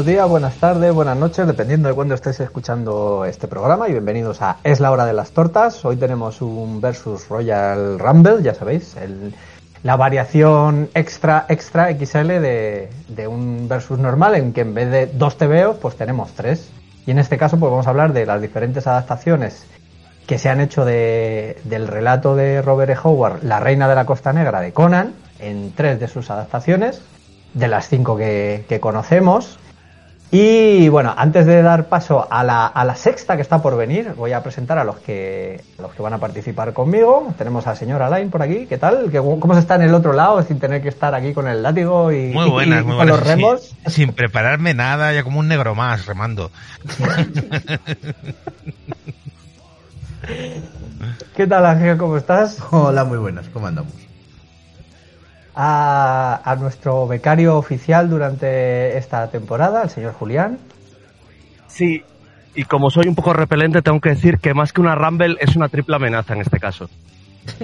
buenos días, buenas tardes, buenas noches, dependiendo de cuándo estéis escuchando este programa y bienvenidos a Es la hora de las tortas. Hoy tenemos un versus Royal Rumble, ya sabéis, la variación extra extra XL de, un versus normal en que en vez de dos TVOs pues tenemos tres. Y en este caso pues vamos a hablar de las diferentes adaptaciones que se han hecho del relato de Robert E. Howard, La Reina de la Costa Negra de Conan, en tres de sus adaptaciones de las cinco que, conocemos. Y bueno, antes de dar paso a la, a la, sexta que está por venir, voy a presentar a los que, los que van a participar conmigo. Tenemos al señor Alain por aquí. ¿Qué tal? ¿Cómo se está en el otro lado sin tener que estar aquí con el látigo y, muy buenas, con los remos? Sin, prepararme nada, ya como un negro más remando. ¿Qué tal, Ángel? ¿Cómo estás? Hola, muy buenas. ¿Cómo andamos? A, nuestro becario oficial durante esta temporada, el señor Julián. Sí, y como soy un poco repelente, tengo que decir que más que una Rumble es una triple amenaza en este caso.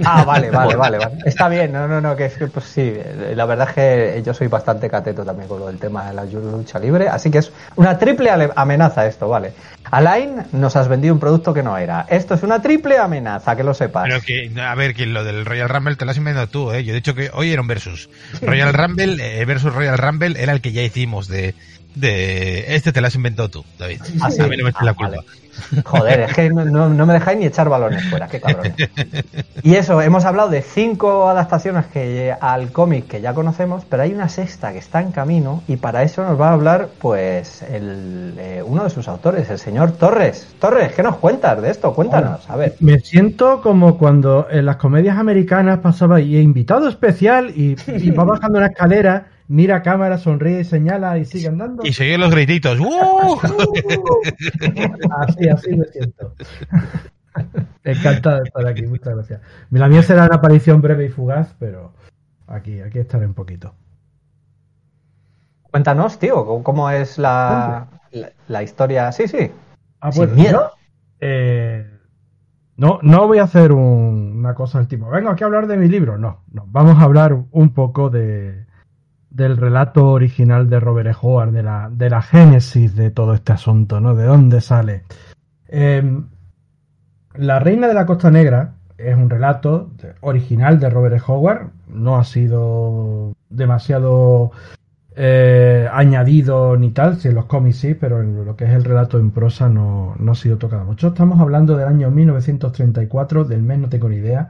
Ah, vale, vale, vale, Está bien, no, no, no, que pues sí, la verdad es que yo soy bastante cateto también con lo del tema de la lucha libre, así que es una triple amenaza esto, vale. Alain, nos has vendido un producto que no era. Esto es una triple amenaza, que lo sepas. Pero que, a ver, que lo del Royal Rumble te lo has inventado tú, ¿eh? Yo he dicho que hoy era un versus. Royal Rumble eh, versus Royal Rumble era el que ya hicimos de, de este te lo has inventado tú, David. Ah, a mí no me eches la ah, culpa. Joder, es que no, me dejáis ni echar balones fuera, qué cabrón. Y eso, hemos hablado de cinco adaptaciones que al cómic que ya conocemos, pero hay una sexta que está en camino y para eso nos va a hablar pues el, eh, uno de sus autores, el señor Torres. Torres, ¿qué nos cuentas de esto? Cuéntanos, a ver. Me siento como cuando en las comedias americanas pasaba y invitado especial y, y va bajando una escalera mira a cámara, sonríe, señala y sigue andando. Y sigue los grititos. ¡Uh! así, así me siento. Encantado de estar aquí, muchas gracias. La mía será una aparición breve y fugaz, pero aquí, aquí estaré un poquito. Cuéntanos, tío, cómo es la, la, historia. Sí, sí. Ah, pues miedo. Eh, no, no voy a hacer una cosa del tipo, vengo aquí a hablar de mi libro. No, no. Vamos a hablar un poco de, del relato original de Robert. Howard, de la, de la génesis de todo este asunto, ¿no? De dónde sale. Em, la Reina de la Costa Negra es un relato original de Robert. Howard, no ha sido demasiado eh, añadido ni tal, si en los cómics sí, pero en lo que es el relato en prosa no, no ha sido tocado mucho. Estamos hablando del año 1934, del mes no tengo ni idea,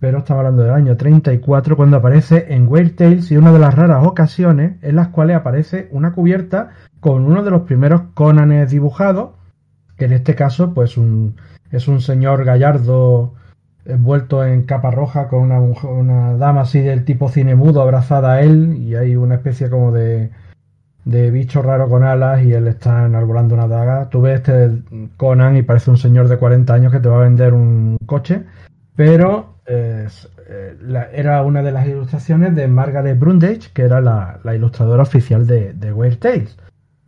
pero estamos hablando del año 34 cuando aparece en Weird Tales y una de las raras ocasiones en las cuales aparece una cubierta con uno de los primeros Conanes dibujados, que en este caso pues un, es un señor gallardo envuelto en capa roja con una, una dama así del tipo cine mudo abrazada a él y hay una especie como de, de bicho raro con alas y él está enarbolando una daga. Tú ves este Conan y parece un señor de 40 años que te va a vender un coche, pero eh, era una de las ilustraciones de Margaret Brundage, que era la, ilustradora oficial de, de Weird Tales.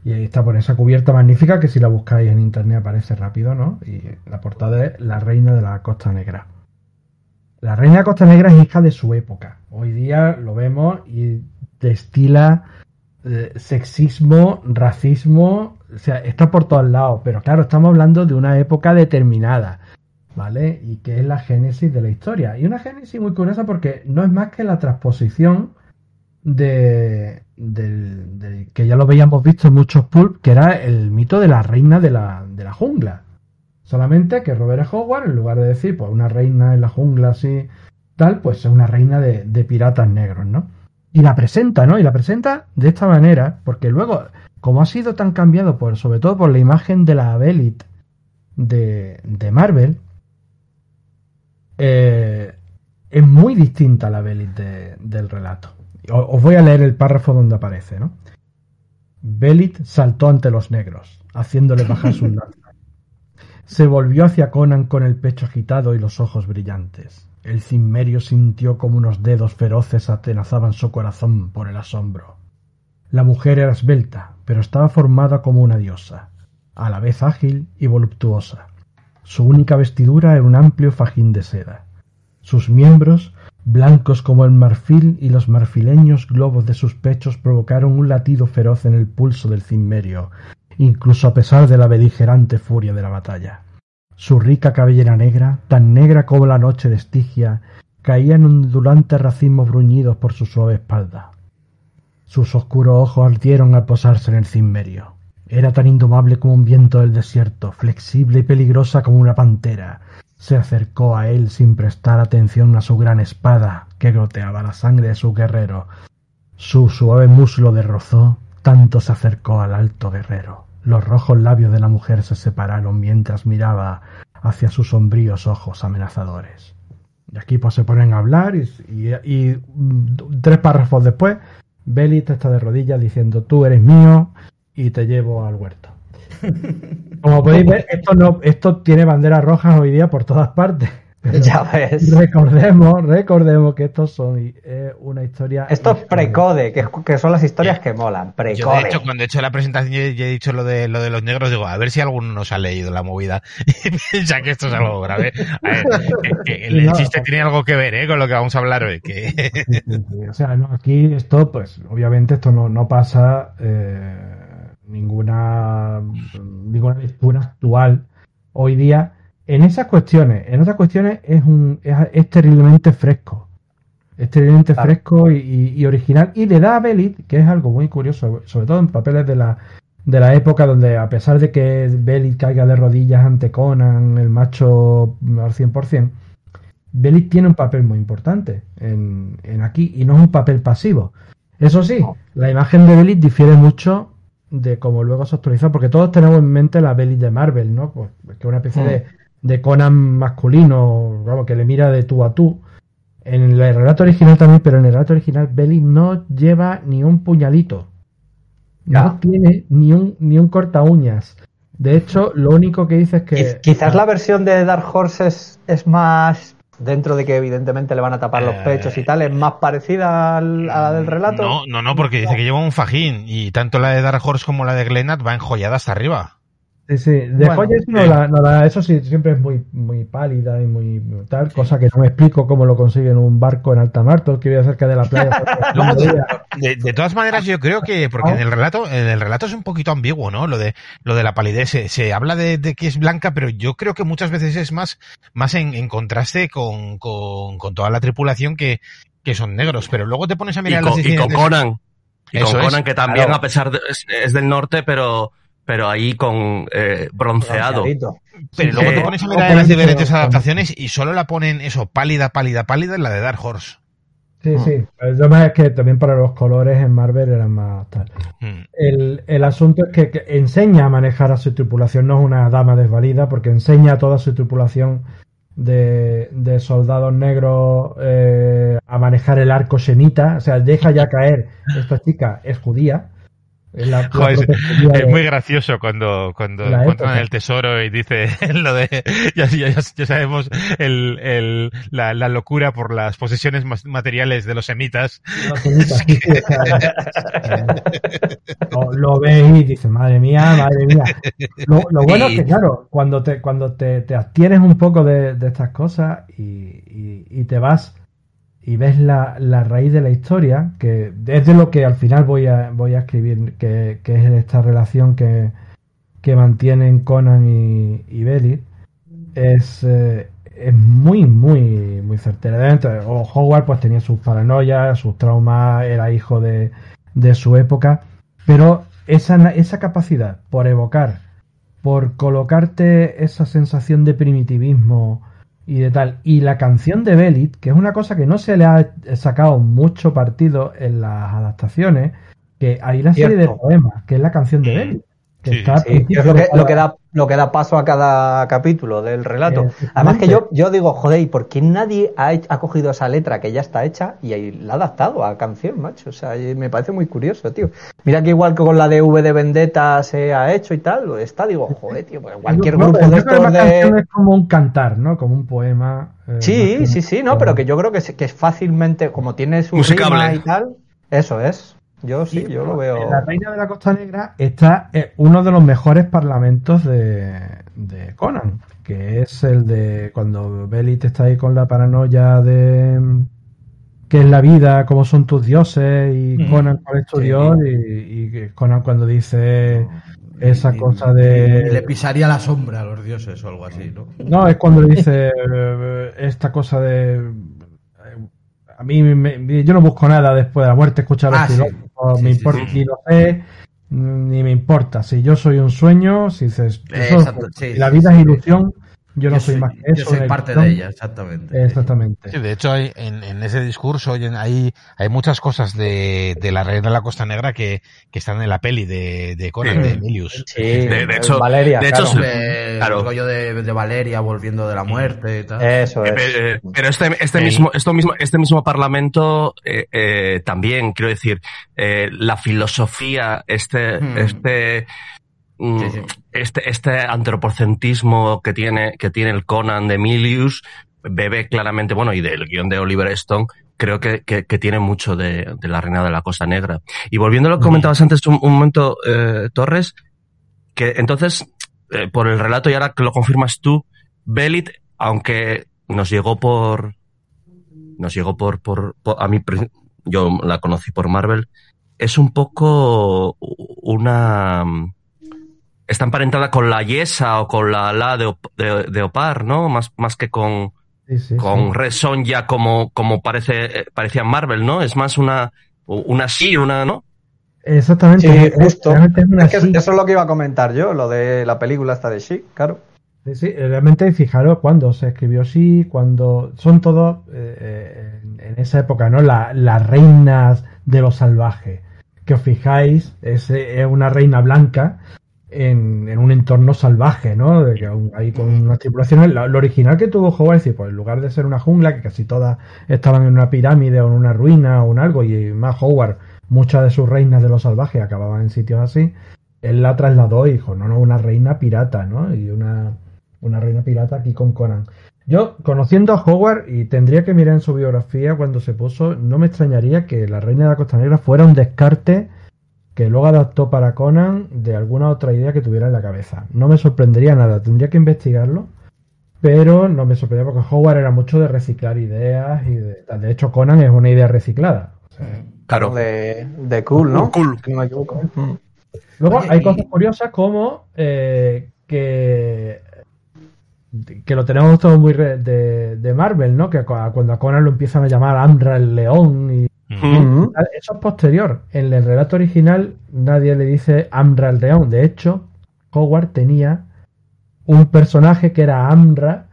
Y ahí está por esa cubierta magnífica que si la buscáis en internet aparece rápido, ¿no? Y la portada es La Reina de la Costa Negra. La Reina de la Costa Negra es hija de su época. Hoy día lo vemos y destila eh, sexismo, racismo, o sea, está por todos lados. Pero claro, estamos hablando de una época determinada ¿vale? Y que es la génesis de la historia. Y una génesis muy curiosa porque no es más que la transposición de, que ya lo veíamos visto en muchos pulp, que era el mito de la reina de la, de la jungla. Solamente que Robert Howard, en lugar de decir, pues una reina en la jungla así, tal, pues es una reina de, de piratas negros, ¿no? Y la presenta, ¿no? Y la presenta de esta manera, porque luego, como ha sido tan cambiado, por, sobre todo por la imagen de la Belit de, de Marvel, eh, es muy distinta la Belit de- del relato. Os voy a leer el párrafo donde aparece, ¿no? Belit saltó ante los negros, haciéndoles bajar sus lanzas. Se volvió hacia Conan con el pecho agitado y los ojos brillantes. El cimmerio sintió como unos dedos feroces atenazaban su corazón por el asombro. La mujer era esbelta, pero estaba formada como una diosa, a la vez ágil y voluptuosa. Su única vestidura era un amplio fajín de seda. Sus miembros, blancos como el marfil y los marfileños globos de sus pechos provocaron un latido feroz en el pulso del cimmerio, incluso a pesar de la beligerante furia de la batalla. Su rica cabellera negra, tan negra como la noche de Estigia, caía en ondulantes racimos bruñidos por su suave espalda. Sus oscuros ojos ardieron al posarse en el cimmerio. Era tan indomable como un viento del desierto, flexible y peligrosa como una pantera. Se acercó a él sin prestar atención a su gran espada, que goteaba la sangre de su guerrero. Su suave muslo derrozó, tanto se acercó al alto guerrero. Los rojos labios de la mujer se separaron mientras miraba hacia sus sombríos ojos amenazadores. Y aquí pues se ponen a hablar y, y- y, mm, tres párrafos después, Belit está de rodillas diciendo tú eres mío y te llevo al huerto. Como podéis ver, esto no, esto tiene banderas rojas hoy día por todas partes. Pero Ya ves. recordemos, recordemos que estos son eh, una historia. Esto es precode, que, que son las historias que molan. Yo, de Precode. hecho, cuando he hecho la presentación y he dicho lo de, lo de los negros, digo, a ver si alguno nos ha leído la movida y piensa que esto es algo grave. A ver, que- que el No. chiste tiene algo que ver ¿eh? con lo que vamos a hablar hoy. Que... Sí, sí, sí. O sea, no, aquí esto, pues, obviamente esto no, no pasa eh, ninguna, ninguna lectura actual hoy día en esas cuestiones. En esas cuestiones es un es, es terriblemente fresco. Es terriblemente Claro. fresco y, y- y original. Y le da a Belit, que es algo muy curioso, sobre todo en papeles de la, de la época donde, a pesar de que Belit caiga de rodillas ante Conan, el macho al 100%, Belit tiene un papel muy importante en, en aquí y no es un papel pasivo. Eso sí, la imagen de Belit difiere mucho de cómo luego se actualizó, porque todos tenemos en mente la Belit de Marvel, ¿no? Pues que es una especie de, de Conan masculino, vamos, que le mira de tú a tú. En el relato original también, pero en el relato original Belit no lleva ni un puñalito. No Ya. tiene ni un, ni un corta uñas. De hecho, lo único que dice es que... Quiz- Quizás la versión de Dark Horse es, es más, dentro de que evidentemente le van a tapar los Eh, pechos y tal, es más parecida al- a la del relato. No, no, no, porque dice que lleva un fajín y tanto la de Dark Horse como la de Glenat va enjollada hasta arriba. Sí, sí. De Bueno, joyas no eh. la, no la- eso sí, siempre es muy, muy pálida y muy tal, cosa que no me explico cómo lo consigue en un barco en alta mar, todo el que vive cerca de la playa. De, de- de todas maneras, yo creo que, porque en el relato, en el relato es un poquito ambiguo, ¿no? Lo de, lo de la palidez, se, se habla de, de que es blanca, pero yo creo que muchas veces es más, más en, en contraste con, con, con toda la tripulación que, que son negros, pero luego te pones a Y mirar con, las y con Conan. Y Eso con es, Conan, que también, claro. a pesar de, es, es del norte, pero, pero ahí con eh, bronceado. Bronceadito. Pero luego sí. te pones a mirar las diferentes pero- adaptaciones y solo la ponen eso, pálida, pálida, pálida en la de Dark Horse. Sí, sí. El tema es que también para los colores en Marvel eran más tal. Mm. El, el asunto es que, que enseña a manejar a su tripulación, no es una dama desvalida, porque enseña a toda su tripulación de, de soldados negros eh, a manejar el arco semita. O sea, deja ya caer, esta chica es judía. Es la- la Joder, propia judía Es de- muy gracioso cuando, cuando encuentran el tesoro y dice lo de ya, ya, ya- sabemos el, el, la, la locura por las posesiones materiales de los semitas. la semita, sí, sí, o sea, lo, lo ves y dices, madre mía, madre mía. Lo, lo bueno es que, claro, cuando te, cuando te, te abstienes un poco de, de estas cosas y, y- y te vas y ves la, la raíz de la historia, que es de lo que al final voy a, voy a escribir, que, que es esta relación que, que mantienen Conan y, y es, eh, es muy, muy, muy certera. O Howard pues tenía sus paranoias, sus traumas, era hijo de, de su época, pero esa, esa capacidad por evocar por colocarte esa sensación de primitivismo y de tal. Y la canción de Belit, que es una cosa que no se le ha sacado mucho partido en las adaptaciones, que hay una serie de poemas, que es la canción de Belit. Que está es lo que, lo que, da lo que da paso a cada capítulo del relato. Además que yo, yo digo, joder, ¿y por qué nadie ha, ha, cogido esa letra que ya está hecha y la ha adaptado a canción, macho? O sea, me parece muy curioso, tío. Mira que igual que con la de V de Vendetta se ha hecho y tal, está, digo, joder, tío, pues cualquier grupo de estos de... Es como un cantar, ¿no? Como un poema. Eh, sí, sí, sí, no, pero que yo creo que es, que es fácilmente, como tiene su rima y tal, eso es. Yo sí, yo lo veo. la Reina de la Costa Negra está uno de los mejores parlamentos de, Conan, que es el de cuando Belit está ahí con la paranoia de qué es la vida, cómo son tus dioses, y Conan cuál es tu dios, y, Conan cuando dice esa cosa de... Le pisaría la sombra a los dioses o algo así, ¿no? No, es cuando le dice eh, esta cosa de a mí me, yo no busco nada después de la muerte, escuchar a me importa, ni lo sé, ni me importa. Si yo soy un sueño, si dices, la vida es ilusión, yo no soy, más que eso. Yo soy parte de ella, exactamente. Exactamente. Sí, de hecho, hay, en, en, ese discurso hay, hay muchas cosas de, de, la reina de la Costa Negra que, que están en la peli de, de Conan, de Emilius. Sí, de, hecho, Valeria, de hecho, claro. el rollo de, de, Valeria volviendo de la muerte y tal. Eso es. Eh, pero este, este mismo, esto mismo, este mismo parlamento, eh, eh, también, quiero decir, eh, la filosofía, este, hmm. este, Mm, este, este antropocentrismo que tiene, que tiene el Conan de Milius bebe claramente, bueno, y del guion de Oliver Stone, creo que, que, tiene mucho de, la Reina de la Costa Negra. Y volviendo a lo que comentabas antes un, momento, eh, Torres, que entonces, eh, por el relato, y ahora que lo confirmas tú, Belit, aunque nos llegó por, nos llegó por, por, por a mí, yo la conocí por Marvel, es un poco una, está emparentada con la Yesa o con la La de, de, Opar, ¿no? Más, más que con, con Red Sonja como, como parece, eh, parecía Marvel, ¿no? Es más una, una sí, una, ¿no? Exactamente. Sí, justo. eso es lo que iba a comentar yo, lo de la película esta de Sí, claro. Sí, sí, realmente fijaros cuando se escribió Sí, cuando son todos eh, eh, en esa época, ¿no? las reinas de lo salvaje. Que os fijáis, es, es una reina blanca en, un entorno salvaje, ¿no? De que ahí con unas tripulaciones. Lo, original que tuvo Howard es decir, pues en lugar de ser una jungla, que casi todas estaban en una pirámide o en una ruina o en algo, y más Howard, muchas de sus reinas de los salvajes acababan en sitios así, él la trasladó y dijo, no, no, una reina pirata, ¿no? Y una, una reina pirata aquí con Conan. Yo, conociendo a Howard, y tendría que mirar en su biografía cuando se puso, no me extrañaría que la reina de la Costa Negra fuera un descarte que luego adaptó para Conan de alguna otra idea que tuviera en la cabeza. No me sorprendería nada, tendría que investigarlo, pero no me sorprendería porque Howard era mucho de reciclar ideas y de, de hecho Conan es una idea reciclada. claro. De, cool, ¿no? Cool. Mm. Luego hay cosas curiosas como eh, que que lo tenemos todo muy de, de, Marvel, ¿no? Que cuando a Conan lo empiezan a llamar Amra el León y eso es posterior. En el relato original nadie le dice Amra el León. De hecho, Howard tenía un personaje que era Amra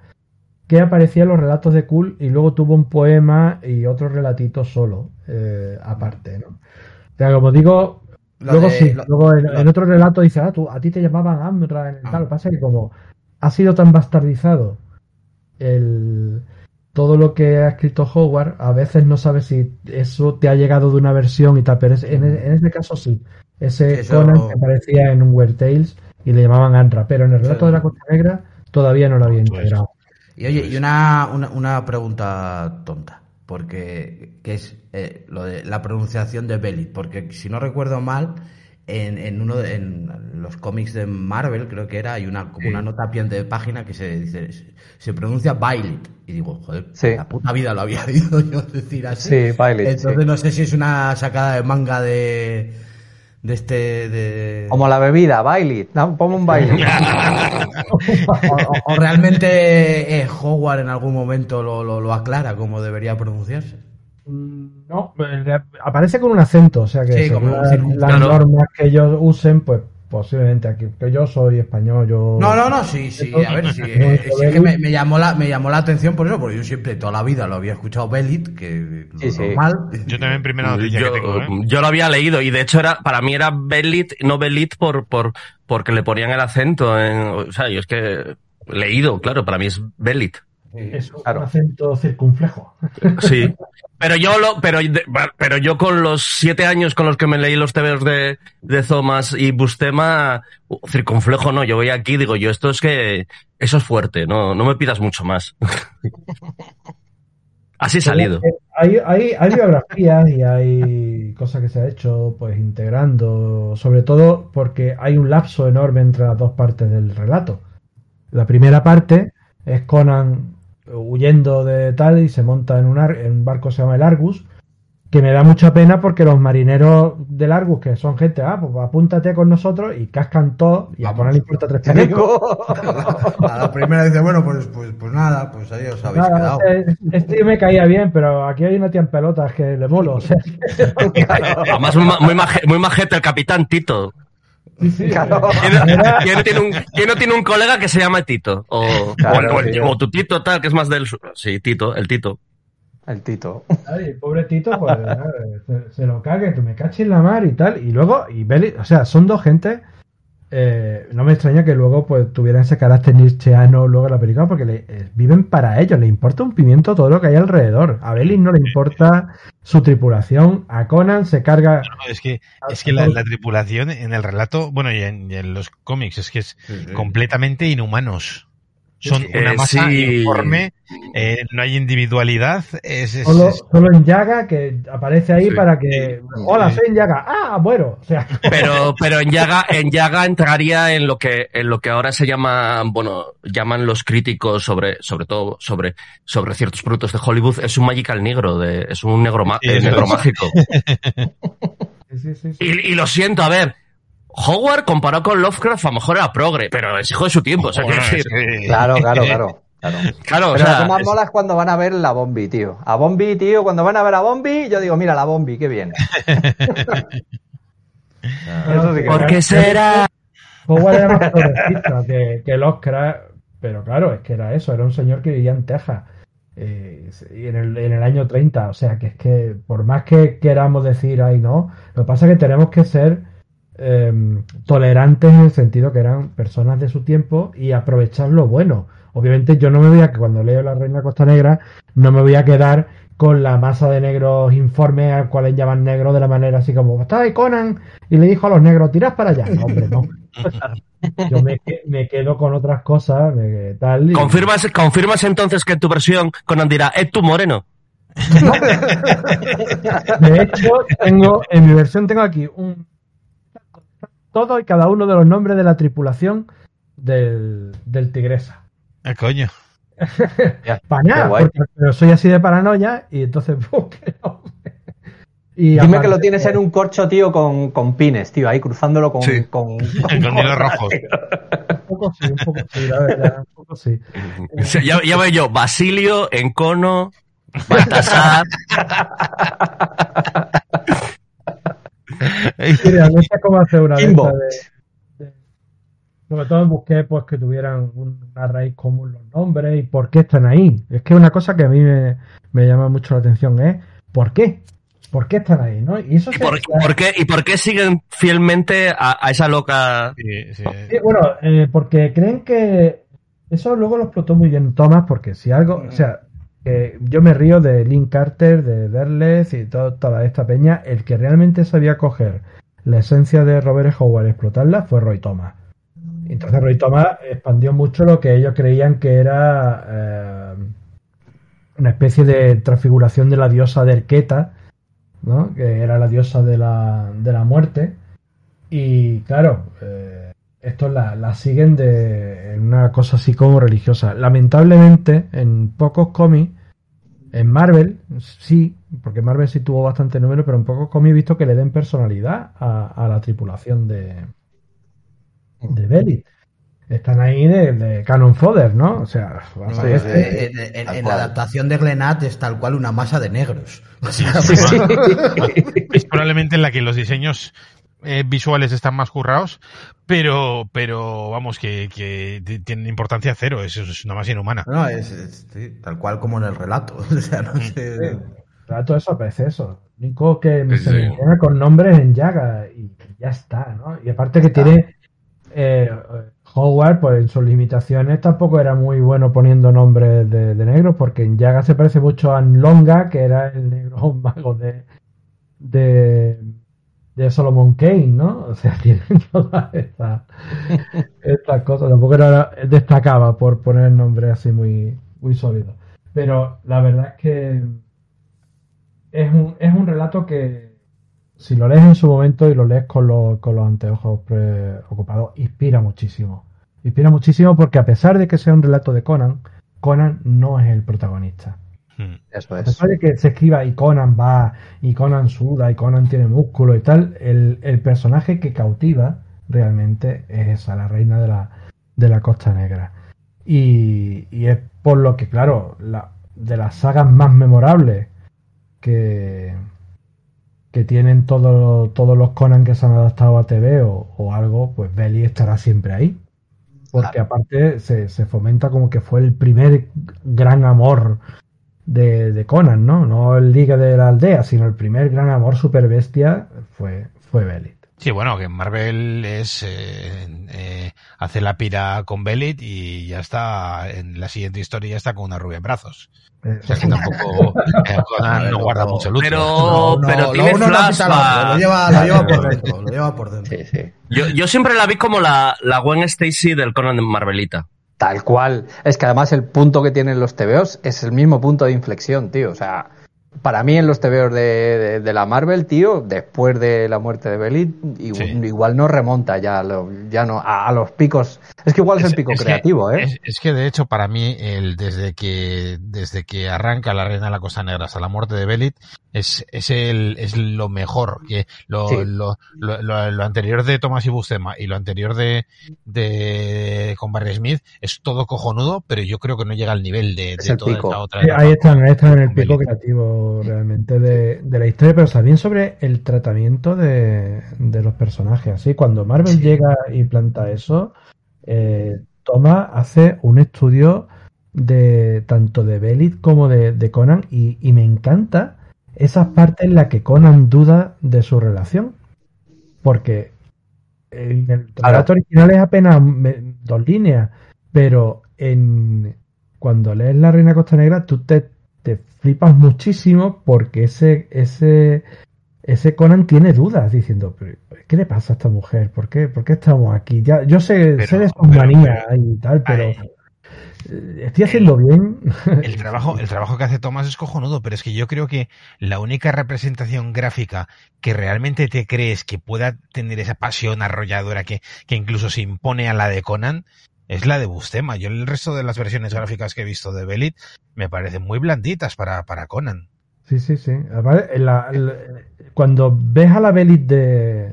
que aparecía en los relatos de Cool y luego tuvo un poema y otro relatito solo, eh, aparte, ¿no? O sea, como digo, luego sí, luego en, otro relato dice, ah, tú, a ti te llamaban Amra en el tal. Ah. Pasa que como ha sido tan bastardizado el, todo lo que ha escrito Howard, a veces no sabes si eso te ha llegado de una versión y tal, pero en, este caso sí. Ese Conan que aparecía en un Weird Tales y le llamaban Andra, pero en el relato de la Costa Negra todavía no lo había integrado. Y oye, y una, una, pregunta tonta, porque que es eh, lo de la pronunciación de Belly, porque si no recuerdo mal, en, en uno de, en los cómics de Marvel, creo que era, hay una, como una nota a pie de página que se dice, se, pronuncia Violet. Y digo, joder, la puta vida lo había oído yo decir así. Sí, Violet. Entonces no sé si es una sacada de manga de, de este de... como la bebida Violet no pongo un baile o, realmente eh, Howard en algún momento lo, lo, lo aclara como debería pronunciarse no, aparece con un acento, o sea que las, normas que ellos usen, pues posiblemente aquí, que yo soy español, yo... No, no, no, sí, sí, a ver, sí, eh, sí que me, me, llamó la, me llamó la atención por eso, porque yo siempre, toda la vida lo había escuchado Belit, que sí, sí. normal. Yo también primera noticia yo, que tengo, ¿eh? Yo lo había leído, y de hecho era, para mí era Belit, no Belit por, por, porque le ponían el acento en, o sea, yo es que, leído, claro, para mí es Belit. Es un acento circunflejo. Sí. Pero yo lo, pero, pero yo con los siete años con los que me leí los tebeos de, de Thomas y Bustema, circunflejo no, yo voy aquí digo yo, esto es que, eso es fuerte, no, no me pidas mucho más. Así salido. Hay, hay, hay biografías y hay cosas que se ha hecho, pues integrando, sobre todo porque hay un lapso enorme entre las dos partes del relato. La primera parte es Conan huyendo de tal y se monta en un, en un barco que se llama el Argus, que me da mucha pena porque los marineros del Argus, que son gente, ah, pues apúntate con nosotros y cascan todo y a poner importa tres penicos. a la primera dice, bueno, pues, pues, pues nada, pues ahí os habéis quedado. Este, este, me caía bien, pero aquí hay una tía en pelotas que le molo. O sea, Además, muy, muy majete el capitán Tito. ¿Quién, no tiene un colega que se llama Tito? O, tu Tito tal, que es más del... Sí, Tito, el Tito. El Tito. Ay, pobre Tito, pues se, lo cague, que me cache en la mar y tal. Y luego, y Beli, o sea, son dos gente eh, no me extraña que luego pues tuvieran ese carácter nietzscheano luego en la película porque le, eh, viven para ellos, le importa un pimiento todo lo que hay alrededor. A Belly no le importa su tripulación, a Conan se carga... es que, es que la, tripulación en el relato, bueno, y en, los cómics, es que es completamente inhumanos. Son una masa informe, eh, no hay individualidad. Es, solo, en Yaga, que aparece ahí para que. Hola, soy en Yaga. Ah, bueno. O sea. Pero, pero en Yaga, en Yaga entraría en lo que, en lo que ahora se llama, bueno, llaman los críticos sobre, sobre todo sobre, sobre ciertos productos de Hollywood. Es un magical negro, de, es un negro, negro mágico. y, y lo siento, a ver, Howard comparado con Lovecraft a lo mejor era progre, pero es hijo de su tiempo. O sea, decir... Claro, claro, claro. Claro, pero o sea, lo que más mola es cuando van a ver la Bombi, tío. A Bombi, tío, cuando van a ver a Bombi, yo digo, mira la Bombi, qué bien. Eso sí que ¿Por qué será? Howard era más progresista que, que Lovecraft, pero claro, es que era eso, era un señor que vivía en Texas. Eh, en, el, en el año 30, o sea que es que por más que queramos decir ahí no, lo que pasa es que tenemos que ser Em, tolerantes en el sentido que eran personas de su tiempo y aprovechar lo bueno. Obviamente yo no me voy a, que cuando leo La Reina Costa Negra, no me voy a quedar con la masa de negros informes al cual llaman negro de la manera así como, estaba ahí Conan y le dijo a los negros, tirad para allá. No, hombre, no. Yo me, quedo con otras cosas, tal. ¿Confirmas, ¿Confirmas entonces que en tu versión Conan dirá, es tu moreno? de hecho, tengo, en mi versión tengo aquí un todo y cada uno de los nombres de la tripulación del, del Tigresa. ¿El ah, coño? Para pero soy así de paranoia y entonces y Dime que lo tienes en un corcho, tío, con, con pines, tío, ahí cruzándolo con... Con, con, rojos. un poco sí, un poco sí, la verdad, un poco sí. ya, ya veo yo, Basilio, Encono, Baltasar... Mira, no sé cómo hacer una de, Sobre todo busqué pues que tuvieran una raíz común los nombres y por qué están ahí. Es que una cosa que a mí me, llama mucho la atención es ¿por qué? ¿Por qué están ahí? ¿no? ¿Y, eso por, qué, ¿Y por qué siguen fielmente a, esa loca? Sí, bueno, eh, porque creen que eso luego lo explotó muy bien Thomas, porque si algo, o sea, yo me río de Link Carter, de Derles y toda esta peña. El que realmente sabía coger la esencia de Robert Howard y explotarla fue Roy Thomas. Entonces Roy Thomas expandió mucho lo que ellos creían que era eh, una especie de transfiguración de la diosa de Erqueta, ¿no? que era la diosa de la, de la muerte. Y claro, eh, estos la, siguen de en una cosa así como religiosa. Lamentablemente, en pocos cómics, en Marvel, sí, porque Marvel sí tuvo bastante número, pero en pocos cómics he visto que le den personalidad a, la tripulación de, de Belly. Están ahí de, Canon Fodder, ¿no? O sea, en, la adaptación de Glenat es tal cual una masa de negros. es probablemente en la que los diseños eh, visuales están más currados, pero, pero vamos, que, que tienen importancia cero, eso es una más inhumana. No, es, tal cual como en el relato. o sea, no mm. sé. el relato eso parece eso. Único que se menciona con nombres en llaga y ya está, ¿no? Y aparte que tiene eh, Howard, pues en sus limitaciones tampoco era muy bueno poniendo nombres de, negros, porque en Yaga se parece mucho a Longa, que era el negro mago de, de, de Solomon Kane, ¿no? O sea, tienen todas estas, cosas. Tampoco era, destacaba por poner nombres así muy, muy sólidos. Pero la verdad es que es un, es un relato que, si lo lees en su momento y lo lees con los, con los anteojos preocupados, inspira muchísimo. Inspira muchísimo porque a pesar de que sea un relato de Conan, Conan no es el protagonista. Hmm. Eso es. A pesar de que se escriba y Conan va, y Conan suda, y Conan tiene músculo y tal, el, personaje que cautiva realmente es esa, la reina de la, de la Costa Negra. Y, y es por lo que, claro, la, de las sagas más memorables que, que tienen todos todos los Conan que se han adaptado a TV o, algo, pues Belly estará siempre ahí. Porque aparte se, se, fomenta como que fue el primer gran amor de, de, Conan, ¿no? No el Liga de la Aldea, sino el primer gran amor super bestia fue, fue Belly. Sí, bueno, que Marvel es eh, eh, hace la pira con Belit y ya está en la siguiente historia ya está con una rubia en brazos. O sea que tampoco eh, no guarda mucho luz. Pero, pero tiene flashback. Lo lleva, lo lleva por dentro. Lo lleva por dentro. Sí, sí. Yo, yo siempre la vi como la, la Gwen Stacy del Conan de Marvelita. Tal cual. Es que además el punto que tienen los TVOs es el mismo punto de inflexión, tío. O sea, para mí en los TVOs de, de, la Marvel, tío, después de la muerte de Belit, igual, no remonta ya, ya no a, los picos. Es que igual es, el pico creativo, ¿eh? Es, que de hecho para mí el desde que desde que arranca la Reina de la Costa Negra hasta la muerte de Belit es, es, el, es lo mejor. Que lo, lo, lo, lo, anterior de Thomas y Buscema y lo anterior de, de con Barry Smith es todo cojonudo, pero yo creo que no llega al nivel de, de toda esta otra. ahí están, ahí están en el pico creativo realmente de, de, la historia, pero también sobre el tratamiento de, de los personajes. Así, cuando Marvel llega y planta eso, eh, Thomas hace un estudio de tanto de Belit como de, de Conan y, y me encanta esas partes en las que Conan duda de su relación. Porque en el relato original es apenas dos líneas, pero en cuando lees La Reina Costa Negra tú te flipas muchísimo porque ese, ese, ese Conan tiene dudas diciendo, ¿qué le pasa a esta mujer? ¿Por qué, ¿Por qué estamos aquí? Ya, yo sé, sé de sus manías y tal, pero... Eh, estoy haciendo bien. El trabajo, el trabajo que hace Tomás es cojonudo, pero es que yo creo que la única representación gráfica que realmente te crees que pueda tener esa pasión arrolladora que, que incluso se impone a la de Conan es la de Bustema. Yo el resto de las versiones gráficas que he visto de Belit me parecen muy blanditas para, para Conan. Sí, sí, sí. cuando ves a la Belit de,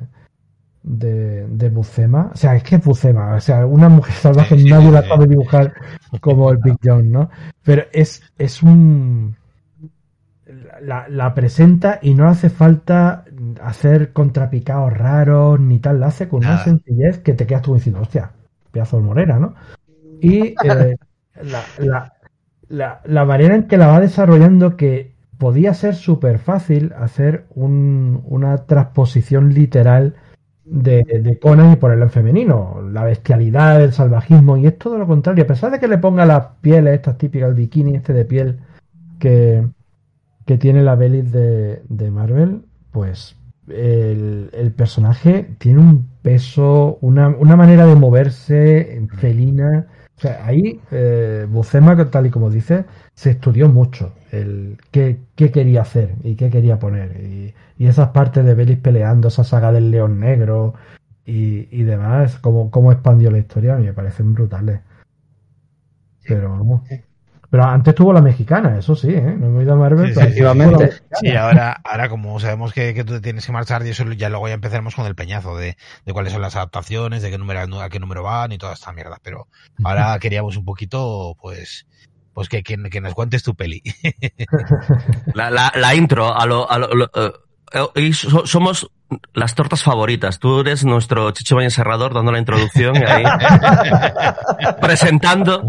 de, de Bucema. O sea, es que es Bucema. O sea, una mujer salvaje nadie la sabe dibujar como el Big John, ¿no? Pero es, es un. La, la, presenta y no hace falta hacer contrapicados raros ni tal. La hace con una sencillez que te quedas tú diciendo, hostia, pedazo de morera, ¿no? Y eh, la, la, la, la manera en que la va desarrollando que podía ser súper fácil hacer un, una transposición literal de, de, Conan y ponerlo en femenino. La bestialidad, el salvajismo, y es todo lo contrario. A pesar de que le ponga las pieles estas típicas, el bikini este de piel que, que tiene la Belis de, de Marvel, pues el, el, personaje tiene un peso, una, una manera de moverse felina. O sea, ahí eh, Bucema, tal y como dice, se estudió mucho el qué, qué quería hacer y qué quería poner. Y, y esas partes de Belis peleando, esa saga del león negro y, y demás, cómo, cómo expandió la historia, a mí me parecen brutales. Pero vamos. Pero antes tuvo la mexicana, eso sí, ¿eh? No me he ido a Marvel. Sí, efectivamente. Sí, ahora, ahora como sabemos que, que, tú te tienes que marchar, y eso ya luego ya empezaremos con el peñazo de, de cuáles son las adaptaciones, de qué número, a qué número van y toda esta mierda. Pero ahora queríamos un poquito, pues, pues que, que, que nos cuentes tu peli. la, la, la intro, a lo, a lo, lo uh hoy somos las tortas favoritas. Tú eres nuestro Chicho Valle Serrador dando la introducción y ahí presentando.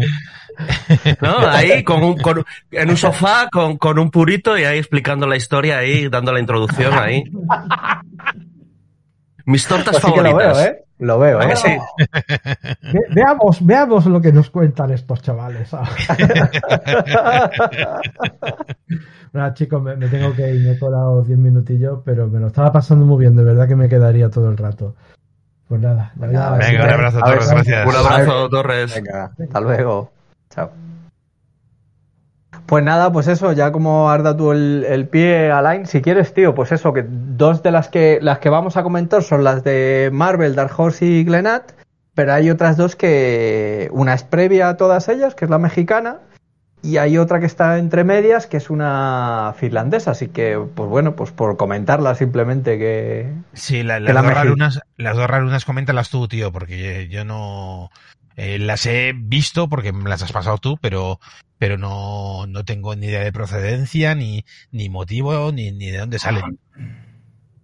¿No? Ahí con un, con, en un sofá con, con un purito y ahí explicando la historia ahí, dando la introducción ahí. Mis tortas pues favoritas. lo veo, ¿eh? Sí. veamos, veamos lo que nos cuentan estos chavales. Bueno, chicos, me, tengo que ir, me he colado 10 minutillos, pero me lo estaba pasando muy bien, de verdad que me quedaría todo el rato. Pues nada, Venga, un abrazo, Torres, gracias. Un abrazo, Torres. Venga, hasta luego. Chao. Pues nada, pues eso, ya como has dado tú el, pie, Alain, si quieres, tío, pues eso, que dos de las que las que vamos a comentar son las de Marvel, Dark Horse y Glenat, pero hay otras dos que una es previa a todas ellas, que es la mexicana, y hay otra que está entre medias, que es una finlandesa, así que, pues bueno, pues por comentarla simplemente que... Sí, las, dos rarunas, las dos rarunas coméntalas tú, tío, porque yo no... Eh, las he visto porque me las has pasado tú, pero, pero no, no tengo ni idea de procedencia, ni, ni motivo, ni, ni de dónde salen.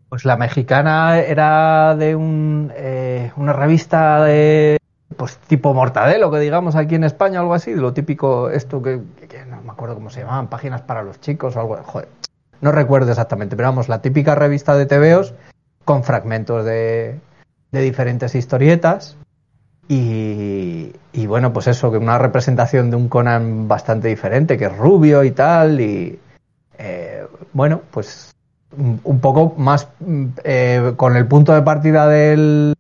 Pues la mexicana era de un, eh, una revista de pues tipo mortadelo que digamos aquí en España algo así lo típico esto que, no me acuerdo cómo se llamaban páginas para los chicos o algo joder no recuerdo exactamente pero vamos la típica revista de TVOs con fragmentos de, de diferentes historietas y, y, bueno pues eso que una representación de un Conan bastante diferente que es rubio y tal y eh, bueno pues un, poco más eh, con el punto de partida del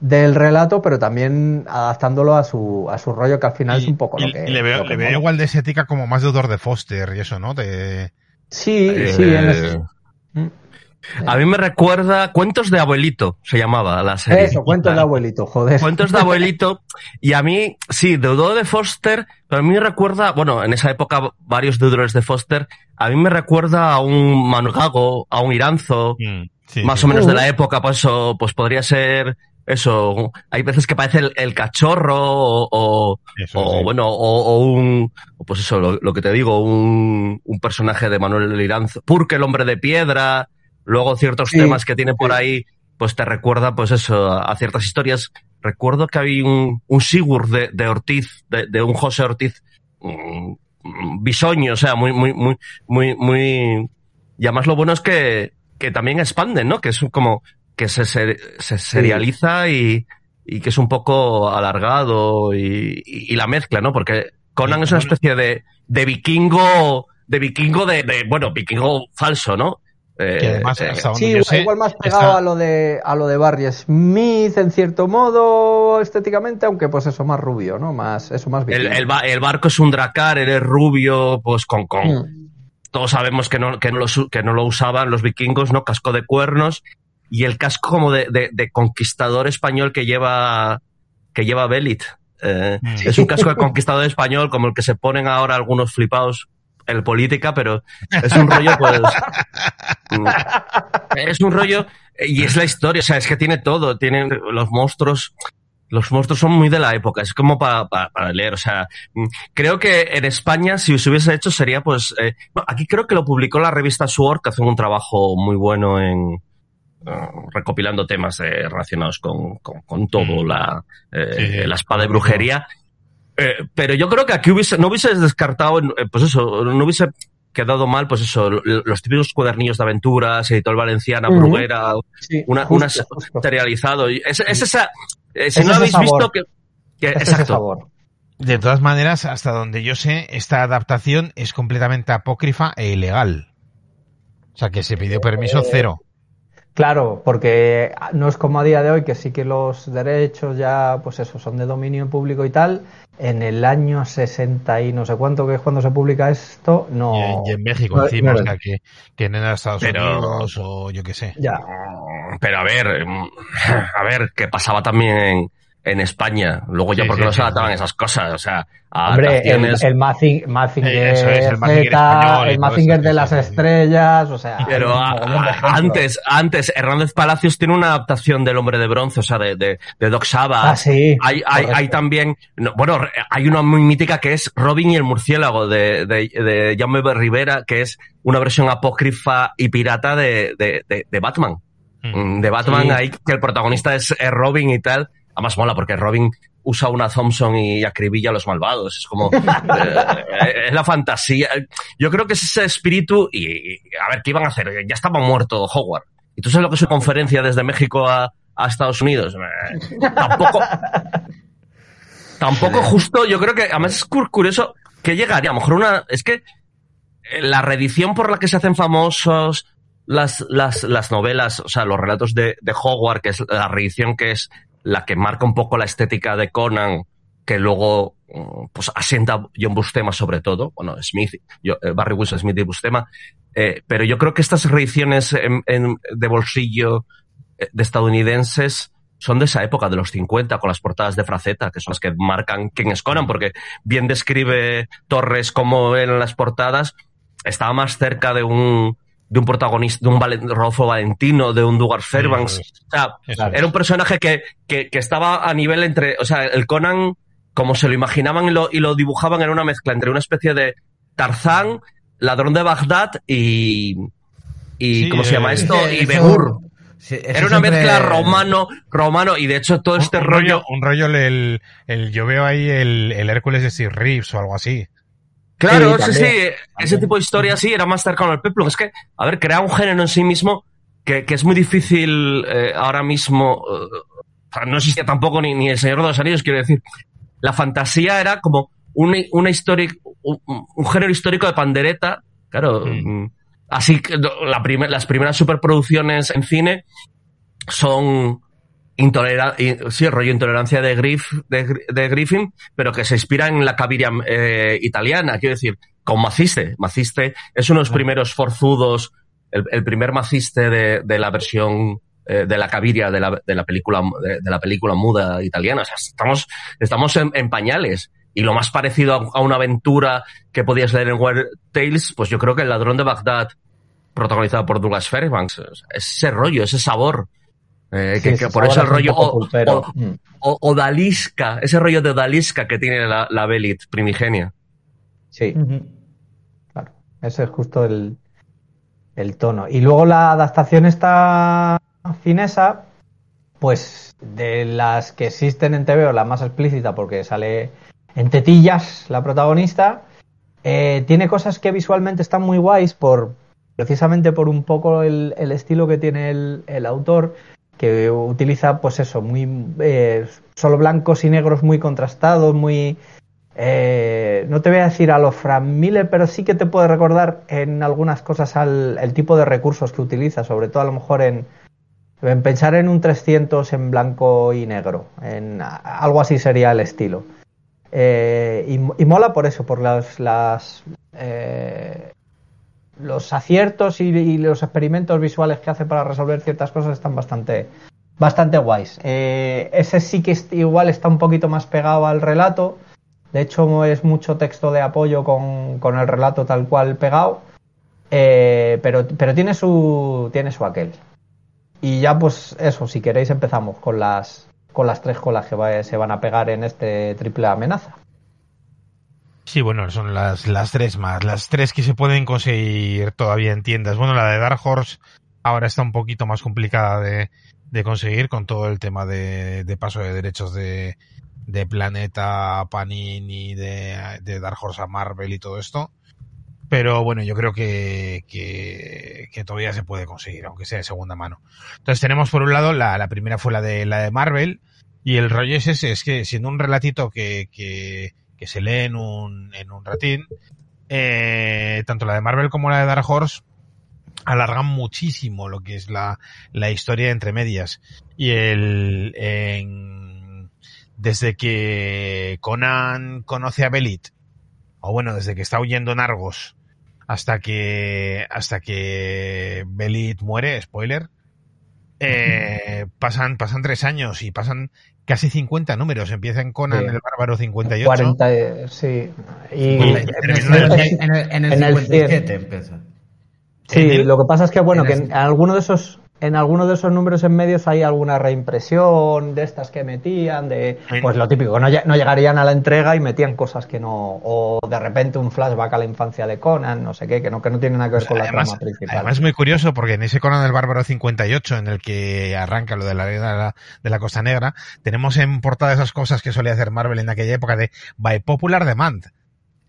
del relato, pero también adaptándolo a su, a su rollo, que al final es un poco lo que. le veo, le veo igual de estética como más deudor de Foster y eso, ¿no? De... Sí, eh, sí, en mm. A mí me recuerda Cuentos de Abuelito, se llamaba la serie. Eso, Cuentos de Abuelito, joder. Cuentos de Abuelito. Y a mí, sí, deudor de Foster, pero a mí me recuerda, bueno, en esa época varios deudores de Foster, a mí me recuerda a un Mangago, a un Iranzo, mm, más o menos de la uh. época, pues, pues podría ser eso, hay veces que parece el, cachorro o, bueno, o, un, pues eso, lo, que te digo, un, un personaje de Manuel Liranzo, Purke el hombre de piedra, luego ciertos temas que tiene por ahí, pues te recuerda, pues eso, a, ciertas historias. Recuerdo que había un, un Sigurd de, de Ortiz, de, de, un José Ortiz, mm, bisoño, o sea, muy, muy, muy, muy, muy, y además lo bueno es que, que también expanden, ¿no? Que es como, que se, se, serializa y, y, que es un poco alargado y, y, la mezcla, ¿no? Porque Conan es una especie de, de vikingo, de vikingo de, de, bueno, vikingo falso, ¿no? Eh, además, eh, sí, igual más pegado a lo de a lo de Barry Smith en cierto modo estéticamente, aunque pues eso más rubio, ¿no? Más eso más el, el, el, barco es un dracar, eres rubio, pues con con mm. todos sabemos que no que no lo que no lo usaban los vikingos, ¿no? Casco de cuernos y el casco como de, de, conquistador español que lleva, que lleva Belit. Eh, mm. Es un casco de conquistador español como el que se ponen ahora algunos flipados en política, pero es un rollo, pues. Es un rollo, y es la historia, o sea, es que tiene todo, tiene los monstruos. Los monstruos son muy de la época, es como para, para, leer, o sea, mm, creo que en España si se hubiese hecho sería pues, eh, aquí creo que lo publicó la revista Sword, que hace un trabajo muy bueno en, recopilando temas eh, relacionados con, con, todo, mm. la, eh, la espada de brujería. Eh, pero yo creo que aquí hubiese, no hubiese descartado, pues eso, no hubiese quedado mal, pues eso, los típicos cuadernillos de aventuras, editorial valenciana, bruguera, una, una serializado. Es, esa, si no habéis visto que, exacto. De todas maneras, hasta donde yo sé, esta adaptación es completamente apócrifa e ilegal. O sea, que se pidió permiso cero. Claro, porque no es como a día de hoy que sí que los derechos ya, pues eso, son de dominio público y tal. En el año 60 y no sé cuánto, que es cuando se publica esto, no. Y en, México encima, o sea, que, que en Estados Unidos o yo qué sé. Ya. Pero a ver, a ver, qué pasaba también en España. Luego ya porque no se adaptaban esas cosas, o sea, Hombre, el, el Mazinger, el Mazinger, de las estrellas, o sea. Pero antes, antes, Hernández Palacios tiene una adaptación del Hombre de Bronce, o sea, de, de, de Doc Saba. Ah, sí. Hay, hay, hay, también, bueno, hay una muy mítica que es Robin y el murciélago de, de, de Jaume Rivera, que es una versión apócrifa y pirata de, de, de Batman. Mm. De Batman, ahí que el protagonista es Robin y tal. Además mola porque Robin usa una Thompson y acribilla a los malvados. Es como. Eh, es la fantasía. Yo creo que es ese espíritu. Y, a ver, ¿qué iban a hacer? Ya estaba muerto Howard. ¿Y tú sabes lo que es su conferencia desde México a, Estados Unidos? Eh, tampoco. tampoco justo. Yo creo que. Además es curioso que llegaría. A lo mejor una. Es que eh, la reedición por la que se hacen famosos las, las, las novelas, o sea, los relatos de, de Howard, que es la reedición que es la que marca un poco la estética de Conan, que luego pues asienta John Bustema sobre todo, bueno, Smith, eh, Barry Wilson Smith y Bustema, eh, pero yo creo que estas reediciones de bolsillo eh, de estadounidenses son de esa época, de los 50, con las portadas de Fraceta, que son las que marcan quién es Conan, porque bien describe Torres como en las portadas estaba más cerca de un de un protagonista, de un Rodolfo Valentino, de un Dugar Fairbanks. o sea, era un personaje que, que, que, estaba a nivel entre, o sea, el Conan, como se lo imaginaban y lo, y lo dibujaban, era una mezcla entre una especie de Tarzán, ladrón de Bagdad y, y ¿cómo se llama esto? y Begur. era una mezcla romano, romano, y de hecho todo este rollo, Un rollo, el, el, yo veo ahí el, el Hércules de Steve Reeves o algo así. Claro, sí, sí, ese tipo de historia sí era más cercano al peplum. Es que, a ver, crea un género en sí mismo que, que es muy difícil eh, ahora mismo. Eh, no existía tampoco ni, ni El Señor de los Anillos, quiero decir. La fantasía era como una, una historia, un, género histórico de pandereta. Claro, mm, así que la las primeras superproducciones en cine son intolerancia, sí, rollo intolerancia de, Griff, de, Griffin, pero que se inspira en la caviria eh, italiana, quiero decir, con Maciste. Maciste es uno de los primeros forzudos, el, primer Maciste de, de la versión eh, de la caviria de la, de la película de, la película muda italiana. O sea, estamos, estamos en, pañales. Y lo más parecido a, una aventura que podías leer en Weird Tales, pues yo creo que El ladrón de Bagdad, protagonizado por Douglas Fairbanks, ese rollo, ese sabor eh, que, por eso el rollo mm. o, odalisca, ese rollo de odalisca que tiene la, la Belit primigenia. Sí, claro, ese es justo el, el tono. Y luego la adaptación esta finesa, pues de las que existen en TV, la más explícita porque sale en tetillas la protagonista, eh, tiene cosas que visualmente están muy guays por precisamente por un poco el, el estilo que tiene el, el autor que utiliza, pues eso, muy eh, solo blancos y negros muy contrastados, muy... Eh, no te voy a decir a los Frank Miller, pero sí que te puede recordar en algunas cosas al el tipo de recursos que utiliza, sobre todo a lo mejor en, en pensar en un 300 en blanco y negro, en algo así sería el estilo. Eh, y, y, mola por eso, por las, las eh, los aciertos y, los experimentos visuales que hace para resolver ciertas cosas están bastante, bastante guays. Eh, ese sí que igual está un poquito más pegado al relato. De hecho, es mucho texto de apoyo con, con el relato tal cual pegado. Eh, pero, pero tiene su. tiene su aquel. Y ya, pues, eso, si queréis empezamos con las. con las tres colas que se van a pegar en este triple amenaza. Sí, bueno, son las, las tres más, las tres que se pueden conseguir todavía en tiendas. Bueno, la de Dark Horse ahora está un poquito más complicada de, de conseguir con todo el tema de, de paso de derechos de, de Planeta, Panini, de, de Dark Horse a Marvel y todo esto. Pero bueno, yo creo que, que, todavía se puede conseguir, aunque sea de segunda mano. Entonces tenemos por un lado, la, la primera fue la de, la de Marvel, y el rollo es ese, es que siendo un relatito que, que se lee en un, en un ratín, eh, tanto la de Marvel como la de Dark Horse alargan muchísimo lo que es la, la historia entre medias. Y el, desde que Conan conoce a Belit, o bueno, desde que está huyendo en Argos, hasta que, hasta que Belit muere, spoiler, eh, pasan, pasan tres años y pasan casi 50 números. Empieza en Conan el Bárbaro 58. 40, sí. Y en, el, en, el, 57 empieza. Sí, lo que pasa es que, bueno, que en alguno de esos en alguno de esos números en medios hay alguna reimpresión de estas que metían, de pues lo típico, no, no, llegarían a la entrega y metían cosas que no, o de repente un flashback a la infancia de Conan, no sé qué, que no, que no tiene nada que ver con la trama principal. Además es muy curioso porque en ese Conan del Bárbaro 58, en el que arranca lo de la de la, de la Costa Negra, tenemos en portada esas cosas que solía hacer Marvel en aquella época de by popular demand.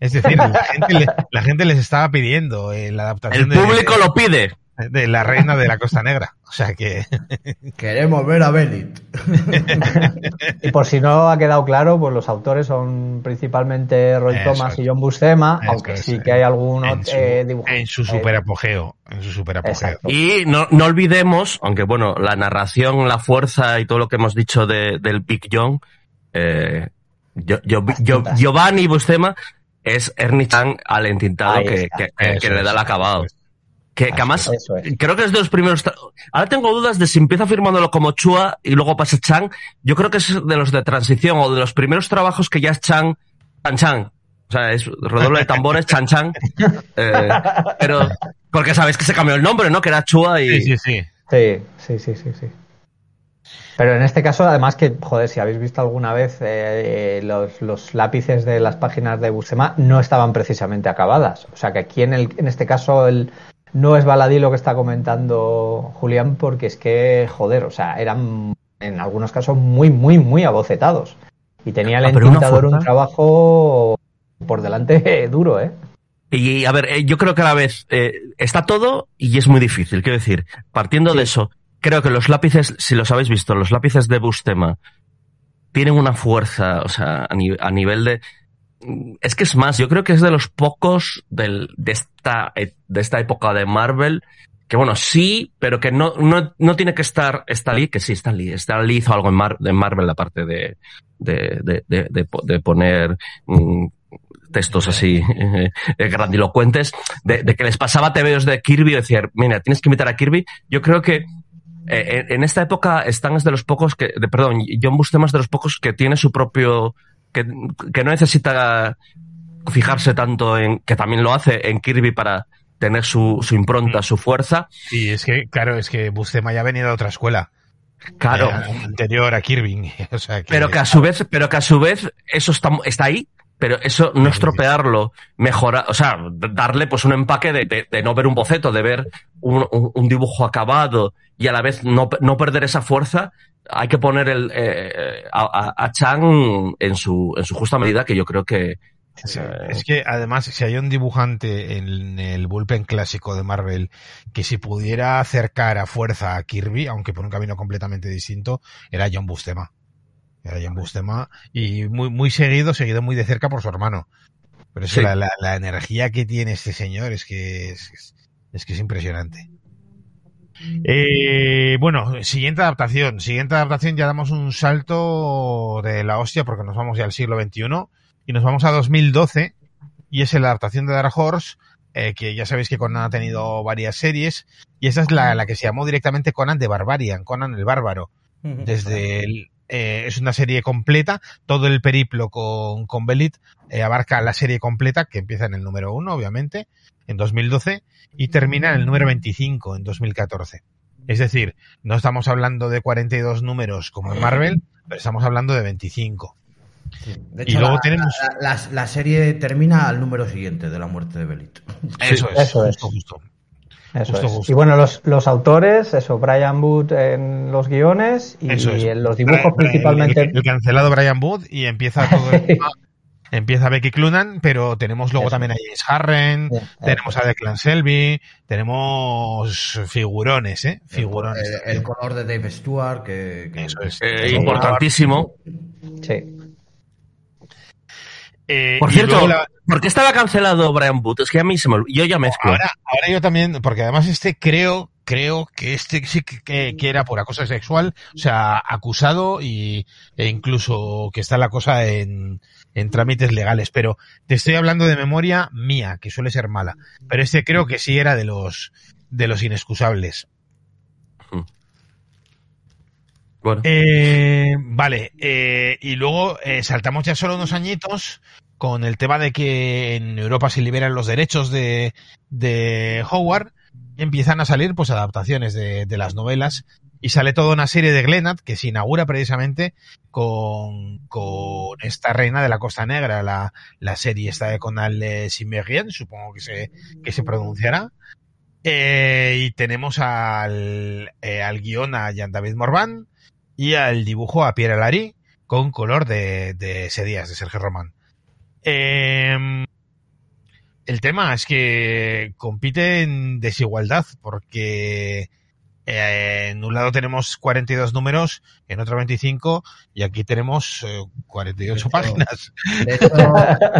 Es decir, la gente, la gente les estaba pidiendo eh, la adaptación. El público lo pide de la reina de la Costa Negra. O sea que. Queremos ver a Belit. y por si no ha quedado claro, pues los autores son principalmente Roy Thomas y John Buscema, aunque sí que hay algunos eh, En su super apogeo. En su super apogeo. Y no, no olvidemos, aunque bueno, la narración, la fuerza y todo lo que hemos dicho de, del Big John, eh, yo, yo, Giovanni Buscema es Ernie Chan alentintado que, que, que, le da el acabado. Que, además, creo que es de los primeros. Ahora tengo dudas de si empieza firmándolo como Chua y luego pasa Chang. Yo creo que es de los de transición o de los primeros trabajos que ya es Chang, Chan Chang. O sea, es redoble de tambores, Chan Chang. Eh, pero, porque sabéis que se cambió el nombre, ¿no? Que era Chua y. Sí, sí, sí. Sí, sí, sí, sí. sí. Pero en este caso, además que, joder, si habéis visto alguna vez eh, los, los, lápices de las páginas de Busema no estaban precisamente acabadas. O sea que aquí en, el, en este caso el, no es baladí lo que está comentando Julián, porque es que, joder, o sea, eran en algunos casos muy, muy, muy abocetados. Y tenía el ah, un trabajo por delante duro, ¿eh? Y a ver, eh, yo creo que a la vez eh, está todo y es muy difícil. Quiero decir, partiendo de eso, creo que los lápices, si los habéis visto, los lápices de Bustema tienen una fuerza, o sea, a nivel de, es que es más, yo creo que es de los pocos del, de, esta, de esta época de Marvel que bueno, sí, pero que no, no, no tiene que estar Stan Lee, que sí, Stan Lee. Stan Lee hizo algo en, Mar, de Marvel, aparte de, de, de, de, poner mm, textos así eh, grandilocuentes, de, que les pasaba TVOs de Kirby decir, mira, tienes que invitar a Kirby. Yo creo que eh, en esta época Stan es de los pocos que, de, perdón, John Buscema es de los pocos que tiene su propio que, no necesita fijarse tanto en, que también lo hace en Kirby para tener su, su impronta, su fuerza. Sí, es que, claro, es que Buscema ya ha venido de otra escuela. Claro. Eh, anterior a Kirby. Pero que a su vez, pero que a su vez eso está, está ahí, pero eso no estropearlo, mejorar, o sea, darle pues un empaque de, de, no ver un boceto, de ver un, un, dibujo acabado y a la vez no, no perder esa fuerza, hay que poner el, eh, a, a, Chang en su, en su justa medida, que yo creo que... es que además, si hay un dibujante en el bullpen clásico de Marvel que si pudiera acercar a fuerza a Kirby, aunque por un camino completamente distinto, era John Bustema. Bustema y muy, muy seguido, seguido muy de cerca por su hermano. Pero es la, la, energía que tiene este señor es que es, es que es impresionante. Eh, bueno, siguiente adaptación. Siguiente adaptación, ya damos un salto de la hostia porque nos vamos ya al siglo XXI y nos vamos a 2012 y es la adaptación de Dark Horse, eh, que ya sabéis que Conan ha tenido varias series y esa es la, la que se llamó directamente Conan de Barbarian, Conan el Bárbaro. Desde el, eh, es una serie completa, todo el periplo con, con Belit eh, abarca la serie completa, que empieza en el número 1, obviamente, en 2012, y termina en el número 25, en 2014. Es decir, no estamos hablando de 42 números como en Marvel, pero estamos hablando de 25. y luego la, tenemos. La, serie termina al número siguiente de la muerte de Belit. Eso es, eso es. Justo, Eso Y bueno, los, los, autores, eso, Brian Wood en los guiones y en los dibujos principalmente. El, cancelado Brian Wood y empieza todo el Empieza Becky Clunan, pero tenemos luego también a James Harren, tenemos a Declan Selby, tenemos figurones, ¿eh? Figurones. El, color de Dave Stewart, que, Eso es. Eh, importantísimo. Sí. Eh, Por cierto, ¿por qué estaba cancelado Brian Wood? Es que a mí se me Yo ya mezclo. Ahora, ahora yo también, porque además este creo, creo que este sí que, que, era por acoso sexual, o sea, acusado y, e incluso que está la cosa en, en trámites legales, pero te estoy hablando de memoria mía, que suele ser mala, pero este creo que sí era de los de los inexcusables. Eh, vale, eh, y luego eh, saltamos ya solo unos añitos con el tema de que en Europa se liberan los derechos de, de Howard empiezan a salir pues adaptaciones de, de las novelas y sale toda una serie de Glenat que se inaugura precisamente con, con esta reina de la Costa Negra, la, la serie esta de Conal Simerien, supongo que se, que se pronunciará. Y tenemos al, al guion a Jean David Morvan y al dibujo a Pierre Lary con color de, de ese día, de Sergio Román. Eh, el tema es que compite en desigualdad porque eh, en un lado tenemos 42 números, en otro 25 y aquí tenemos eh, 48 De páginas. De hecho,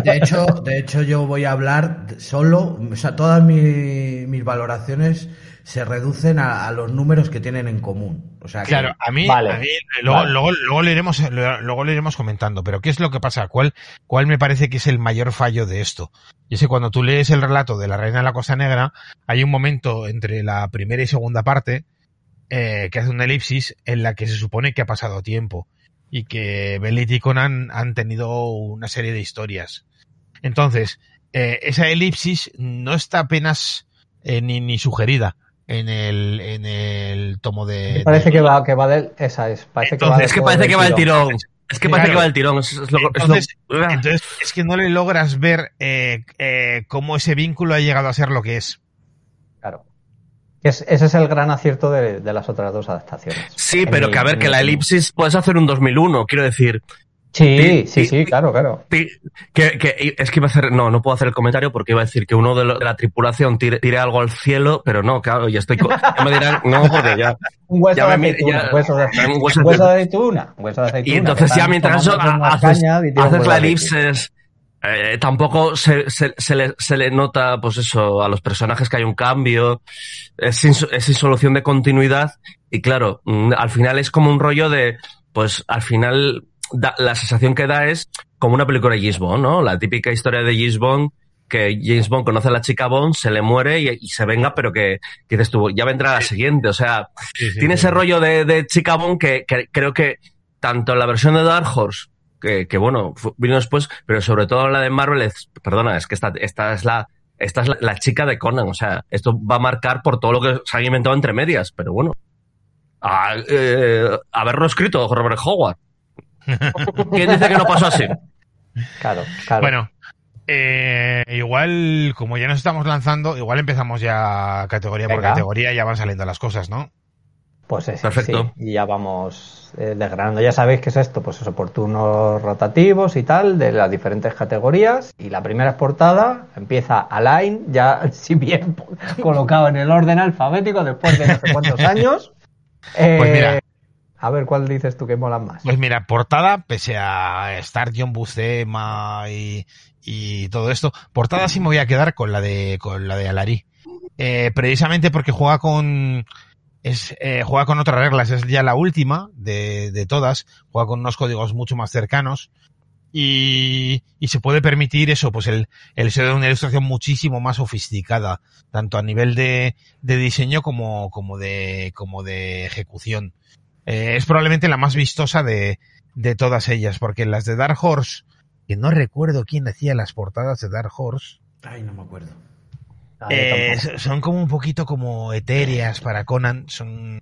de hecho, de hecho, yo voy a hablar solo, o sea, todas mi- mis valoraciones se reducen a, a los números que tienen en común. O sea, que- Claro, a mí, Vale. a mí luego, Vale. luego, luego lo iremos, luego lo iremos comentando, pero ¿qué es lo que pasa? ¿Cuál, cuál me parece que es el mayor fallo de esto? Y es que cuando tú lees el relato de la Reina de la Costa Negra, hay un momento entre la primera y segunda parte eh, que hace una elipsis en la que se supone que ha pasado tiempo y que Bellit y Conan han tenido una serie de historias. Entonces, eh, esa elipsis no está apenas eh, ni, ni sugerida en el, en el tomo de... Parece de- que va, que va del. Esa es. Parece que va Es que parece que va el tirón. Es que parece Claro. que va el tirón. Es, es lo, es lo- Entonces, Ah. entonces, es que no le logras ver eh, eh, cómo ese vínculo ha llegado a ser lo que es. Claro. Es- ese es el gran acierto de, de las otras dos adaptaciones. Sí, En pero que a ver, que la elipsis puedes hacer un 2001, quiero decir. Sí, Sí, sí, claro, claro. Que, que- es que iba a hacer, no, no puedo hacer el comentario porque iba a decir que uno de, lo- de la tripulación tire, tire algo al cielo, pero no, claro, ya estoy, ya me dirán, no, porque ya, Un hueso Ya de me aceituna. ya- hueso de, un un hueso hueso de- aceituna. un hueso de aceituna. Y entonces ya mientras eso haces, la aceituna. eh, tampoco se, se, se le, se le nota, pues eso, a los personajes que hay un cambio, es sin, es sin solución de continuidad, y claro, mm, al final es como un rollo de, pues al final da- la sensación que da es como una película de James Bond, ¿no? La típica historia de James Bond, que James Bond conoce a la chica Bond, se le muere y, y se venga, pero que, que dices tú, ya vendrá la siguiente, o sea, tiene ese rollo de, de chica Bond que, que creo que tanto en la versión de Dark Horse, que, que bueno, vino después, pero sobre todo en la de Marvel, es- perdona, es que esta, esta es la esta es la, la chica de Conan, o sea, esto va a marcar por todo lo que se ha inventado entre medias, pero bueno. A, eh, haberlo escrito Robert Howard. ¿Quién dice que no pasó así? Claro, claro. Bueno, eh, igual, como ya nos estamos lanzando, igual empezamos ya categoría por categoría, ya van saliendo las cosas, ¿no? Pues es, Perfecto. sí, y ya vamos eh, desgranando. Ya sabéis qué es esto, pues esos oportunos rotativos y tal, de las diferentes categorías. Y la primera es portada, empieza Align, ya si bien colocado en el orden alfabético después de no sé cuántos años. Eh, Pues mira. A ver, ¿cuál dices tú que molan más? Pues mira, portada, pese a estar John Buscema y, y todo esto, portada sí me voy a quedar con la de con la de Alari. Eh, precisamente porque juega con es eh, juega con otras reglas, es ya la última de, de todas, juega con unos códigos mucho más cercanos y, y se puede permitir eso, pues el, el uso de una ilustración muchísimo más sofisticada, tanto a nivel de, de diseño como, como de, como de ejecución. Eh, es probablemente la más vistosa de, de todas ellas, porque las de Dark Horse, que no recuerdo quién hacía las portadas de Dark Horse, Ay, no me acuerdo. Ah, eh, son como un poquito como etéreas para Conan, son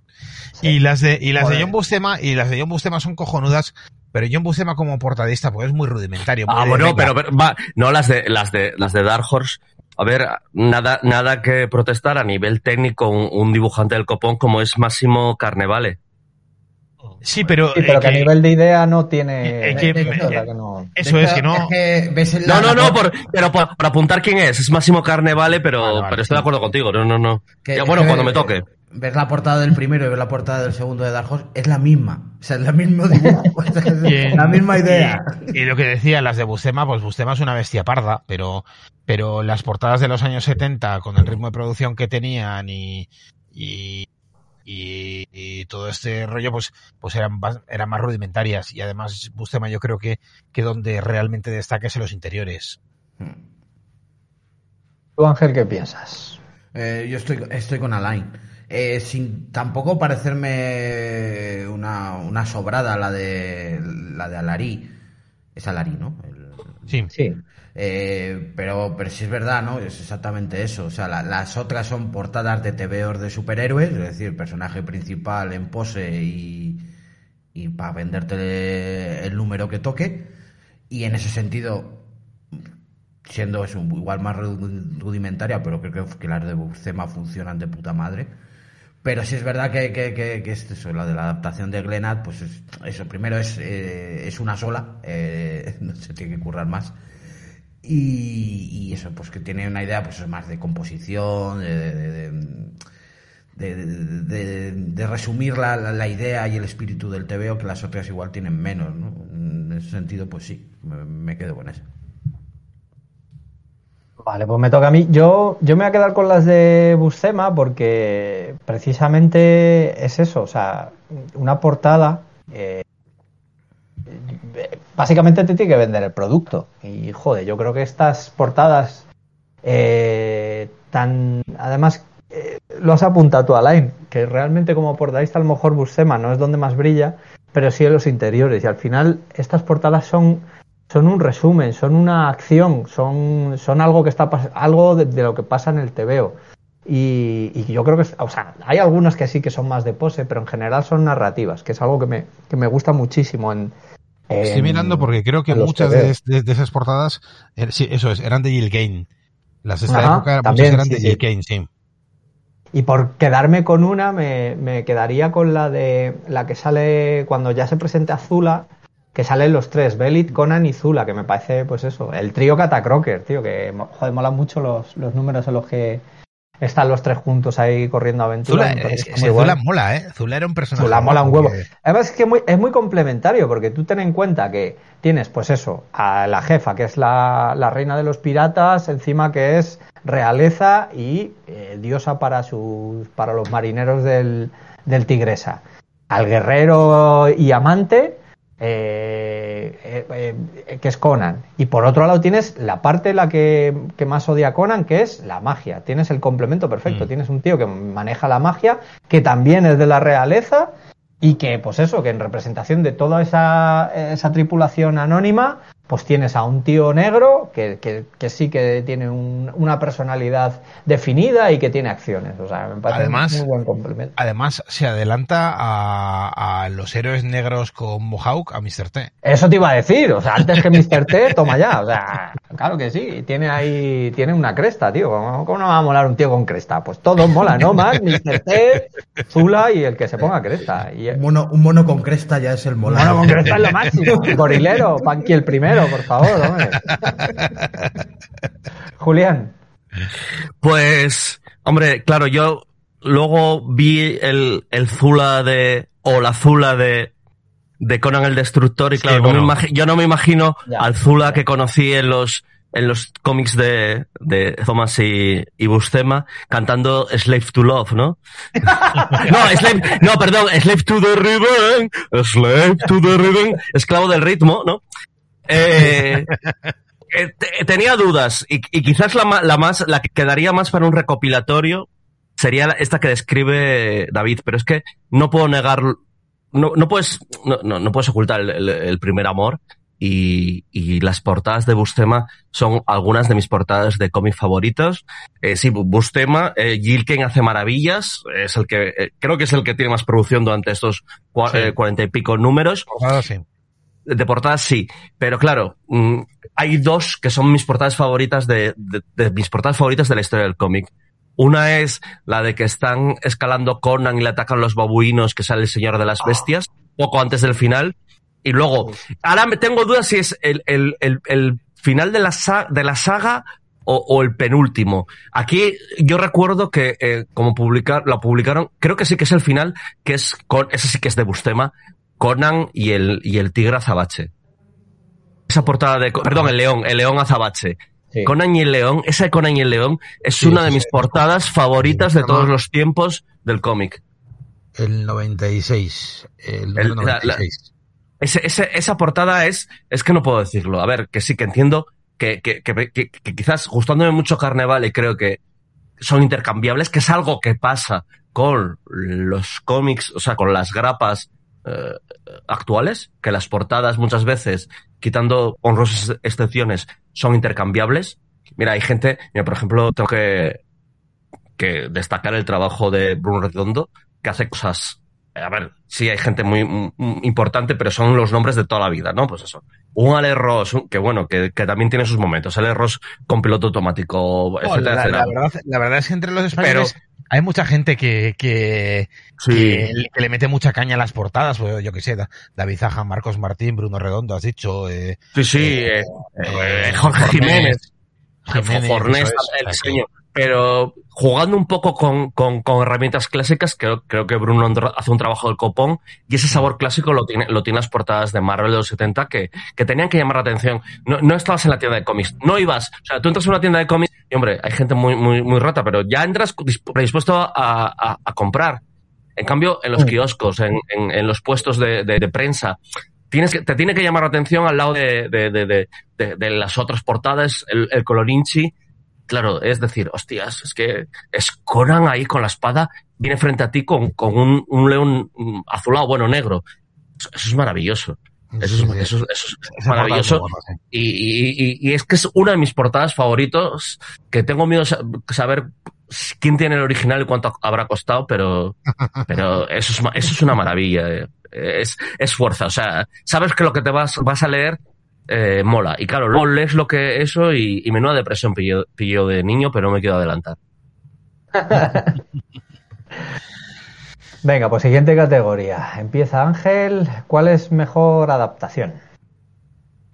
y las de y las de. John Bustema y las de John Bustema son cojonudas, pero John Bustema como portadista pues es muy rudimentario. muy Ah, bueno, pero va, no las de las de las de Dark Horse. A ver, nada nada que protestar a nivel técnico un, un dibujante del copón como es Máximo Carnevale. Sí, pero, Sí, pero eh, que a nivel de idea no tiene. Eh, que- de- de- eh, verdad que no. eso es que no que ves en No, la- no, no, por, pero por, por apuntar quién es, es Máximo Carnevale, pero, Vale, vale, pero estoy sí. de acuerdo contigo, no, no, no. que- ya, bueno, cuando me toque. Ves la portada del primero y ves la portada del segundo de Dark Horse, es la misma. O sea, es el mismo dibujo. Y en- la misma idea. Y, y lo que decía, las de Bustema, pues Bustema es una bestia parda, pero, pero las portadas de los años 70, con el ritmo de producción que tenían y, y, y, y todo este rollo, pues, pues eran, eran más rudimentarias. Y además, Bustema yo creo que, que donde realmente destaca es en los interiores. ¿Tú, Ángel, qué piensas? Eh, yo estoy, estoy con Alain. Eh, sin tampoco parecerme una, una, sobrada la de la de Alarí. Es Alarí, ¿no? Sí. Sí. Eh, pero, pero sí es verdad, ¿no? Es exactamente eso. O sea, las otras son portadas de TVOs de superhéroes, es decir, personaje principal en pose y, y para venderte el número que toque. Y en ese sentido, siendo eso igual más rudimentaria, pero creo que las de Bucema funcionan de puta madre pero sí es verdad que, que, que, eso, la de la adaptación de Glenad, pues eso, primero es, eh, es una sola, eh, no se tiene que currar más. Y, eso, pues que tiene una idea pues es más de composición, de, de, de resumir la, idea y el espíritu del TVO, que las otras igual tienen menos, ¿no? En ese sentido, pues sí, me quedo con eso. Vale, pues me toca a mí. Yo, yo me voy a quedar con las de Buscema porque precisamente es eso, o sea, una portada. Eh, básicamente te tiene que vender el producto. Y joder, yo creo que estas portadas eh, tan. Además, eh, lo has apuntado tú, Alain, que realmente como portadista a lo mejor Buscema no es donde más brilla, pero sí en los interiores. Y al final, estas portadas son son un resumen, son una acción, son, son algo que está algo de, lo que pasa en el TVO. Y, y, yo creo que, o sea, hay algunas que sí que son más de pose, pero en general son narrativas, que es algo que me, que me gusta muchísimo en, Estoy mirando porque creo que muchas de, esas portadas, eh, sí, eso es, eran de Jill Kane. Las de esta época también, eran de Jill Kane, sí. Y por quedarme con una, me, me, quedaría con la de la que sale cuando ya se presenta Azula, que salen los tres, Belit, Conan y Zula, que me parece, pues eso, el trío Catacroker, tío, que joder, molan mucho los, los números en los que están los tres juntos ahí corriendo aventuras. Zula, es, Zula mola, ¿eh? Zula era un personaje. Zula mola un huevo. Además es que muy, es muy complementario, porque tú ten en cuenta que tienes, pues eso, a la jefa, que es la, la reina de los piratas, encima que es realeza y eh, diosa para, sus, para los marineros del, del Tigresa. Al guerrero y amante, eh, eh, eh, que es Conan. Y por otro lado tienes la parte la que, más odia Conan, que es la magia. Tienes el complemento perfecto. Mm. Tienes un tío que maneja la magia, que también es de la realeza y que, pues eso, que en representación de toda esa, esa tripulación anónima, pues tienes a un tío negro que, que, sí que tiene una personalidad definida y que tiene acciones. O sea, me parece además, muy buen complemento. Además, se adelanta a, los héroes negros con Mohawk a Mr. T. Eso te iba a decir. O sea, antes que Mr. T, toma ya. O sea, claro que sí. Tiene ahí, tiene una cresta, tío. ¿Cómo, no va a molar un tío con cresta? Pues todo mola, ¿no? Más Mr. T, Zula y el que se ponga cresta. Y, un, mono, un mono con cresta ya es el mola. Un mono con cresta es lo máximo. Gorilero, Panqui el primero por favor, hombre. Julián. Pues, hombre, claro, yo luego vi el, el Zula de, o la Zula de, de Conan el Destructor y claro, yo no me imagino al Zula que conocí en los, en los cómics de, de Thomas y, y Bustema cantando Slave to Love, ¿no? no, Slave, no, perdón, Slave to the Rhythm, Slave to the Rhythm, esclavo del ritmo, ¿no? Eh, eh tenía dudas y, quizás la, la, más, la que quedaría más para un recopilatorio sería esta que describe David, pero es que no puedo negar, no, no puedes, no, no, puedes ocultar el, primer amor y, y, las portadas de Bustema son algunas de mis portadas de cómic favoritos. Eh, sí, Bustema, eh, Gilken hace maravillas, es el que, eh, creo que es el que tiene más producción durante estos eh, cuarenta y pico números. sí de portadas sí, pero claro, mm, hay dos que son mis portadas favoritas de, de, mis portadas favoritas de la historia del cómic. Una es la de que están escalando Conan y le atacan los babuinos, que sale el Señor de las Bestias, poco antes del final. Y luego, ahora me tengo dudas si es el, el, el, final de la, saga, de la saga o, el penúltimo. Aquí yo recuerdo que eh, como publicar, lo publicaron, creo que sí que es el final, que es con, ese sí que es de Bustema, Conan y el, y el tigre azabache. Esa portada de, perdón, el león, el león azabache. Conan y el león, esa de Conan y el león es una de mis portadas favoritas de todos los tiempos del cómic. El 96. El, 96. esa portada es, es que no puedo decirlo. A ver, que sí que entiendo que, que, que, que, quizás gustándome mucho Carnaval y creo que son intercambiables, que es algo que pasa con los cómics, o sea, con las grapas eh, actuales, que las portadas muchas veces, quitando honrosas excepciones, son intercambiables. Mira, hay gente, mira, por ejemplo, tengo que, que destacar el trabajo de Bruno Redondo, que hace cosas a ver, sí hay gente muy, importante, pero son los nombres de toda la vida, ¿no? Pues eso. Un Ale Ross, que bueno, que, también tiene sus momentos. Ale Ross con piloto automático, etcétera, la, verdad, la, verdad, es que entre los españoles hay mucha gente que, que, le mete mucha caña a las portadas, pues, yo que sé, David Zaja, Marcos Martín, Bruno Redondo, has dicho. Eh, sí, sí, eh, eh, Jorge Jiménez. Jiménez, el diseño pero jugando un poco con, con, con herramientas clásicas, creo, creo, que Bruno hace un trabajo del copón y ese sabor clásico lo tiene, lo tiene las portadas de Marvel de los 70 que, que tenían que llamar la atención. No, no estabas en la tienda de cómics, no ibas. O sea, tú entras en una tienda de cómics y, hombre, hay gente muy, muy, muy rata, pero ya entras predispuesto a, a, a comprar. En cambio, en los kioscos, en, en, en los puestos de, de, de, prensa, tienes que, te tiene que llamar la atención al lado de, de, de las otras portadas, el, el colorinchi Claro, es decir, hostias, es que es Conan ahí con la espada, viene frente a ti con, con un, un, león azulado, bueno, negro. Eso, es maravilloso. Eso es, eso, eso es maravilloso. Y, y, y, es que es una de mis portadas favoritos, que tengo miedo de saber quién tiene el original y cuánto habrá costado, pero, pero eso, es, eso es una maravilla. Eh. Es, es fuerza. O sea, sabes que lo que te vas, vas a leer eh, mola. Y claro, luego lees lo que eso y, y menuda depresión pillo, de niño, pero no me quiero adelantar. Venga, pues siguiente categoría. Empieza Ángel. ¿Cuál es mejor adaptación?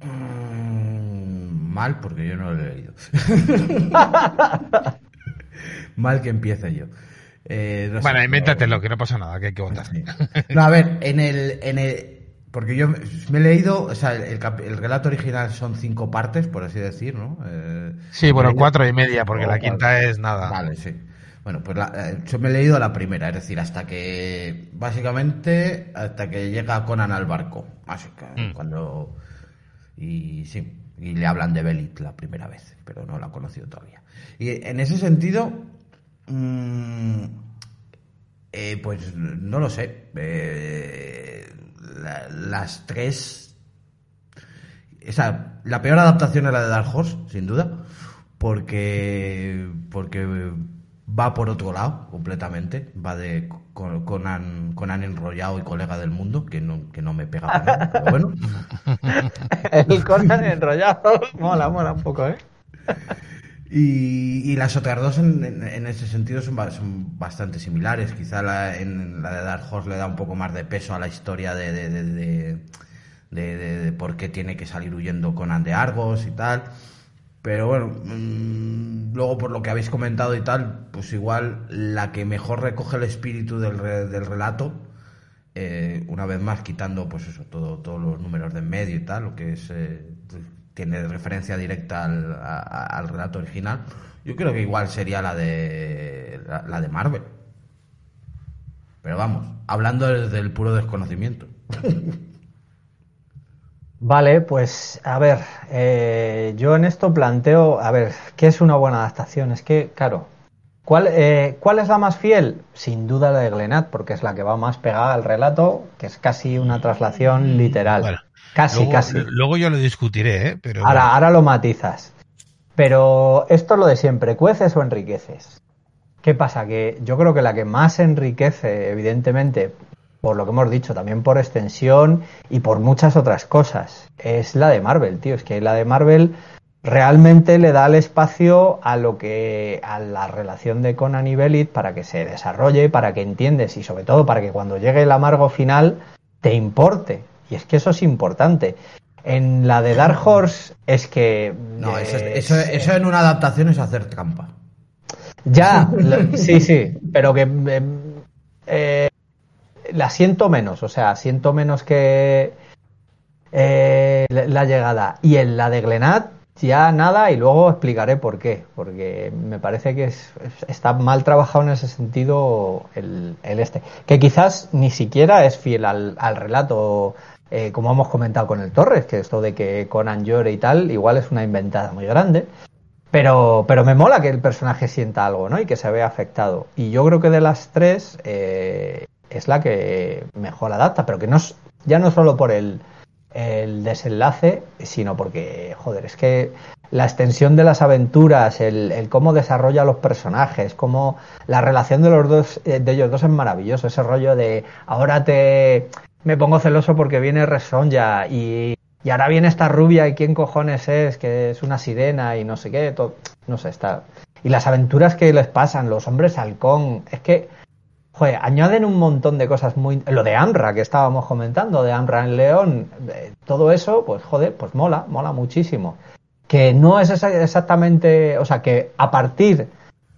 Mm, mal, porque yo no lo he leído. mal que empiece yo. Eh, bueno, invéntatelo, que no pasa nada, que hay que votar. No, a ver, en el, en el, porque yo me he leído, o sea, el, relato original son cinco partes, por así decir, ¿no? Eh, sí, bueno, cuatro y media, porque la quinta es nada. Vale, sí. Bueno, pues eh, yo me he leído la primera, es decir, hasta que, básicamente, hasta que llega Conan al barco. Así que, mm. cuando... Y sí, y le hablan de Belit la primera vez, pero no la ha conocido todavía. Y en ese sentido, mmm, eh, pues no lo sé. Eh, las tres. Esa, la peor adaptación es la de Dark Horse, sin duda, porque, porque va por otro lado completamente, va de Conan, Conan enrollado y colega del mundo, que no, que no me pega para pero bueno. El Conan enrollado mola, mola un poco, ¿eh? Y, las otras dos en, ese sentido son, bastante similares. Quizá la, en la de Dark Horse le da un poco más de peso a la historia de, de, de, por qué tiene que salir huyendo con de Argos y tal. Pero bueno, mm, luego por lo que habéis comentado y tal, pues igual la que mejor recoge el espíritu del, del relato, eh, una vez más quitando pues eso, todo, todos los números de en medio y tal, lo que es... Eh, tiene referencia directa al, relato original, yo creo que igual sería la de la, de Marvel. Pero vamos, hablando desde el puro desconocimiento. Vale, pues a ver, eh, yo en esto planteo, a ver, ¿qué es una buena adaptación? Es que, claro, ¿cuál, eh, ¿cuál es la más fiel? Sin duda la de Glenat, porque es la que va más pegada al relato, que es casi una traslación literal. Casi, casi. Luego yo lo discutiré, ¿eh? Pero... Ahora, ahora lo matizas. Pero esto es lo de siempre, ¿cueces o enriqueces? ¿Qué pasa? Que yo creo que la que más enriquece, evidentemente, por lo que hemos dicho, también por extensión y por muchas otras cosas, es la de Marvel, tío. Es que la de Marvel realmente le da el espacio a lo que a la relación de Conan y Belit para que se desarrolle, para que entiendes y sobre todo para que cuando llegue el amargo final te importe. Y es que eso es importante. En la de Dark Horse es que. No, eso, eso, en una adaptación es hacer trampa. Ya, sí, sí, pero que. Em, eh, la siento menos, o sea, siento menos que. Eh, la llegada. Y en la de Glenat, ya nada, y luego explicaré por qué. Porque me parece que es, está mal trabajado en ese sentido el, este. Que quizás ni siquiera es fiel al, relato eh, como hemos comentado con el Torres, que esto de que Conan llore y tal, igual es una inventada muy grande. Pero, pero me mola que el personaje sienta algo, ¿no? Y que se vea afectado. Y yo creo que de las tres eh, es la que mejor adapta, pero que no ya no solo por el, el desenlace, sino porque, joder, es que la extensión de las aventuras, el, cómo desarrolla los personajes, cómo la relación de los dos, eh, de ellos dos es maravilloso. Ese rollo de ahora te me pongo celoso porque viene Resonja y, y ahora viene esta rubia y quién cojones es, que es una sirena y no sé qué, todo, no sé, está. Y las aventuras que les pasan, los hombres halcón, es que joder, añaden un montón de cosas muy... Lo de Amra que estábamos comentando, de Amra en León, todo eso, pues joder, pues mola, mola muchísimo. Que no es exactamente, o sea, que a partir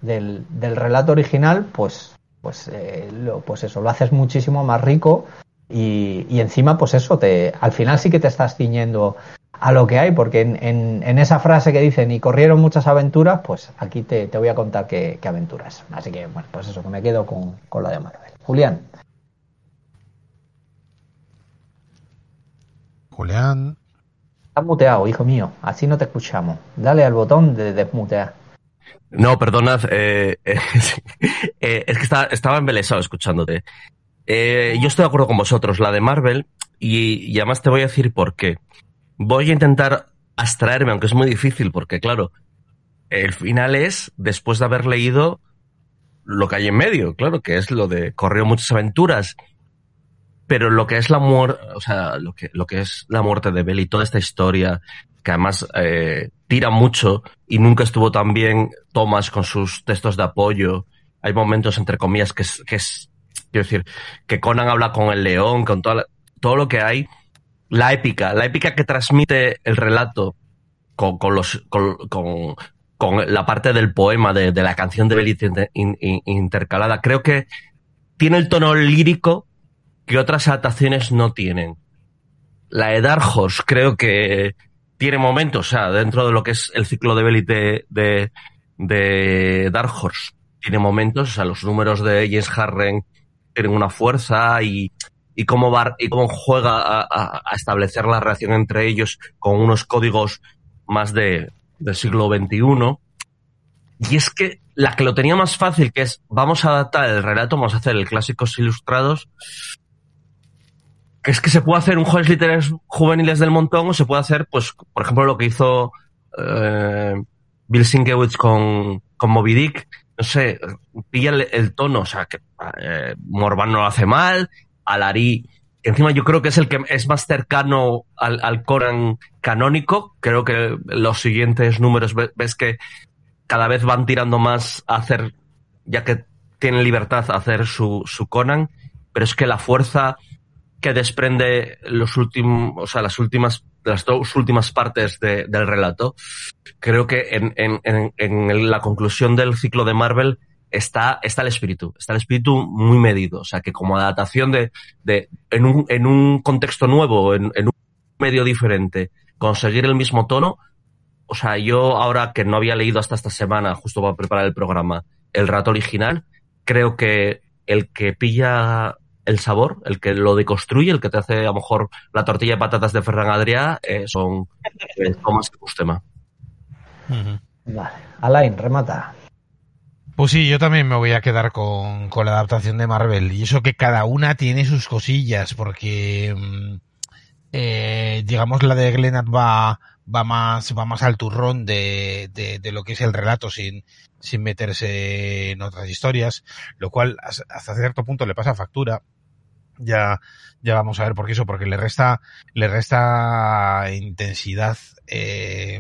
del, del relato original, pues, pues, eh, lo, pues eso, lo haces muchísimo más rico y, y, encima, pues eso, te, al final sí que te estás ciñendo a lo que hay, porque en, en, en esa frase que dicen y corrieron muchas aventuras, pues aquí te, te voy a contar qué, qué, aventuras. Así que, bueno, pues eso, que me quedo con, con la de Marvel. Julián. Julián, Estás muteado, hijo mío. Así no te escuchamos. Dale al botón de desmutear. No, perdonad. Eh, eh, es que estaba, estaba embelesado escuchándote. Eh, yo estoy de acuerdo con vosotros, la de Marvel, y, y, además te voy a decir por qué. Voy a intentar abstraerme, aunque es muy difícil, porque claro, el final es después de haber leído lo que hay en medio, claro, que es lo de corrió muchas aventuras pero lo que es la muerte, o sea, lo que, lo que es la muerte de Belly, toda esta historia, que además eh, tira mucho y nunca estuvo tan bien Thomas con sus textos de apoyo. Hay momentos, entre comillas, que es, que es quiero decir, que Conan habla con el león, con toda todo lo que hay. La épica, la épica que transmite el relato con, con los, con, con, la parte del poema, de, de la canción de in, intercalada. Creo que tiene el tono lírico que otras adaptaciones no tienen. La Horse creo que tiene momentos, o sea, dentro de lo que es el ciclo de Belly de, de, de Dark Horse, tiene momentos, o sea, los números de James Harren tienen una fuerza y, y cómo, va, y cómo juega a, a, a, establecer la relación entre ellos con unos códigos más de, del siglo XXI. Y es que la que lo tenía más fácil, que es vamos a adaptar el relato, vamos a hacer el clásicos ilustrados, es que se puede hacer un juegos literarios juveniles del montón o se puede hacer, pues, por ejemplo, lo que hizo eh, Bill Sienkiewicz con, con Moby Dick. No sé, pilla el, el tono, o sea, que eh, Morvan no lo hace mal, Alari, encima yo creo que es el que es más cercano al, al Conan canónico. Creo que los siguientes números ves que cada vez van tirando más a hacer, ya que tienen libertad a hacer su, su Conan, pero es que la fuerza que desprende los últimos, o sea, las últimas, las dos últimas partes de, del relato, creo que en, en, en, la conclusión del ciclo de Marvel está, está el espíritu, está el espíritu muy medido, o sea, que como adaptación de, de en, un, en un contexto nuevo, en, en un medio diferente, conseguir el mismo tono, o sea, yo ahora que no había leído hasta esta semana, justo para preparar el programa, el rato original, creo que el que pilla el sabor, el que lo deconstruye, el que te hace a lo mejor la tortilla de patatas de Ferran Adrià, eh, son eh, Thomas Custema. Uh -huh. Vale. Alain, remata. Pues sí, yo también me voy a quedar con, con, la adaptación de Marvel. Y eso que cada una tiene sus cosillas, porque eh, digamos la de Glenat va, va más, va más al turrón de, de, de, lo que es el relato sin, sin meterse en otras historias, lo cual hasta cierto punto le pasa factura ya, ya vamos a ver por qué eso, porque le resta, le resta intensidad, eh,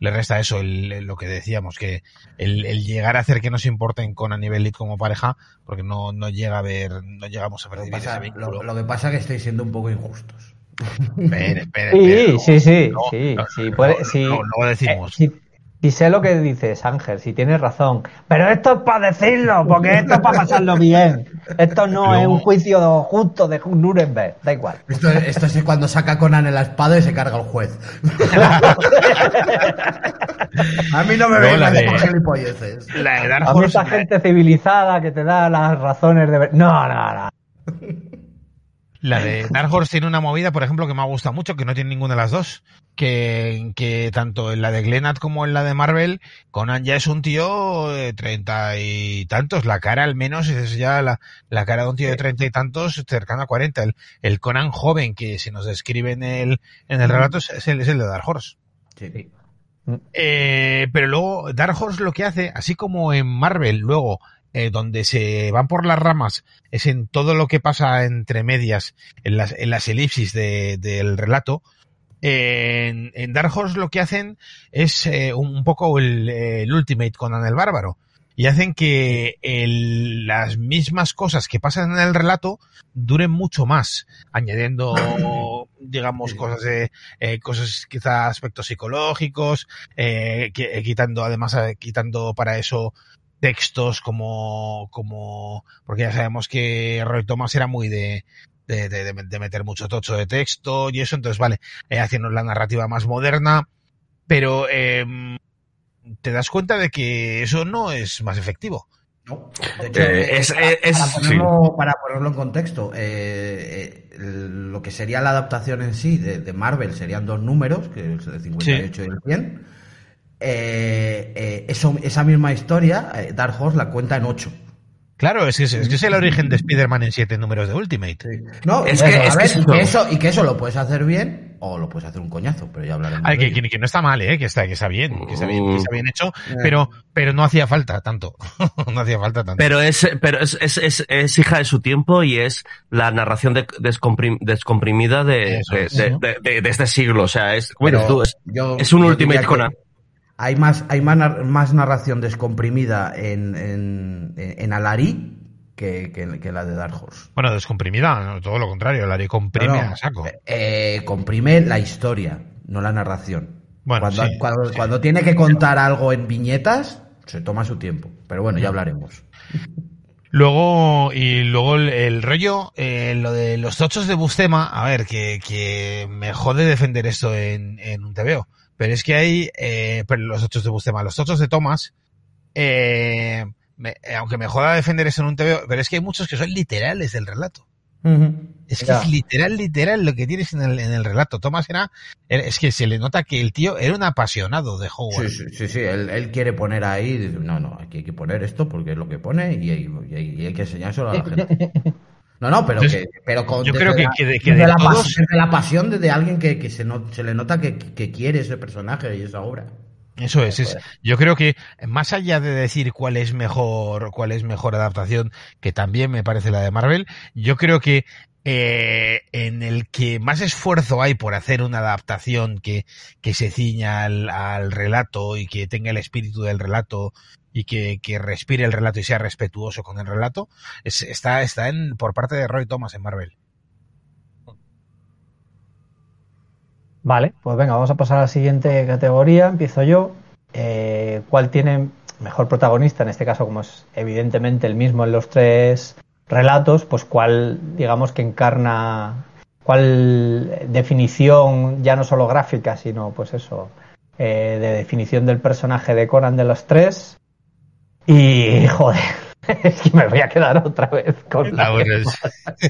le resta eso, el, lo que decíamos, que el, el, llegar a hacer que nos importen con a nivel lead como pareja, porque no, no llega a ver, no llegamos a ver lo, pasa, lo, lo, que pasa es que estáis siendo un poco injustos. Espera, espera, sí, sí, sí, no, sí, no, sí, puede, sí. No, no decimos. Eh, sí, y sé lo que dices, Ángel, si tienes razón. Pero esto es para decirlo, porque esto es para pasarlo bien. Esto no, no, es un juicio justo de Nuremberg, da igual. Esto, esto es cuando saca Conan en la espada y se carga el juez. A mí no me no, vengan con gilipolleces. La de Dark A mí esta gente civilizada que te da las razones de... No, no, no. La de Dark Horse tiene una movida, por ejemplo, que me ha gustado mucho, que no tiene ninguna de las dos. Que, que tanto en la de Glenad como en la de Marvel, Conan ya es un tío de treinta y tantos. La cara al menos es ya la, la cara de un tío de treinta y tantos, cercano a cuarenta. El, el, Conan joven que se nos describe en el, en el relato es el, es el de Dark Horse. Sí. Eh, pero luego Dark Horse lo que hace, así como en Marvel, luego eh, donde se van por las ramas es en todo lo que pasa entre medias, en las, en las elipsis de, del relato. En, en, Dark Horse lo que hacen es eh, un poco el, el, Ultimate Conan el Bárbaro. Y hacen que el, las mismas cosas que pasan en el relato duren mucho más, añadiendo, digamos, cosas de, eh, cosas quizá aspectos psicológicos, eh, que, quitando además, quitando para eso textos como, como, porque ya sabemos que Roy Thomas era muy de, de, de, de meter mucho tocho de texto y eso, entonces vale, eh, haciendo la narrativa más moderna, pero eh, te das cuenta de que eso no es más efectivo. No. De hecho, eh, es, para, es, para, ponerlo, sí. para, ponerlo, en contexto, eh, eh, lo que sería la adaptación en sí de, de, Marvel serían dos números, que es el 58 sí. y el 100 eh, eh, eso, esa misma historia, eh, Dark Horse la cuenta en 8. Claro, es que es, es, que es el origen de Spider-Man en siete números de Ultimate. Sí. No, es, que, es ver, que, y que, eso, y que eso lo puedes hacer bien o lo puedes hacer un coñazo, pero ya hablaremos. Ay, que, que, que, no está mal, ¿eh? que, está, que está bien, que está bien, que está bien hecho, pero, pero no hacía falta tanto. no hacía falta tanto. Pero es, pero es, es, es, es hija de su tiempo y es la narración de, descomprim, descomprimida de, eso, de, de, de, de, este siglo. O sea, es, bueno, tú, es, es un Ultimate Conan hay más, hay más, más narración descomprimida en, en, en Alari que, que, que, la de Dark Horse. Bueno, descomprimida, todo lo contrario, Alari comprime no, no, a saco. Eh, comprime la historia, no la narración. Bueno, cuando, sí, cuando, sí. cuando, tiene que contar algo en viñetas, se toma su tiempo. Pero bueno, ya hablaremos. Luego, y luego el, el rollo, eh, lo de los tochos de Bustema, a ver, que, que me jode defender esto en, en un TVO. Pero es que hay, eh, pero los tochos de Bustema, los tochos de Thomas, eh, me, aunque me joda defender eso en un TV, pero es que hay muchos que son literales del relato. Uh -huh. Es que ya. es literal, literal lo que tienes en el, en el relato. Thomas era, es que se le nota que el tío era un apasionado de Howard. Sí, sí, sí, sí. Él, él, quiere poner ahí, no, no, aquí hay que poner esto porque es lo que pone y, y, y hay que enseñárselo a la gente. No, no, pero, Entonces, que, pero con, yo creo que, la, que, de, que de la, todos... pasión, de la pasión de, de alguien que, que se, no, se, le nota que, que, quiere ese personaje y esa obra. Eso es, es, yo creo que más allá de decir cuál es mejor, cuál es mejor adaptación, que también me parece la de Marvel, yo creo que eh, en el que más esfuerzo hay por hacer una adaptación que, que se ciña al, al, relato y que tenga el espíritu del relato y que, que, respire el relato y sea respetuoso con el relato, es, está, está en, por parte de Roy Thomas en Marvel. Vale, pues venga, vamos a pasar a la siguiente categoría. Empiezo yo. Eh, ¿Cuál tiene mejor protagonista? En este caso, como es evidentemente el mismo en los tres relatos, pues cuál, digamos que encarna, cuál definición, ya no solo gráfica, sino pues eso, eh, de definición del personaje de Conan de los tres. Y joder, es que me voy a quedar otra vez con la. Bueno, es...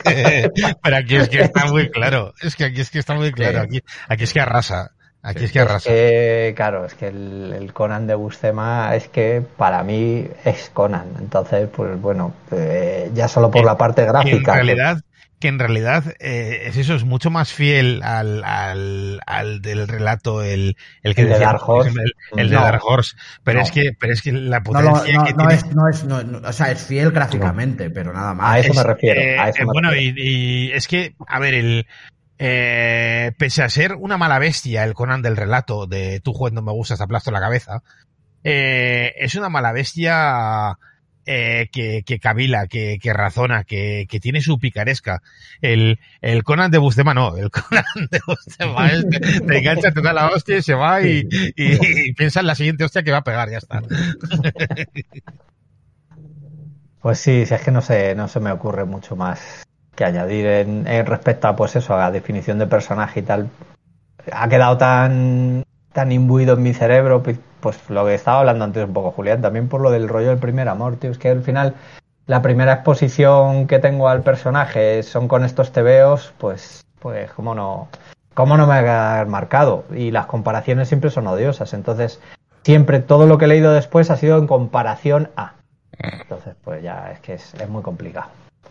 Pero aquí es que está muy claro. Es que aquí es que está muy claro. Aquí, aquí es que arrasa. Aquí es que arrasa. Es que, claro, es que el, el, Conan de Buscema es que para mí es Conan. Entonces, pues bueno, eh, ya solo por en, la parte gráfica. En realidad, que en realidad eh, es eso, es mucho más fiel al, al, al del relato, el, el que el decía, de Dark Horse. El, el no, de Dark Horse. Pero no. es que, pero es que la potencia no, que tiene... es, no es, no, o sea, es fiel gráficamente, pero nada más. A eso es, me refiero. Eh, a eso me bueno, refiero. Y, y, es que, a ver, el, eh, pese a ser una mala bestia, el Conan del relato de tu juez no me gusta, te aplasto la cabeza, eh, es una mala bestia eh, que, que cavila, que, que razona, que, que, tiene su picaresca. El, el Conan de Bustema no, el Conan de Bustema es, te, te, engancha, te da la hostia y se va y, y, y, piensa en la siguiente hostia que va a pegar, ya está. Pues sí, si es que no se, no se me ocurre mucho más que añadir en, en respecto a pues eso, a la definición de personaje y tal. Ha quedado tan, tan imbuido en mi cerebro, pues, lo que estaba hablando antes un poco Julián, también por lo del rollo del primer amor, tío, es que al final la primera exposición que tengo al personaje son con estos tebeos, pues, pues cómo no, cómo no me ha marcado. Y las comparaciones siempre son odiosas. Entonces, siempre todo lo que he leído después ha sido en comparación a. Entonces, pues ya es que es, muy complicado.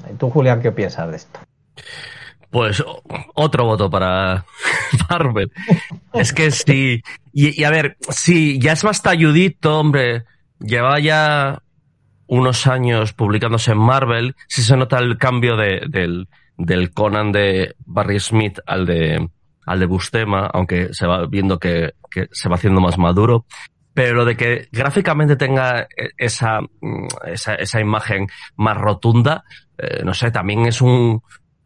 ¿Y tú, Julián, qué piensas de esto? Pues otro voto para Marvel. es que sí. Y, a ver, sí, ya es más talludito, hombre. Lleva ya unos años publicándose en Marvel. Sí se nota el cambio del, del Conan de Barry Smith al de, al de Bustema, aunque se va viendo que, se va haciendo más maduro pero de que gráficamente tenga e, esa, mm, esa, esa imagen más rotunda, eh, no sé, también es un,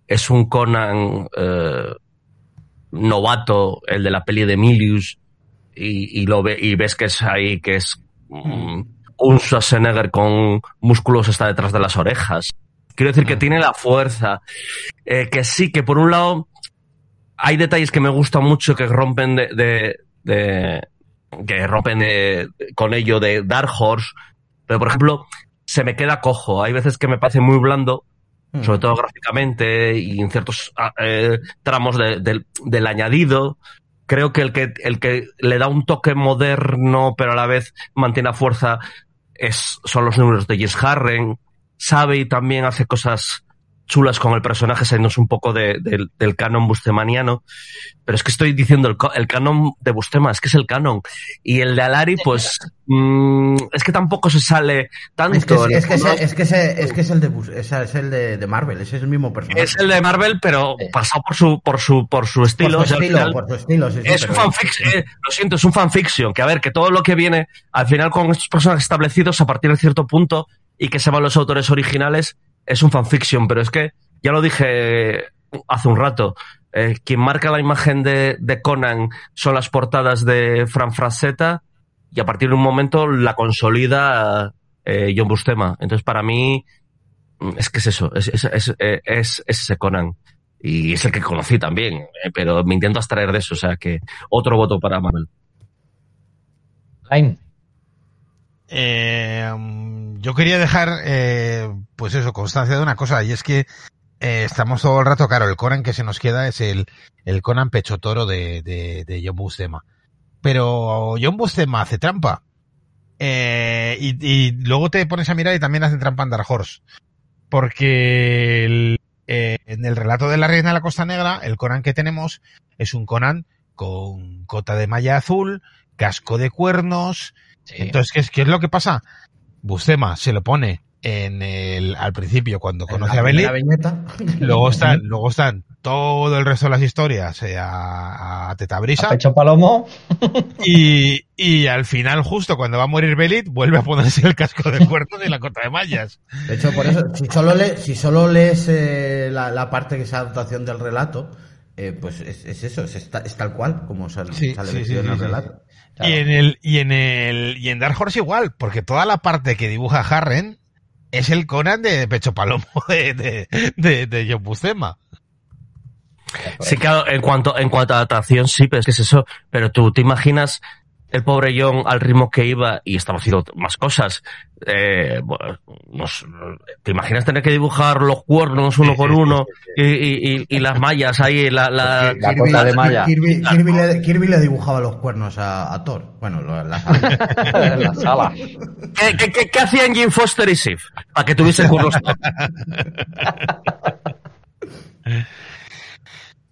es un Conan eh, novato, el de la peli de Milius, y, y, lo ve, y ves que es ahí, que es mm, un Schwarzenegger con músculos está detrás de las orejas. Quiero decir que ah. tiene la fuerza. Eh, que sí, que por un lado hay detalles que me gustan mucho que rompen de, de que rompen eh, con ello de Dark Horse, pero por ejemplo, se me queda cojo. Hay veces que me parece muy blando, sobre todo gráficamente y en ciertos ah, eh, tramos del añadido. Creo que el, que el que le da un toque moderno, pero a la vez mantiene fuerza, es, son los números de Jess Harren. Sabe y también hace cosas chulas con el personaje, saliéndose un poco de, del canon bustemaniano. Pero es que estoy diciendo el, canon de Bustema, es que es el canon. Y el de Alari, pues, mm, es que tampoco se sale tanto. Es que es, que, es, que, es, que es el de es el de, Marvel, ese es el mismo personaje. Es el de Marvel, pero pasado por su, por su, por su estilo. Por su estilo, por su estilo es un fanfiction, eh, lo siento, es un fanfiction, que a ver, que todo lo que viene al final con estos personajes establecidos a partir de cierto punto y que se van los autores originales, es un fanfiction, pero es que, ya lo dije hace un rato, eh, quien marca la imagen de, Conan son las portadas de Fran Frasetta y a partir de un momento la consolida eh, John Bustema. Entonces, para mí, mm, es que es eso, es, es, es, ese Conan. Y es el que conocí también, eh, pero me intento abstraer de eso, o sea que otro voto para Marvel. Eh, yo quería dejar, eh, pues eso, constancia de una cosa, y es que eh, estamos todo el rato, claro, el Conan que se nos queda es el, el Conan pecho toro de, de, de John Bustema. Pero John Bustema hace trampa. Eh, y, y, luego te pones a mirar y también hace trampa en Dark Horse. Porque el, eh, en el relato de la Reina de la Costa Negra, el Conan que tenemos es un Conan con cota de malla azul, casco de cuernos, entonces, ¿qué es, ¿qué es lo que pasa? Bustema se lo pone en el, al principio cuando conoce a Belly. Luego están, luego están todo el resto de las historias eh, a, a Tetabrisa. Pecho Palomo. Y, y al final, justo cuando va a morir Belit, vuelve a ponerse el casco de cuernos y la cota de mallas. De hecho, por eso, si solo, le, si solo lees eh, la, la, parte que es adaptación del relato, eh, pues es, es, eso, es, tal cual como sale, sale en el relato. Y en el, y en el, y en Dark Horse igual, porque toda la parte que dibuja Harren es el Conan de Pecho Palomo de, de, de, de John. Sí, claro, en cuanto, en cuanto a adaptación, sí, pero es que es eso. Pero tú te imaginas el pobre John al ritmo que iba y estaba haciendo más cosas. Eh, bueno, ¿Te imaginas tener que dibujar los cuernos uno por uno y, y, y, las mallas ahí? La, la, la Kirby, de malla. Kirby, Kirby, le, Kirby, le, dibujaba los cuernos a, a Thor. Bueno, la sala. la sala. ¿Qué, qué, qué, qué hacían Jim Foster y Sif? Para que tuviesen cuernos.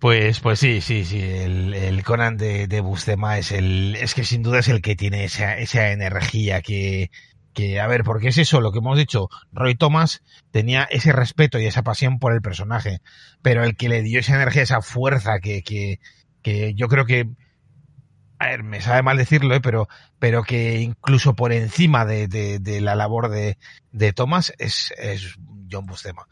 Pues, pues sí, sí, sí. El, el Conan de, Bustema es el, es que sin duda es el que tiene esa, esa energía que, que, a ver, porque es eso lo que hemos dicho. Roy Thomas tenía ese respeto y esa pasión por el personaje, pero el que le dio esa energía, esa fuerza que, que, que yo creo que, a ver, me sabe mal decirlo, ¿eh? pero, pero que incluso por encima de, la labor de, de Thomas es, es John Bustema.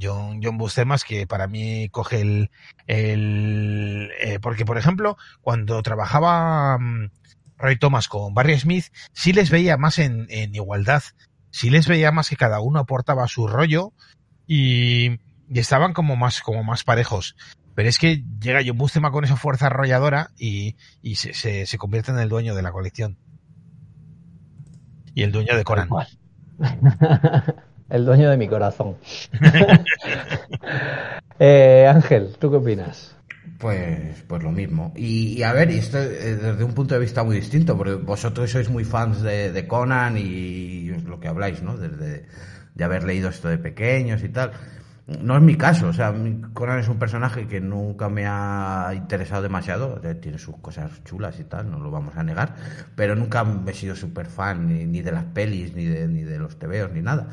John, John Buscemas, que para mí coge el, el eh, porque por ejemplo, cuando trabajaba um, Roy Thomas con Barry Smith, sí les veía más en, en, igualdad, sí les veía más que cada uno aportaba su rollo y, y estaban como más, como más parejos. Pero es que llega John Buscema con esa fuerza arrolladora y, y se, se, se, convierte en el dueño de la colección. Y el dueño de Conan. el dueño de mi corazón. Eh, Ángel, ¿tú qué opinas? Pues, pues lo mismo. Y, a ver, y esto eh, desde un punto de vista muy distinto, porque vosotros sois muy fans de, Conan y lo que habláis, ¿no? Desde de haber leído esto de pequeños y tal. No es mi caso, o sea, Conan es un personaje que nunca me ha interesado demasiado, tiene sus cosas chulas y tal, no lo vamos a negar, pero nunca he sido súper fan ni, de las pelis, ni de, ni de los tebeos, ni nada.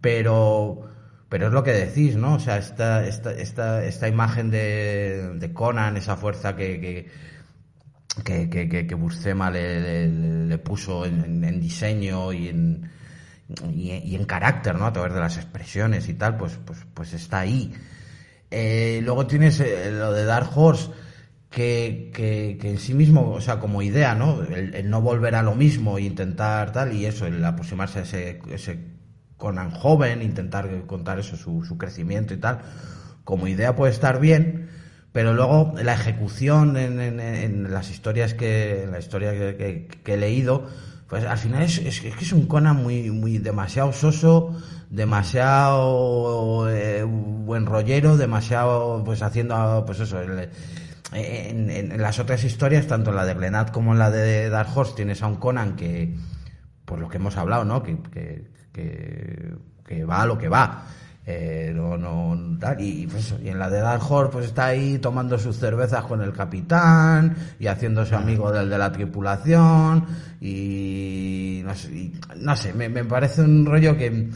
Pero, pero es lo que decís, ¿no? O sea, esta, esta, esta, esta imagen de, de Conan, esa fuerza que, que, que, que, que Buscema le, le, puso en, en diseño y en y, en carácter, ¿no? A través de las expresiones y tal, pues, pues, pues está ahí. Eh, luego tienes eh, lo de Dark Horse, que, que, en sí mismo, o sea, como idea, ¿no? El, no volver a lo mismo e intentar tal, y eso, el aproximarse a ese Conan joven, intentar contar eso, su, su crecimiento y tal, como idea puede estar bien, pero luego la ejecución en, en, en las historias que, en la historia que, que he leído, pues al final es, es, que es un Conan muy, muy demasiado soso, demasiado eh, buen rollero, demasiado pues haciendo pues eso, en, las otras historias, tanto en la de Glenat como en la de Dark Horse, tienes a un Conan que, por lo que hemos hablado, ¿no? Que, que, que, que va a lo que va. Eh, no, no, y, pues, y, en la de Dark Horse pues está ahí tomando sus cervezas con el capitán y haciéndose amigo del de la tripulación y no sé, me, me, parece un rollo que,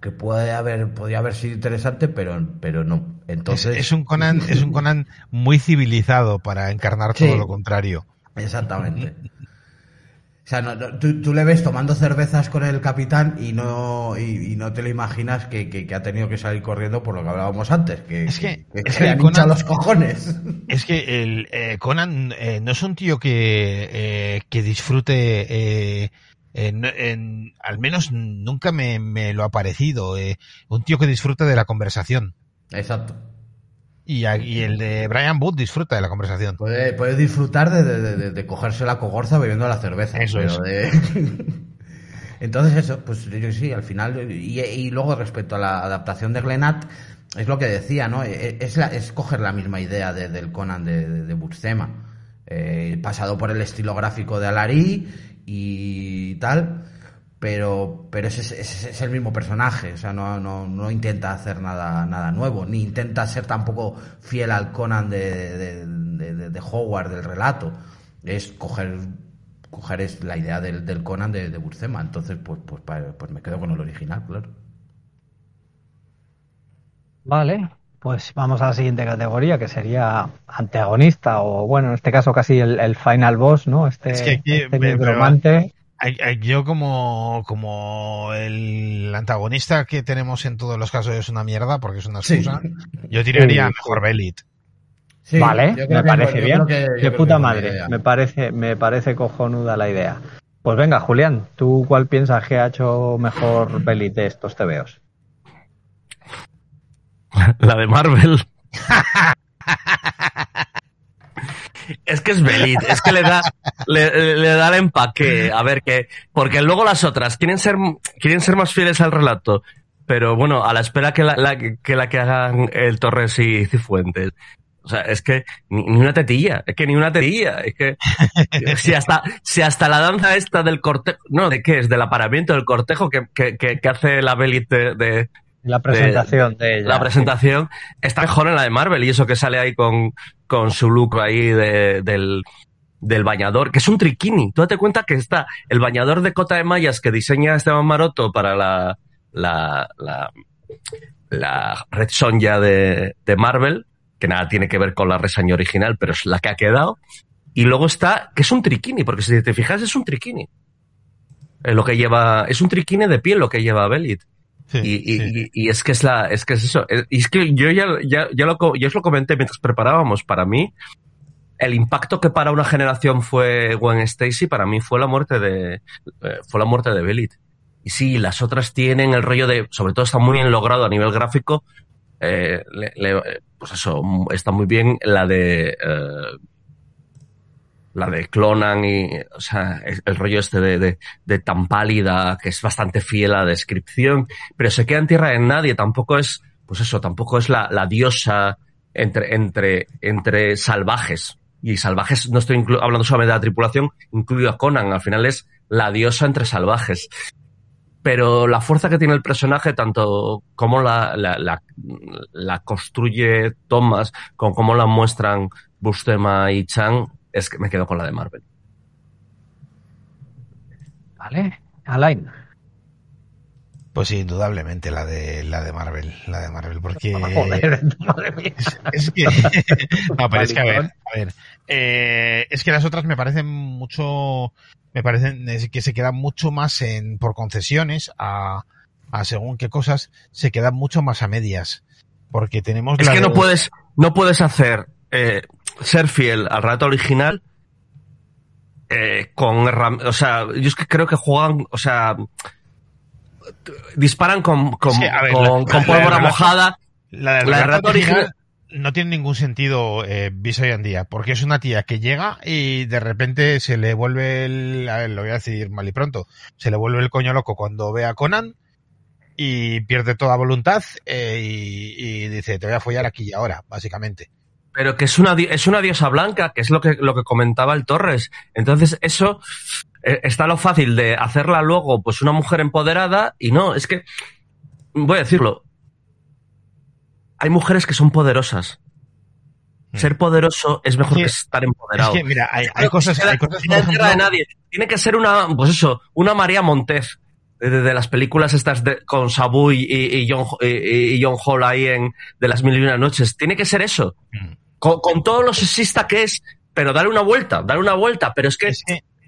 que puede haber podría haber sido interesante pero pero no. Entonces es, un Conan es un Conan muy civilizado para encarnar todo lo contrario. Exactamente o sea, no, tú, le ves tomando cervezas con el capitán y no, y, no te lo imaginas que, ha tenido que salir corriendo por lo que hablábamos antes, que, es que, le han los cojones. Es que el eh, Conan eh, no es un tío que, eh, que disfrute, en, al menos nunca me, me lo ha parecido, un tío que disfrute de la conversación. Exacto. Y, el de Brian Wood disfruta de la conversación. Puede, disfrutar de, cogerse la cogorza bebiendo la cerveza. Eso es. Entonces eso, pues yo sí, al final, y, luego respecto a la adaptación de Glenat, es lo que decía, ¿no? E, e, es, es coger la misma idea del Conan de, de, eh, pasado por el estilo gráfico de Alari y tal, pero, pero es, es, el mismo personaje, o sea, no, no, no, intenta hacer nada, nada nuevo, ni intenta ser tampoco fiel al Conan de, de, de, Howard, del relato, es coger, coger es la idea del, del Conan de, de Burcema, entonces pues, pues, pues me quedo con el original, claro. Vale, pues vamos a la siguiente categoría, que sería antagonista, o bueno, en este caso casi el, final boss, ¿no? Este, es que este yo como, como el antagonista que tenemos en todos los casos es una mierda porque es una excusa, yo tiraría mejor Belit. vale, me parece bien. de puta madre, me parece, me parece cojonuda la idea. Pues venga, Julián, ¿tú cuál piensas que ha hecho mejor Belit de estos tebeos? La de Marvel. Es que es Belit, es que le da, le, da el empaque. A ver, que, porque luego las otras quieren ser, quieren ser más fieles al relato. Pero bueno, a la espera que la, que, la que hagan el Torres y Cifuentes. O sea, es que ni, una tetilla, es que ni una tetilla, es que si hasta, si hasta la danza esta del cortejo, no, ¿de qué es? Del aparamiento del cortejo que, que, que, hace la Belit de, la presentación de, ella. La presentación está mejor en la de Marvel y eso que sale ahí con, con su look ahí del, del bañador, que es un triquini. Tú date cuenta que está el bañador de cota de mallas que diseña Esteban Maroto para la, la, la, la Red Sonja de, de Marvel, que nada tiene que ver con la reseña original, pero es la que ha quedado. Y luego está, que es un triquini, porque si te fijas es un triquini. lo que lleva, es un triquini de piel lo que lleva Belit y, y, es que es la, es que es eso. Y es que yo ya, ya, ya lo, yo os lo comenté mientras preparábamos. Para mí, el impacto que para una generación fue Gwen Stacy, para mí fue la muerte de, eh, fue la muerte de Belit. Y sí, las otras tienen el rollo de, sobre todo está muy bien logrado a nivel gráfico. Eh, le, pues eso, está muy bien la de, eh, la de Clonan y, o sea, el, rollo este de, de, tan pálida, que es bastante fiel a la descripción, pero se queda en tierra de nadie, tampoco es, pues eso, tampoco es la, la diosa entre, entre, entre salvajes. Y salvajes, no estoy hablando solamente de la tripulación, incluido a Conan, al final es la diosa entre salvajes. Pero la fuerza que tiene el personaje, tanto como la, la, la, construye Thomas, como cómo la muestran Bustema y Chang, es que me quedo con la de Marvel. Vale, Alain. Pues sí, indudablemente la de la de Marvel, la de Marvel, porque Es, que no, pero es que a ver, a ver, eh, es que las otras me parecen mucho, me parecen que se quedan mucho más en por concesiones a, a según qué cosas se quedan mucho más a medias, porque tenemos es que no puedes no puedes hacer eh, ser fiel al rato original eh, con o sea, yo es que creo que juegan, o sea, disparan con, con, pólvora mojada. La del rato original no tiene ningún sentido eh, visto hoy en día, porque es una tía que llega y de repente se le vuelve el, a ver, lo voy a decir mal y pronto, se le vuelve el coño loco cuando ve a Conan y pierde toda voluntad eh, y, y, dice, te voy a follar aquí y ahora, básicamente. Pero que es una, es una diosa blanca, que es lo que, lo que comentaba el Torres. Entonces, eso eh, está lo fácil de hacerla luego, pues una mujer empoderada, y no, es que, voy a decirlo, hay mujeres que son poderosas. Hmm. Ser poderoso es mejor que estar empoderado. Es que, mira, hay, cosas, hay cosas de nadie. Tiene que ser una, pues eso, una María Montez de, las películas estas de, con Sabu y, y, John, y, John Hall ahí en de las mil y una noches. Tiene que ser eso. Hmm con, todo lo sexista que es, pero dale una vuelta, dale una vuelta, pero es que,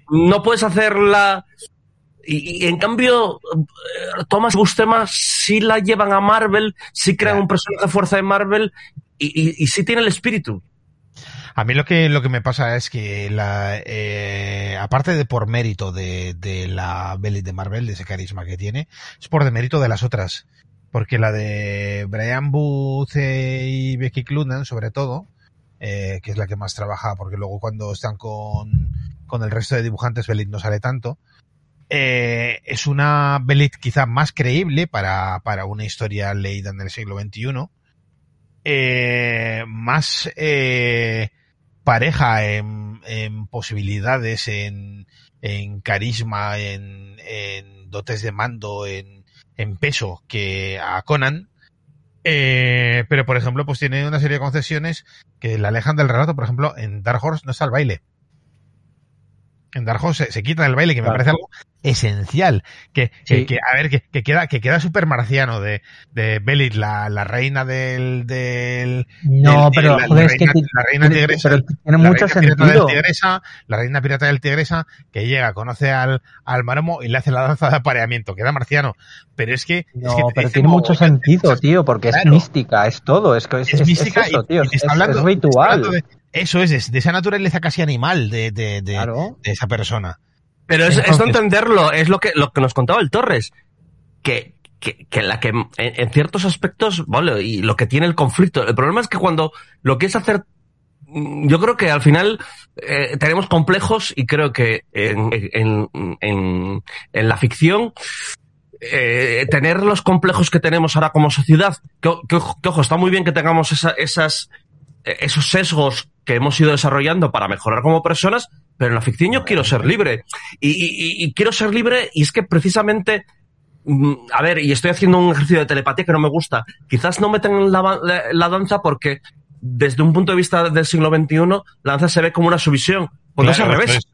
no puedes hacerla... Y, en cambio, eh, Thomas Bustema sí la llevan a Marvel, sí crean un personaje de fuerza de Marvel y, y, sí tiene el espíritu. A mí lo que, lo que me pasa es que la, eh, aparte de por mérito de, de la Belly de Marvel, de ese carisma que tiene, es por de mérito de las otras. Porque la de Brian Booth y Becky Clunan, sobre todo, eh, que es la que más trabaja, porque luego cuando están con, con el resto de dibujantes, Belit no sale tanto. Eh, es una Belit quizá más creíble para, para una historia leída en el siglo XXI. Eh, más pareja en, posibilidades, en, carisma, en, en, dotes de mando, en peso que a Conan. Eh, pero, por ejemplo, pues tiene una serie de concesiones que la alejan del relato. Por ejemplo, en Dark Horse no está el baile. En Dark Horse se, quita el baile, que me parece algo esencial. Que, que, a ver, que, queda, que queda súper marciano de, de Belit, la, la reina del, del No, pero la, joder, reina, es que la reina tigresa, pero tiene mucho sentido. Tigresa, la reina pirata del tigresa, que llega, conoce al, al maromo y le hace la danza de apareamiento. Queda marciano. Pero es que. No, es que pero tiene mucho sentido, tío, porque claro. es mística, es todo. Es, es, es, mística es eso, tío. Y, es, hablando, es ritual. De, eso es, de esa naturaleza casi animal de, de, de, claro. de esa persona. Pero es, Entonces, esto entenderlo, es lo que, lo que nos contaba el Torres, que, que, que la que en, en, ciertos aspectos, vale, y lo que tiene el conflicto. El problema es que cuando lo quieres hacer, yo creo que al final eh, tenemos complejos y creo que en, en, en, en la ficción eh, tener los complejos que tenemos ahora como sociedad, que, que, que ojo, está muy bien que tengamos esa, esas, esos sesgos que hemos ido desarrollando para mejorar como personas, pero en la ficción yo quiero ser libre. Y, y, y quiero ser libre y es que precisamente mm, a ver, y estoy haciendo un ejercicio de telepatía que no me gusta. Quizás no meten la, la, la, danza porque desde un punto de vista del siglo XXI, la danza se ve como una subvisión. Claro, es al revés.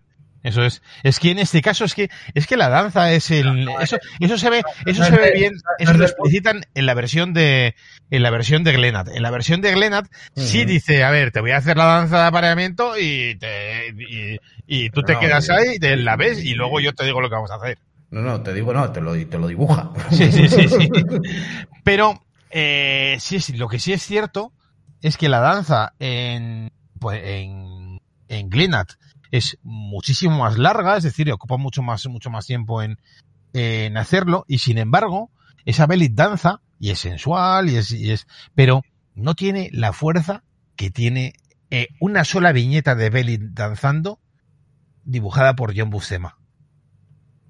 Es, eso es. Es que en este caso es que es que la danza es el eso eso se ve eso se ve bien eso lo explicitan en la versión de en la versión de Glenat. En la versión de Glenat uh -huh. sí dice, a ver, te voy a hacer la danza de apareamiento y te y, y tú te no, quedas ahí, te la ves y luego yo te digo lo que vamos a hacer. No, no, te digo no, te lo te lo dibuja. Sí, sí, sí, sí. Pero eh, sí, sí, lo que sí es cierto es que la danza en pues en en Glenat es muchísimo más larga, es decir, ocupa mucho más, mucho más tiempo en, hacerlo, y sin embargo, esa Belit danza, y es sensual, y es, y es, pero no tiene la fuerza que tiene eh, una sola viñeta de Belit danzando, dibujada por John Buscema.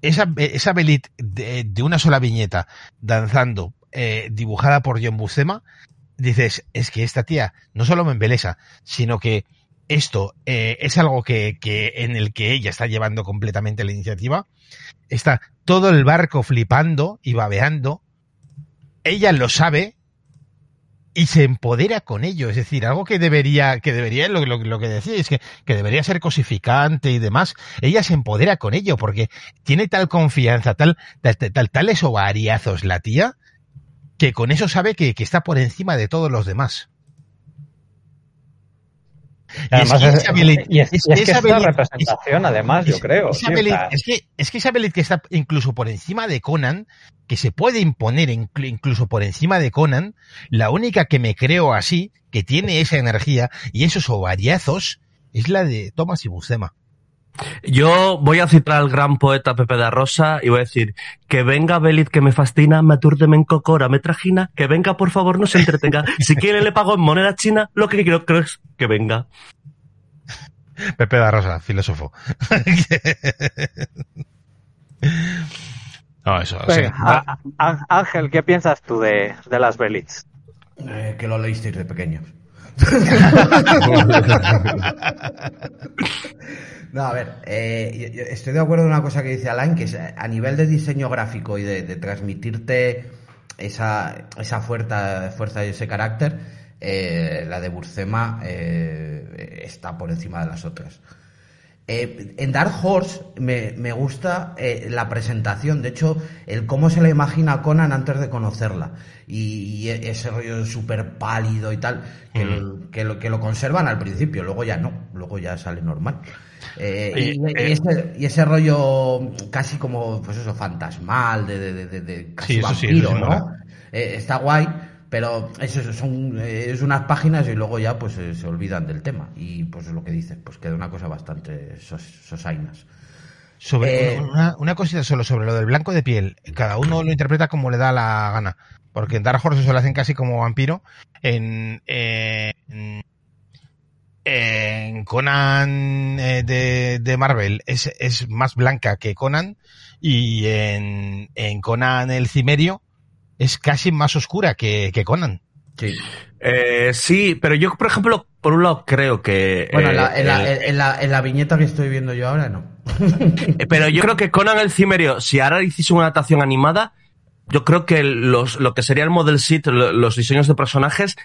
Esa, esa Belit de, una sola viñeta danzando, eh, dibujada por John Buscema, dices, es que esta tía no solo me embelesa, sino que esto eh, es algo que, que, en el que ella está llevando completamente la iniciativa. Está todo el barco flipando y babeando. Ella lo sabe, y se empodera con ello. Es decir, algo que debería, que debería, lo, lo, que decía es que, que, debería ser cosificante y demás. Ella se empodera con ello porque tiene tal confianza, tal, tal, tal tales ovariazos la tía, que con eso sabe que, que está por encima de todos los demás. Además, y es, que esa representación, además, yo creo. es, que, es que esa que está incluso por encima de Conan, que se puede imponer incluso por encima de Conan, la única que me creo así, que tiene esa energía y esos ovariazos, es la de Thomas y Buscema. Yo voy a citar al gran poeta Pepe da Rosa y voy a decir que venga Belit que me fascina, me aturde, me encocora, me trajina, que venga por favor no se entretenga. Si quiere le pago en moneda china, lo que quiero creo es que venga. Pepe da Rosa, filósofo. no, eso, Ángel, ¿qué piensas tú de, las Belits? Eh, que lo leísteis de pequeños. No, a ver, eh, estoy de acuerdo en una cosa que dice Alain, que es a nivel de diseño gráfico y de, transmitirte esa, esa fuerza, fuerza y ese carácter, eh, la de Burcema eh, está por encima de las otras. En Dark Horse me, gusta la presentación, de hecho, el cómo se la imagina Conan antes de conocerla. Y, ese rollo súper pálido y tal, que, mm. que, lo, que lo conservan al principio, luego ya no, luego ya sale normal. Eh, eh, y, ese, rollo casi como, pues eso, fantasmal, de, de, casi vampiro, ¿no? Eh, está guay, pero eso son es unas páginas y luego ya pues se olvidan del tema. Y pues es lo que dices, pues queda una cosa bastante sosainas. Sobre una, una, cosita solo sobre lo del blanco de piel. Cada uno lo interpreta como le da la gana. Porque en Dark Horse se lo hacen casi como vampiro. en en Conan eh, de, Marvel es, es, más blanca que Conan y en, en, Conan el Cimerio es casi más oscura que, que Conan. Sí. Eh, sí, pero yo, por ejemplo, por un lado creo que... Bueno, en, la, en, la, en, la, viñeta que estoy viendo yo ahora no. pero yo creo que Conan el Cimerio, si ahora hiciese una adaptación animada, yo creo que los, lo que sería el model sheet, los diseños de personajes,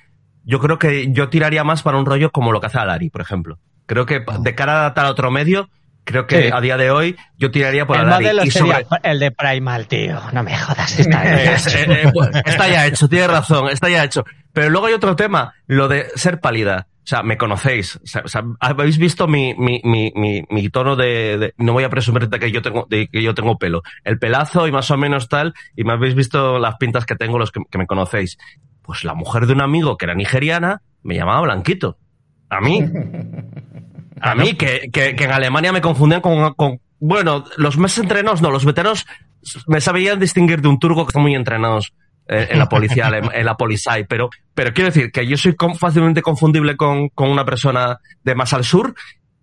yo creo que yo tiraría más para un rollo como lo que hace Alari, por ejemplo. Creo que oh. de cara a tal otro medio, creo que a día de hoy yo tiraría por el Modelo y sería el de Primal, tío. No me jodas. Está, eh, eh, pues, está ya hecho, tienes razón, está ya hecho. Pero luego hay otro tema, lo de ser pálida. O sea, me conocéis. O sea, habéis visto mi, mi, mi, mi, tono de, No voy a presumir de que, yo tengo, de que yo tengo pelo. El pelazo y más o menos tal. Y me habéis visto las pintas que tengo los que me conocéis. Pues la mujer de un amigo que era nigeriana me llamaba Blanquito. A mí. A mí, que, que, en Alemania me confundían con, con, Bueno, los más entrenados no, los veteranos me sabían distinguir de un turco que están muy entrenados eh, en la policía, en la policía, pero, pero quiero decir que yo soy fácilmente confundible con, con, una persona de más al sur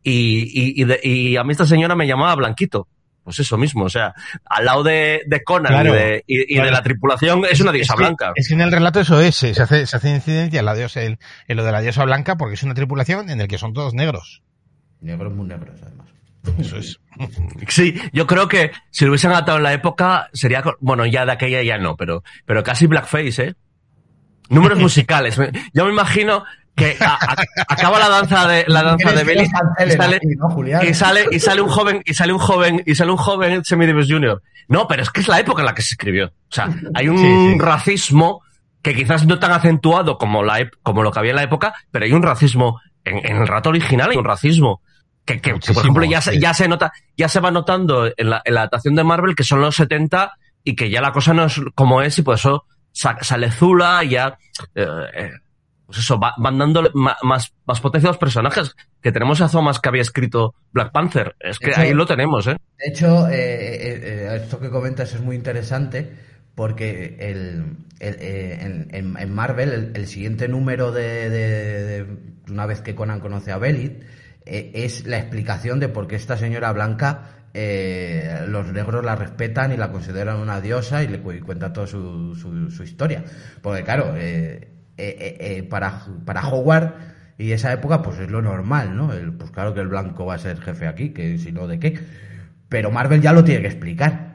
y, y, y a mí esta señora me llamaba Blanquito pues eso mismo, o sea, al lado de, de Conan y, de, y, de, la tripulación es, una diosa blanca. Es que en el relato eso es, se hace, se hace incidencia en, la diosa, en, lo de la diosa blanca porque es una tripulación en el que son todos negros. Negros muy negros, además. Eso es. Sí, yo creo que si lo hubiesen atado en la época sería, bueno, ya de aquella ya no, pero, pero casi blackface, ¿eh? Números musicales. Yo me imagino que acaba la danza de la danza de Belly y sale, y sale un joven y sale un joven y sale un joven Semidivis Junior. No, pero es que es la época en la que se escribió. O sea, hay un racismo que quizás no tan acentuado como la como lo que había en la época, pero hay un racismo en, el rato original hay un racismo que, que, por ejemplo ya se, ya se nota ya se va notando en la, en la adaptación de Marvel que son los 70 y que ya la cosa no es como es y por eso sale Zula ya eh, eh, pues eso, van dando más, más potencia a los personajes. Que tenemos a Thomas que había escrito Black Panther. Es que ahí lo tenemos, ¿eh? De hecho, eh, eh, eh, esto que comentas es muy interesante porque el, en, Marvel, el, siguiente número de, de, una vez que Conan conoce a Belit, eh, es la explicación de por qué esta señora blanca eh, los negros la respetan y la consideran una diosa y le cuenta toda su, su, historia. Porque claro, para, para Howard y esa época pues es lo normal, ¿no? El, pues claro que el blanco va a ser jefe aquí, que si no, ¿de qué? Pero Marvel ya lo tiene que explicar.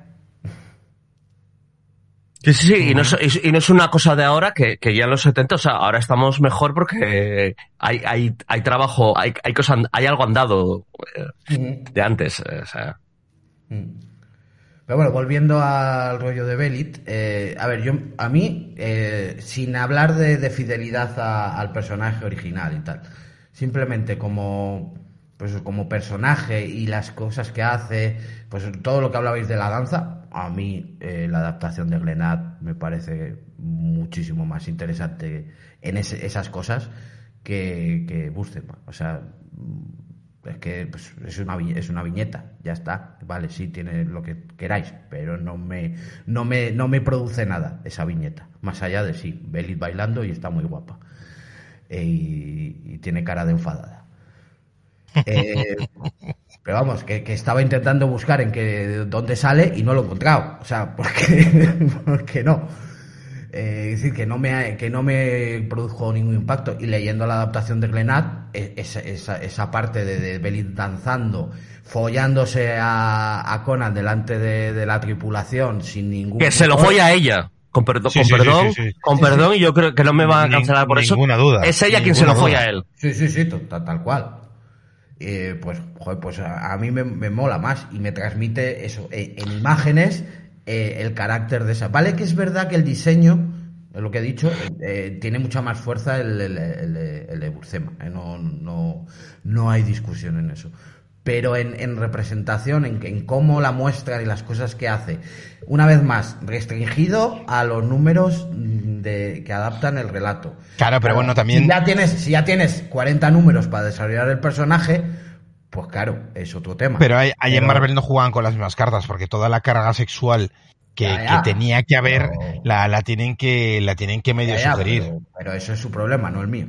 Sí, sí, sí, y no, es, y no es una cosa de ahora que, que, ya en los 70, o sea, ahora estamos mejor porque hay, hay, hay trabajo, hay, hay, hay algo andado eh, de antes, o sea. Pero bueno, volviendo al rollo de Belit, eh, a ver, yo, a mí, eh, sin hablar de, fidelidad al personaje original y tal, simplemente como, pues como personaje y las cosas que hace, pues todo lo que hablabais de la danza, a mí eh, la adaptación de Glenat me parece muchísimo más interesante en esas cosas que, que O sea, es que pues, es, una, es una viñeta, ya está. Vale, sí, tiene lo que queráis, pero no me, no me, no me produce nada esa viñeta. Más allá de sí, Belit bailando y está muy guapa. Eh, y, tiene cara de enfadada. Eh, pero vamos, que, estaba intentando buscar en que dónde sale y no lo he encontrado. O sea, porque, porque no. Eh, es decir, que no, me, que no me produjo ningún impacto. Y leyendo la adaptación de Glenat, e, esa, esa, parte de, de danzando, follándose a, Conan delante de, la tripulación sin ningún. Que se lo folla a ella. Con, perdón, con perdón, con perdón, y yo creo que no me va a cancelar por eso. Duda, es ella quien se lo folla a él. Sí, sí, sí, tal, cual. Eh, pues, pues a, mí me, me, mola más y me transmite eso eh, en imágenes eh, el carácter de esa. Vale que es verdad que el diseño, lo que he dicho, eh, tiene mucha más fuerza el, de Burcema. No, no, no hay discusión en eso. Pero en, representación, en, cómo la muestra y las cosas que hace, una vez más, restringido a los números de, que adaptan el relato. Claro, pero bueno, también. Si ya, tienes, si ya tienes 40 números para desarrollar el personaje, pues claro, es otro tema. Pero ahí, en Marvel no juegan con las mismas cartas, porque toda la carga sexual que, tenía que haber, la, la, tienen que, la tienen que medio sugerir. Pero, eso es su problema, no el mío.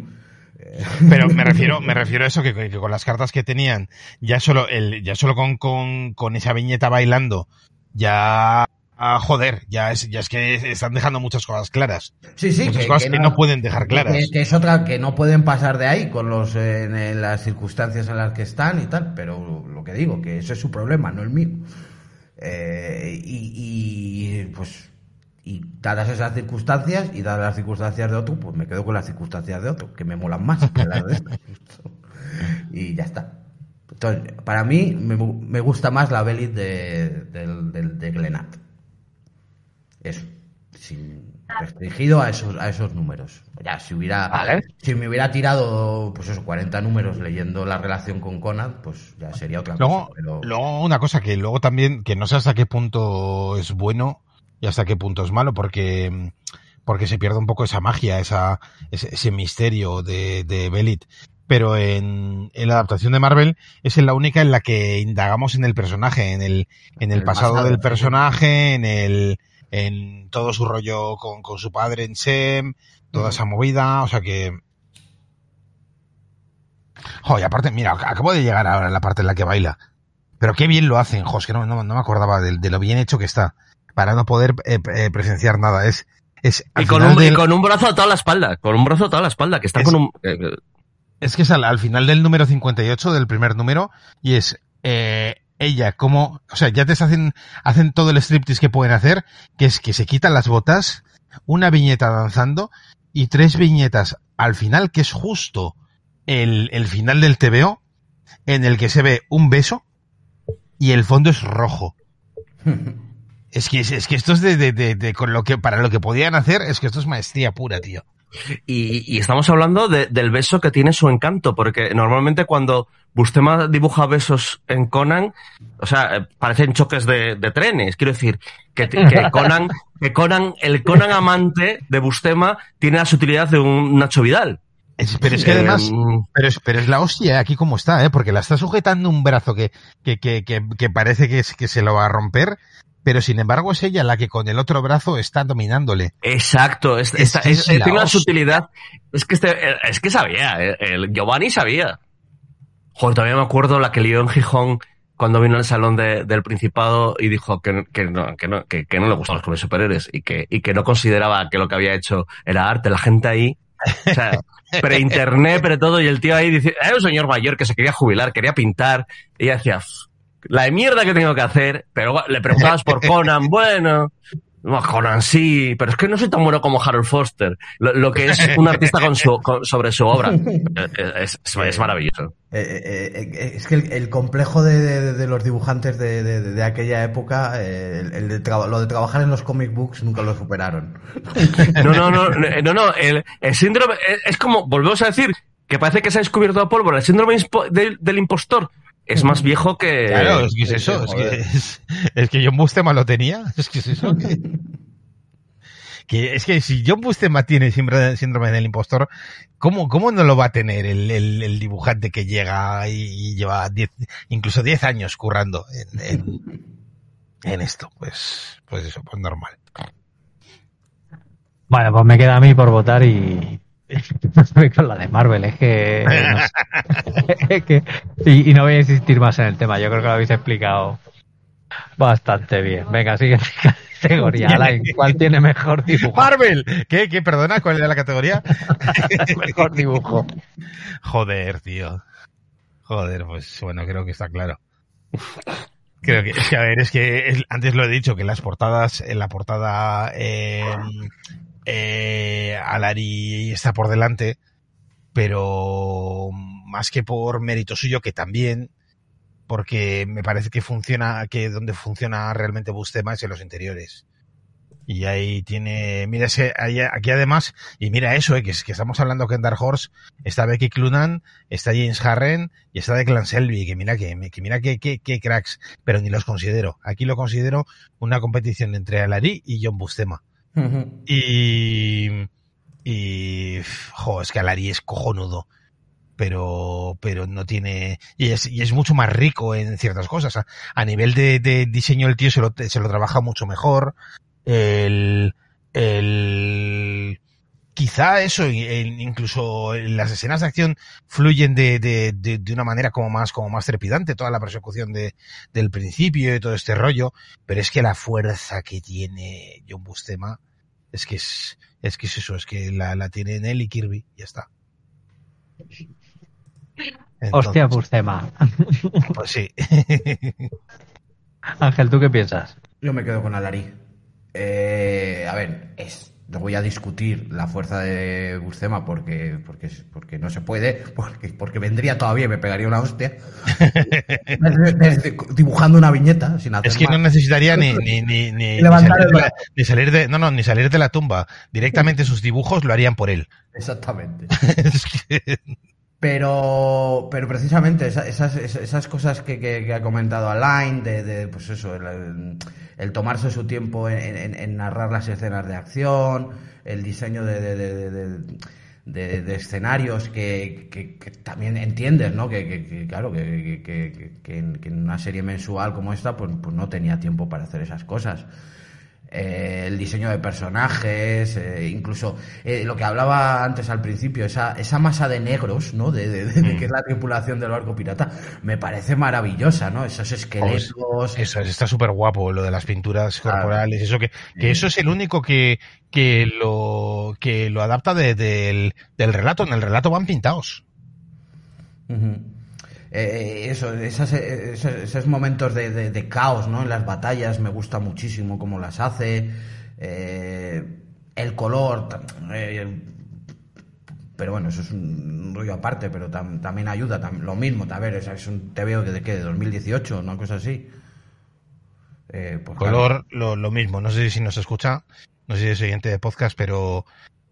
Pero me refiero, me refiero a eso, que, con las cartas que tenían, ya solo el, ya solo con, con, con esa viñeta bailando, ya Ah, joder, ya es, ya es que están dejando muchas cosas claras. Sí, sí, muchas cosas que, no, pueden dejar claras. Que, es otra que no pueden pasar de ahí con los en, las circunstancias en las que están y tal, pero lo que digo, que eso es su problema, no el mío. Eh, y, pues y dadas esas circunstancias y dadas las circunstancias de otro, pues me quedo con las circunstancias de otro, que me molan más que las de y ya está. Entonces, para mí me, gusta más la Belit de, de, de Glenat. Eso, sin restringido a esos, a esos números. Ya, si hubiera, si me hubiera tirado, pues eso, 40 números leyendo la relación con Conan, pues ya sería otra cosa. Pero... Luego, una cosa que luego también, que no sé hasta qué punto es bueno y hasta qué punto es malo, porque, porque se pierde un poco esa magia, esa, ese, misterio de, de Belit. Pero en, en, la adaptación de Marvel es la única en la que indagamos en el personaje, en el, en el, pasado, del personaje, en el, en todo su rollo con, con su padre en Sem, toda esa movida, o sea que... Joder, aparte, mira, acabo de llegar ahora a la parte en la que baila. Pero qué bien lo hacen, Jos, que no, no, me acordaba de, lo bien hecho que está. Para no poder eh, eh, presenciar nada. Es, es y, con un, con un brazo a toda la espalda. Con un brazo a toda la espalda, que está con un. Eh, es que es al, al, final del número 58, del primer número, y es eh, ella como, o sea, ya te hacen, hacen todo el striptease que pueden hacer, que es que se quitan las botas, una viñeta danzando y tres viñetas al final, que es justo el, el final del TVO, en el que se ve un beso y el fondo es rojo. es que, es, que esto es de, de, de, con lo que, para lo que podían hacer, es que esto es maestría pura, tío. Y, y estamos hablando del beso que tiene su encanto, porque normalmente cuando Bustema dibuja besos en Conan, o sea, eh, parecen choques de, trenes. Quiero decir, que, Conan, que Conan, el Conan amante de Bustema tiene la sutilidad de un Nacho Vidal. pero es que además, em, pero es, pero es la hostia aquí como está, ¿eh? porque la está sujetando un brazo que, que, que, que, parece que, que se lo va a romper pero sin embargo es ella la que con el otro brazo está dominándole. Exacto, es, tiene una sutilidad. Es que, este, es que sabía, el Giovanni sabía. Joder, todavía me acuerdo la que lió en Gijón cuando vino al salón del Principado y dijo que, que, no, que, no, que, no le gustaban los superhéroes y que, y que no consideraba que lo que había hecho era arte. La gente ahí, o sea, pre-internet, pre todo, y el tío ahí dice, era un señor mayor que se quería jubilar, quería pintar, y decía, la mierda que tengo que hacer, pero le preguntabas por Conan, bueno, Conan sí, pero es que no soy tan bueno como Harold Foster. Lo, que es un artista con su, sobre su obra eh, eh, es, es, maravilloso. Eh, es que el, complejo de, los dibujantes de, aquella época, el, de lo de trabajar en los comic books nunca lo superaron. No, no, no, no, no, el, síndrome es como, volvemos a decir, que parece que se ha descubierto a pólvora, el síndrome del impostor es más viejo que. Claro, es que es eso. Es que, es, que John Bustema lo tenía. Es que es eso. Que, es que si John Bustema tiene síndrome del impostor, ¿cómo, cómo no lo va a tener el, el, dibujante que llega y, lleva diez, incluso 10 años currando en, en, esto? Pues, pues eso, pues normal. Bueno, pues me queda a mí por votar y, con la de Marvel, es que. y, no voy a insistir más en el tema, yo creo que lo habéis explicado bastante bien. Venga, siguiente categoría. ¿cuál tiene mejor dibujo? Marvel, ¿qué? ¿Qué? Perdona, ¿cuál era la categoría? mejor dibujo. Joder, tío. Joder, pues bueno, creo que está claro. Creo que, es que a ver, es que antes lo he dicho, que las portadas, en la portada eh, eh, Alari está por delante, pero más que por mérito suyo, que también, porque me parece que funciona, que donde funciona realmente Bustema es en los interiores. Y ahí tiene, mira ese, aquí además, y mira eso, eh, que, que estamos hablando que en Dark Horse está Becky Clunan, está James Harren y está Declan Selby, que mira que, que mira que, que, cracks, pero ni los considero. Aquí lo considero una competición entre Alari y John Bustema. Y. Y. Jo, es que Alari es cojonudo. Pero, pero no tiene. Y es, y es mucho más rico en ciertas cosas. A, nivel de, de, diseño, el tío se lo, se lo trabaja mucho mejor. El. El quizá eso, incluso las escenas de acción fluyen de, de, de, una manera como más, como más trepidante, toda la persecución de, del principio y todo este rollo, pero es que la fuerza que tiene John Bustema es que es, es que es eso, es que la, la tienen él y Kirby, ya está. Hostia Bustema. Pues sí. Ángel, ¿tú qué piensas? Yo me quedo con Alari. Eh, a ver, es no voy a discutir la fuerza de Buscema porque, porque, porque no se puede, porque, porque vendría todavía y me pegaría una hostia. dibujando una viñeta sin hacer Es que no necesitaría ni, ni, ni, ni, salir de, no, no, ni salir de la tumba. Directamente sus dibujos lo harían por él. Exactamente. Pero, pero precisamente esas, esas, cosas que, ha comentado Alain, de, de pues eso, el, tomarse su tiempo en, narrar las escenas de acción, el diseño de, de escenarios que, también entiendes, ¿no? Que, claro, que, en, una serie mensual como esta, pues, pues no tenía tiempo para hacer esas cosas. Eh, el diseño de personajes, eh, incluso eh, lo que hablaba antes al principio, esa, esa masa de negros, ¿no? De, de, mm. que es la tripulación del barco pirata, me parece maravillosa, ¿no? Esos esqueletos. eso, está súper guapo, lo de las pinturas corporales, eso que, que eso es el único que, que lo, que lo adapta del, del relato. En el relato van pintados. Eh, eso, esas, esos, momentos de, caos ¿no? en las batallas me gusta muchísimo cómo las hace. Eh, el color, eh, pero bueno, eso es un rollo aparte, pero también ayuda. lo mismo, a ver, es, un veo de, ¿qué? de 2018, una cosa así. Pues color, lo, lo, mismo. No sé si nos escucha, no sé si es siguiente de podcast, pero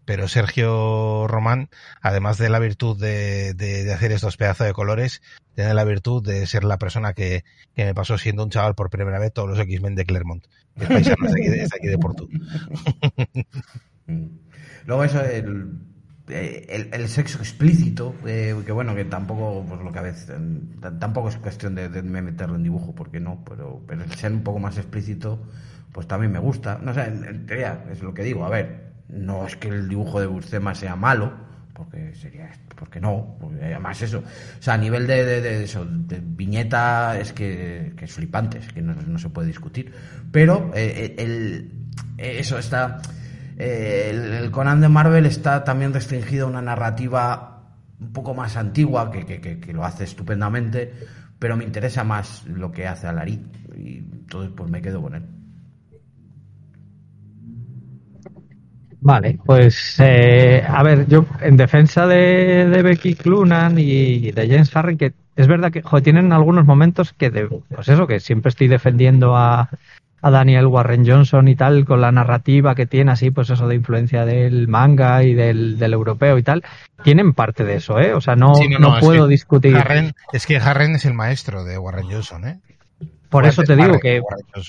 pero Sergio Román, además de la virtud de, de, hacer estos pedazos de colores, tiene la virtud de ser la persona que, que me pasó siendo un chaval por primera vez todos los X-Men de Clermont. Es paisano, es aquí, de, Porto. Luego eso, el, el, sexo explícito, eh, que bueno, que tampoco, pues lo que a veces, tampoco es cuestión de, de, meterlo en dibujo, porque no, pero, pero el ser un poco más explícito, pues también me gusta. No sé, en, teoría, es lo que digo, a ver, no es que el dibujo de Buscema sea malo, porque sería porque no además eso. O sea a nivel de, de, eso, de viñeta es que, es flipante es que no, se puede discutir. Pero eh, eh, el, eh, eso está el, Conan de Marvel está también restringido a una narrativa un poco más antigua que, que, lo hace estupendamente pero me interesa más lo que hace Alari y entonces pues me quedo con él Vale, pues eh, a ver, yo en defensa de, de Becky Clunan y de James Harren, que es verdad que tienen algunos momentos que, de, pues eso, que siempre estoy defendiendo a, a Daniel Warren Johnson y tal, con la narrativa que tiene así, pues eso de influencia del manga y del, del europeo y tal, tienen parte de eso, ¿eh? O sea, no, no, puedo discutir. es que Harren es el maestro de Warren Johnson, ¿eh? Por eso te digo que,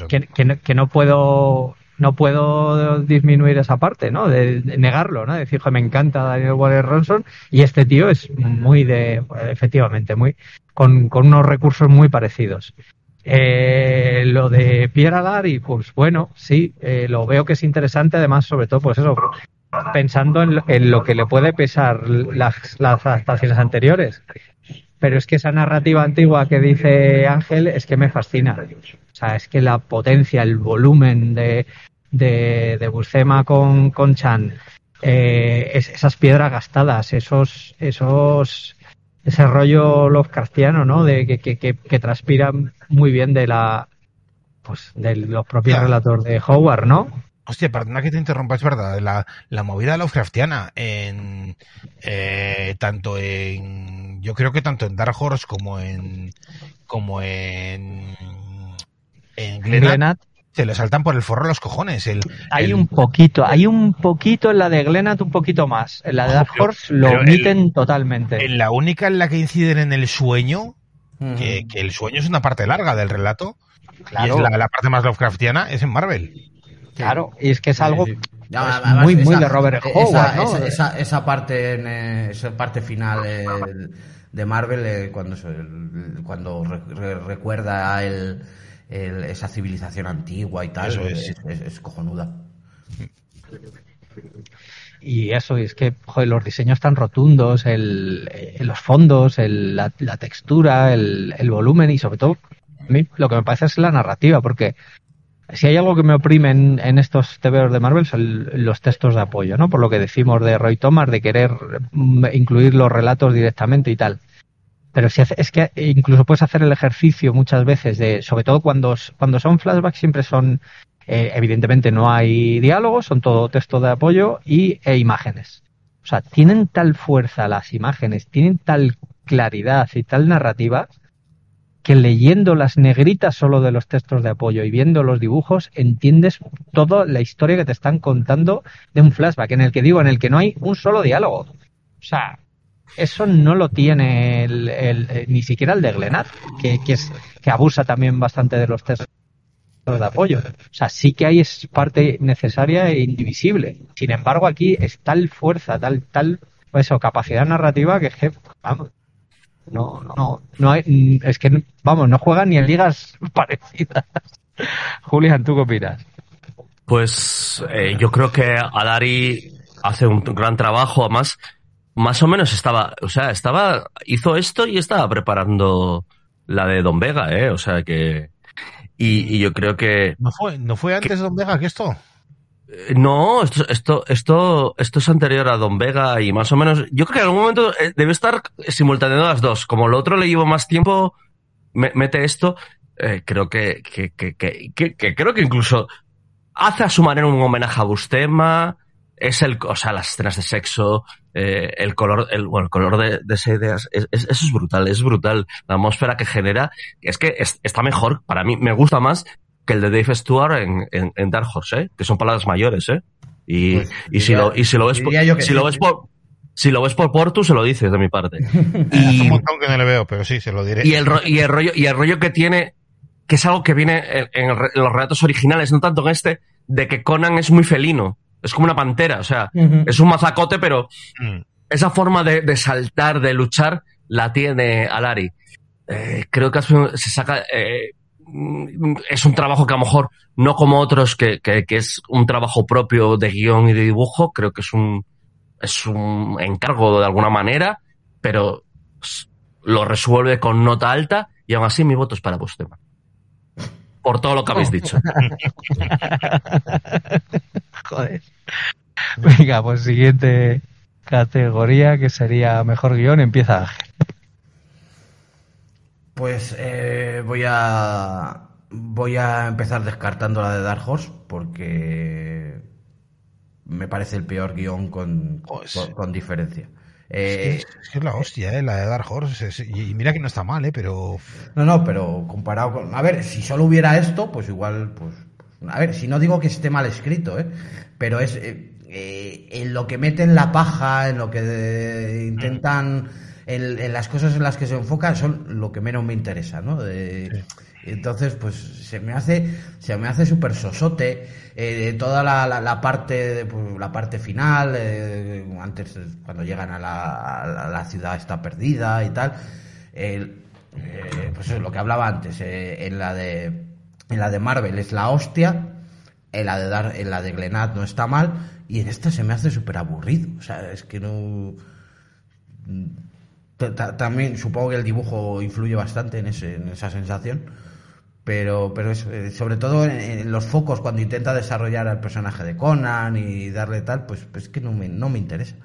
que, que, no puedo no puedo disminuir esa parte, ¿no? De, negarlo, ¿no? De decir, me encanta Daniel Waller Ronson y este tío es muy de, efectivamente, muy, con, unos recursos muy parecidos. Eh, lo de Pierre y pues bueno, sí, eh, lo veo que es interesante, además, sobre todo, pues eso, pensando en lo, que le puede pesar las, las adaptaciones anteriores. Pero es que esa narrativa antigua que dice Ángel es que me fascina. O sea, es que la potencia, el volumen de, de, de Buscema con, con Chan, eh, esas piedras gastadas, esos, esos, ese rollo Lovecraftiano, ¿no? De que, que, que, transpira muy bien de la, pues, de los propios relatos de Howard, ¿no? Hostia, perdona que te interrumpa, es verdad, la, la movida Lovecraftiana en eh, tanto en yo creo que tanto en Dark Horse como en como en en Glenat, se le saltan por el forro los cojones. El, hay un poquito, hay un poquito en la de Glenat, un poquito más. En la de Dark Horse lo omiten totalmente. En la única en la que inciden en el sueño, que, el sueño es una parte larga del relato, y es la, parte más Lovecraftiana, es en Marvel. Claro, y es que es algo muy, muy de Robert Howard, esa, ¿no? esa, esa, parte, en, eh, esa parte final de Marvel, eh, cuando, cuando recuerda a él esa civilización antigua y tal, es. cojonuda. Y eso, es que los diseños tan rotundos, el, eh, los fondos, la, textura, el, volumen y sobre todo, a mí lo que me parece es la narrativa, porque si hay algo que me oprime en, estos TVOs de Marvel son los textos de apoyo, ¿no? Por lo que decimos de Roy Thomas, de querer mm, incluir los relatos directamente y tal. Pero si es que incluso puedes hacer el ejercicio muchas veces de, sobre todo cuando, cuando son flashbacks, siempre son, eh, evidentemente no hay diálogos, son todo texto de apoyo y e imágenes. O sea, tienen tal fuerza las imágenes, tienen tal claridad y tal narrativa que leyendo las negritas solo de los textos de apoyo y viendo los dibujos entiendes toda la historia que te están contando de un flashback en el que digo, en el que no hay un solo diálogo. O sea, eso no lo tiene el, eh, ni siquiera el de Glenat, que, es, que abusa también bastante de los textos de apoyo. O sea, sí que hay es parte necesaria e indivisible. Sin embargo, aquí es tal fuerza, tal, tal, eso, capacidad narrativa que, que vamos, no, no, no hay, es que, vamos, no juegan ni en ligas parecidas. Julián, ¿tú qué opinas? Pues eh, yo creo que Adari hace un gran trabajo, además más o menos estaba, o sea, estaba, hizo esto y estaba preparando la de Don Vega, ¿eh? O sea que, y, yo creo que... ¿No fue, ¿no fue antes de Don Vega que esto? Eh, no, esto, esto, esto, esto es anterior a Don Vega y más o menos, yo creo que en algún momento eh, debe estar simultaneando las dos. Como el otro le llevo más tiempo, mete esto, eh, creo que, que, que, que, que, creo que incluso hace a su manera un homenaje a Bustema, es el, o sea, las escenas de sexo, eh, el color, el, bueno, el color de, de esa idea, es, eso es brutal, es brutal. La atmósfera que genera, es que está mejor, para mí me gusta más que el de Dave Stewart en, en, en Dark Horse, ¿eh? que son palabras mayores, ¿eh? Y, pues, y si lo, y si lo ves por, si lo ves por, si lo ves por Portu, se lo dices de mi parte. y, un montón que no le veo, pero sí, se lo diré. Y el, y el rollo, y el rollo que tiene, que es algo que viene en, los relatos originales, no tanto en este, de que Conan es muy felino es como una pantera, o sea, es un mazacote, pero mm. esa forma de, saltar, de luchar, la tiene Alari. Eh, creo que se saca. Eh, es un trabajo que a lo mejor no como otros, que, que, es un trabajo propio de guion y de dibujo, creo que es un. es un encargo de alguna manera, pero lo resuelve con nota alta y aún así mi voto es para Bustema. Por todo lo que habéis dicho. Joder. Venga, pues siguiente categoría que sería mejor guion. Empieza Ángel. Pues eh, voy a voy a empezar descartando la de Dark Horse porque me parece el peor guion con, pues con, diferencia. Es, que, es, la hostia, ¿eh? la de Dark Horse. y mira que no está mal, ¿eh? pero. No, no, pero comparado con. A ver, si solo hubiera esto, pues igual. pues A ver, si no digo que esté mal escrito, ¿eh? Pero es. Eh, eh, en lo que meten la paja, en lo que intentan en, las cosas en las que se enfocan son lo que menos me interesa, ¿no? Entonces, pues se me hace, se me hace súper sosote eh, toda la, la, parte, pues, la parte final, eh, antes cuando llegan a la, la, ciudad está perdida y tal. Eh, pues es lo que hablaba antes, en la de, en la de Marvel es la hostia, en la de dar, en la de Glenad no está mal y en esta se me hace súper aburrido, o sea, es que no también supongo que el dibujo influye bastante en, esa sensación, pero, pero eh, sobre todo en, los focos cuando intenta desarrollar al personaje de Conan y darle tal, pues, pues que no me, no me interesa.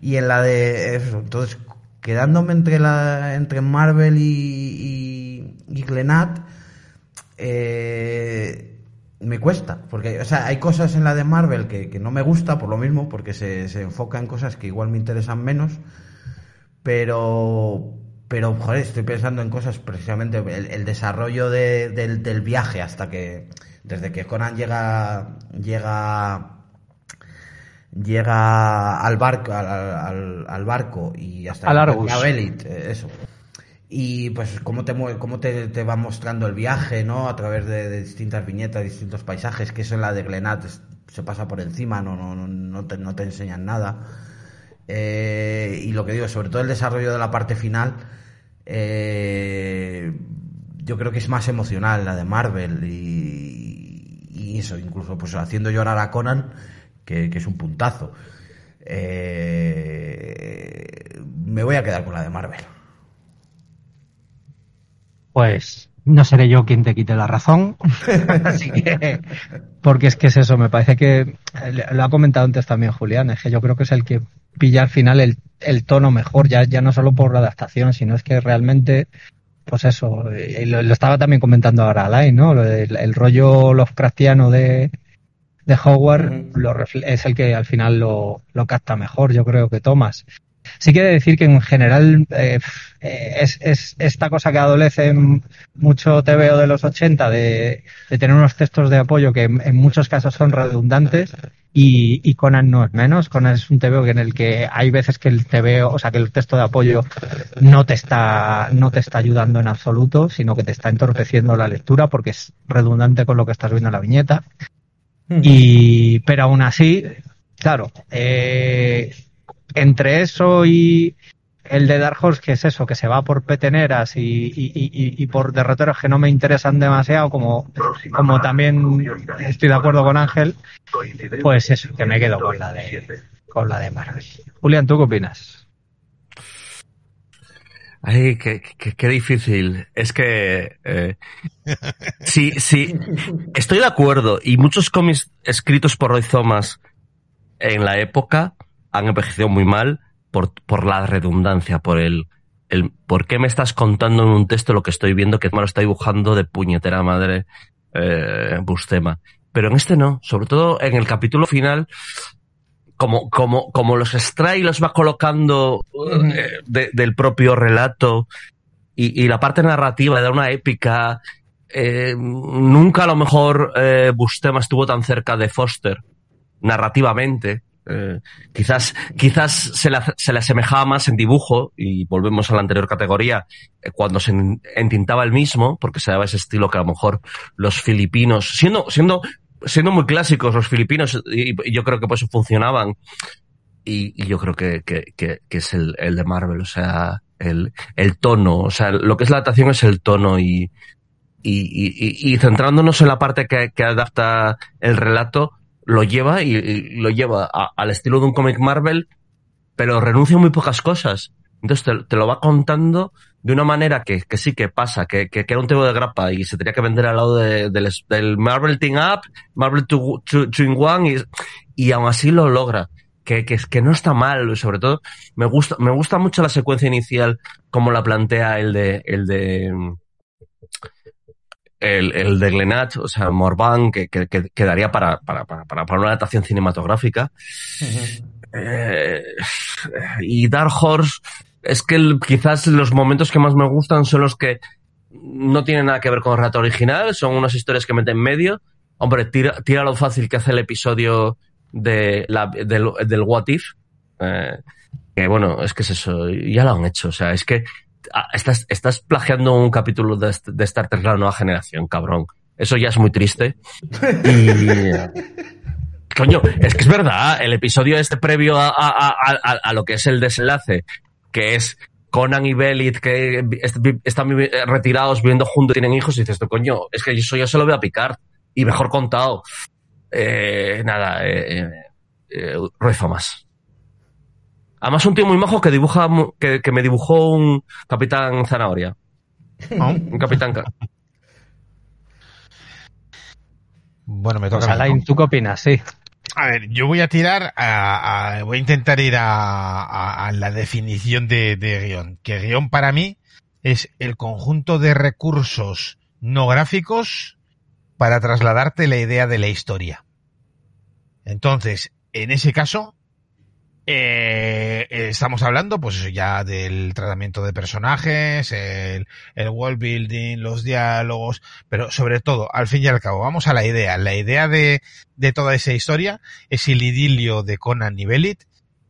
Y en la de eso, entonces quedándome entre la entre Marvel y, y, Glenat, eh, me cuesta, porque o sea, hay cosas en la de Marvel que, no me gusta por lo mismo, porque se, se enfoca en cosas que igual me interesan menos pero pero joder, estoy pensando en cosas precisamente el, desarrollo del, viaje hasta que desde que Conan llega llega llega al barco al, barco y hasta la Belit, eh, eso. Y pues cómo te cómo te, te, va mostrando el viaje no a través de, distintas viñetas distintos paisajes que eso en la de Glenat se pasa por encima no no no te, no te enseñan nada. Eh, y lo que digo, sobre todo el desarrollo de la parte final, eh, yo creo que es más emocional la de Marvel y, eso, incluso pues haciendo llorar a Conan, que, es un puntazo. Eh, me voy a quedar con la de Marvel. Pues no seré yo quien te quite la razón. Porque es que es eso, me parece que lo ha comentado antes también Julián, es que yo creo que es el que pilla al final el, el tono mejor, ya, ya no solo por la adaptación, sino es que realmente, pues eso, lo, estaba también comentando ahora Alain, ¿no? el, el rollo Lovecraftiano de, de Howard lo es el que al final lo, lo capta mejor, yo creo que Thomas. Sí quiere decir que en general eh, eh, es, es, esta cosa que adolece mucho TVO de los 80 de, de tener unos textos de apoyo que en, muchos casos son redundantes y, y, Conan no es menos. Conan es un TVO en el que hay veces que el TVO, o sea, que el texto de apoyo no te está, no te está ayudando en absoluto, sino que te está entorpeciendo la lectura porque es redundante con lo que estás viendo en la viñeta. Y, pero aún así, claro, eh, entre eso y el de Dark Horse, que es eso, que se va por peteneras y, y, por derroteros que no me interesan demasiado, como, como también estoy de acuerdo con Ángel, pues eso, que me quedo con la de, con la de Marvel. Julián, ¿tú qué opinas? Ay, qué, qué, difícil. Es que eh, sí, sí, estoy de acuerdo. Y muchos cómics escritos por Roy Thomas en la época han envejecido muy mal por, por la redundancia, por el, el por qué me estás contando en un texto lo que estoy viendo que me lo está dibujando de puñetera madre eh, Bustema. Pero en este no, sobre todo en el capítulo final, como, como, como los extrae y los va colocando eh, del propio relato y, la parte narrativa de una épica, eh, nunca a lo mejor Bustema estuvo tan cerca de Foster narrativamente eh, quizás quizás se le, se le asemejaba más en dibujo, y volvemos a la anterior categoría, eh, cuando se entintaba el mismo, porque se daba ese estilo que a lo mejor los filipinos, siendo, siendo, siendo muy clásicos los filipinos, y, yo creo que por eso funcionaban, y, yo creo que, que, que, es el, el, de Marvel, o sea, el, el tono, o sea, lo que es la adaptación es el tono y, y, y, centrándonos en la parte que, que adapta el relato, lo lleva y, lo lleva al estilo de un cómic Marvel pero renuncia a muy pocas cosas. Entonces te, lo va contando de una manera que, sí que pasa, que, que, era un tema de grapa y se tenía que vender al lado del, del Marvel Team Up, Marvel 2 in One y, y aún así lo logra. Que, que, que no está mal, sobre todo me gusta, me gusta mucho la secuencia inicial como la plantea el de, el de, el, el de Glenat, o sea, Morvan, que, que, que quedaría para, para, para, para, una adaptación cinematográfica. eh, y Dark Horse, es que quizás los momentos que más me gustan son los que no tienen nada que ver con el relato original, son unas historias que meten en medio. Hombre, tira, tira lo fácil que hace el episodio de la, del, del What If. Eh, que bueno, es que es eso, ya lo han hecho. O sea, es que estás, estás plagiando un capítulo de, de Star Trek La Nueva Generación, cabrón. Eso ya es muy triste. Y, coño, es que es verdad, el episodio este previo a, a, a, a, lo que es el desenlace, que es Conan y Belit que están retirados viviendo juntos, tienen hijos, y dices, esto coño, es que eso ya se lo voy a picar. Y mejor contado. Eh, nada, eh, eh, eh Roy Famas. Además, un tío muy majo que dibuja, que, que me dibujó un Capitán Zanahoria. Un Capitán Bueno, me toca. Pues Alain, ¿tú qué opinas? Sí. A ver, yo voy a tirar a, a voy a intentar ir a, a, a la definición de, de, guion. Que guion para mí es el conjunto de recursos no gráficos para trasladarte la idea de la historia. Entonces, en ese caso, eh, estamos hablando, pues ya del tratamiento de personajes, el, el world building, los diálogos, pero sobre todo, al fin y al cabo, vamos a la idea. La idea de, de toda esa historia es el idilio de Conan y Belit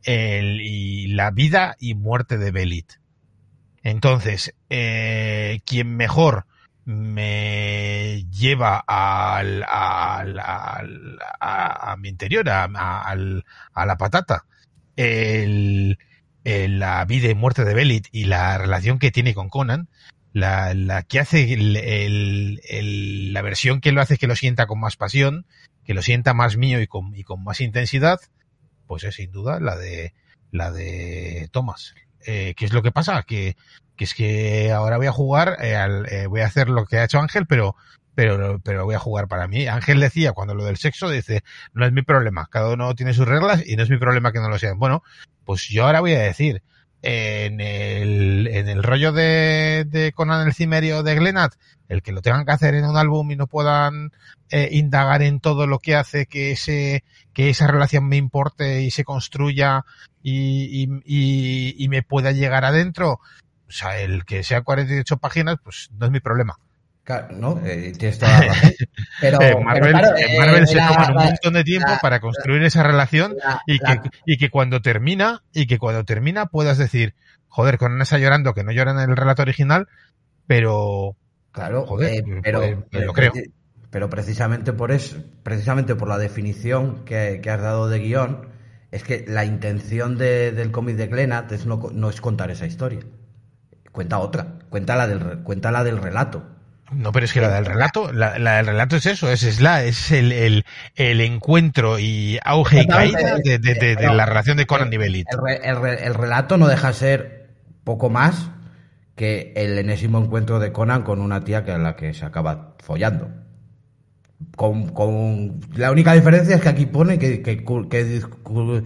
el, y la vida y muerte de Belit. Entonces, eh, quien mejor me lleva al, al, al a, a, mi interior, a, a la patata, el, el, la vida y muerte de Belit y la relación que tiene con Conan, la, la que hace el, la versión que lo hace que lo sienta con más pasión, que lo sienta más mío y con, y con más intensidad, pues es sin duda la de la de Thomas. Eh, ¿Qué es lo que pasa? Que, que es que ahora voy a jugar, eh, al, eh, voy a hacer lo que ha hecho Ángel, pero pero, pero voy a jugar para mí. Ángel decía cuando lo del sexo, dice, no es mi problema, cada uno tiene sus reglas y no es mi problema que no lo sean. Bueno, pues yo ahora voy a decir, en el, en el rollo de, de Conan el Cimerio de Glenat, el que lo tengan que hacer en un álbum y no puedan eh, indagar en todo lo que hace que ese, que esa relación me importe y se construya y, y, y, y me pueda llegar adentro, o sea, el que sea 48 páginas, pues no es mi problema. ¿No? Eh, tienes toda la razón. Pero, eh, Marvel, pero claro, eh, Marvel se toma un montón de tiempo la, para construir esa relación la, y, que, y que cuando termina, y que cuando termina puedas decir, joder, con esa llorando que no llora en el relato original, pero claro, joder, eh, pero, pues, pero, lo creo. Pero precisamente por eso, precisamente por la definición que, que has dado de guion, es que la intención de, del cómic de Glenat es no, no, es contar esa historia. Cuenta otra, cuenta la del, cuenta la del relato no, pero es que la del relato, la, la del relato es eso, es, es la, es el, el, el encuentro y auge y caída de, de, de, de la relación de Conan y Belit. El, el, el, relato no deja de ser poco más que el enésimo encuentro de Conan con una tía que a la que se acaba follando. Con, con, la única diferencia es que aquí pone que, que, que,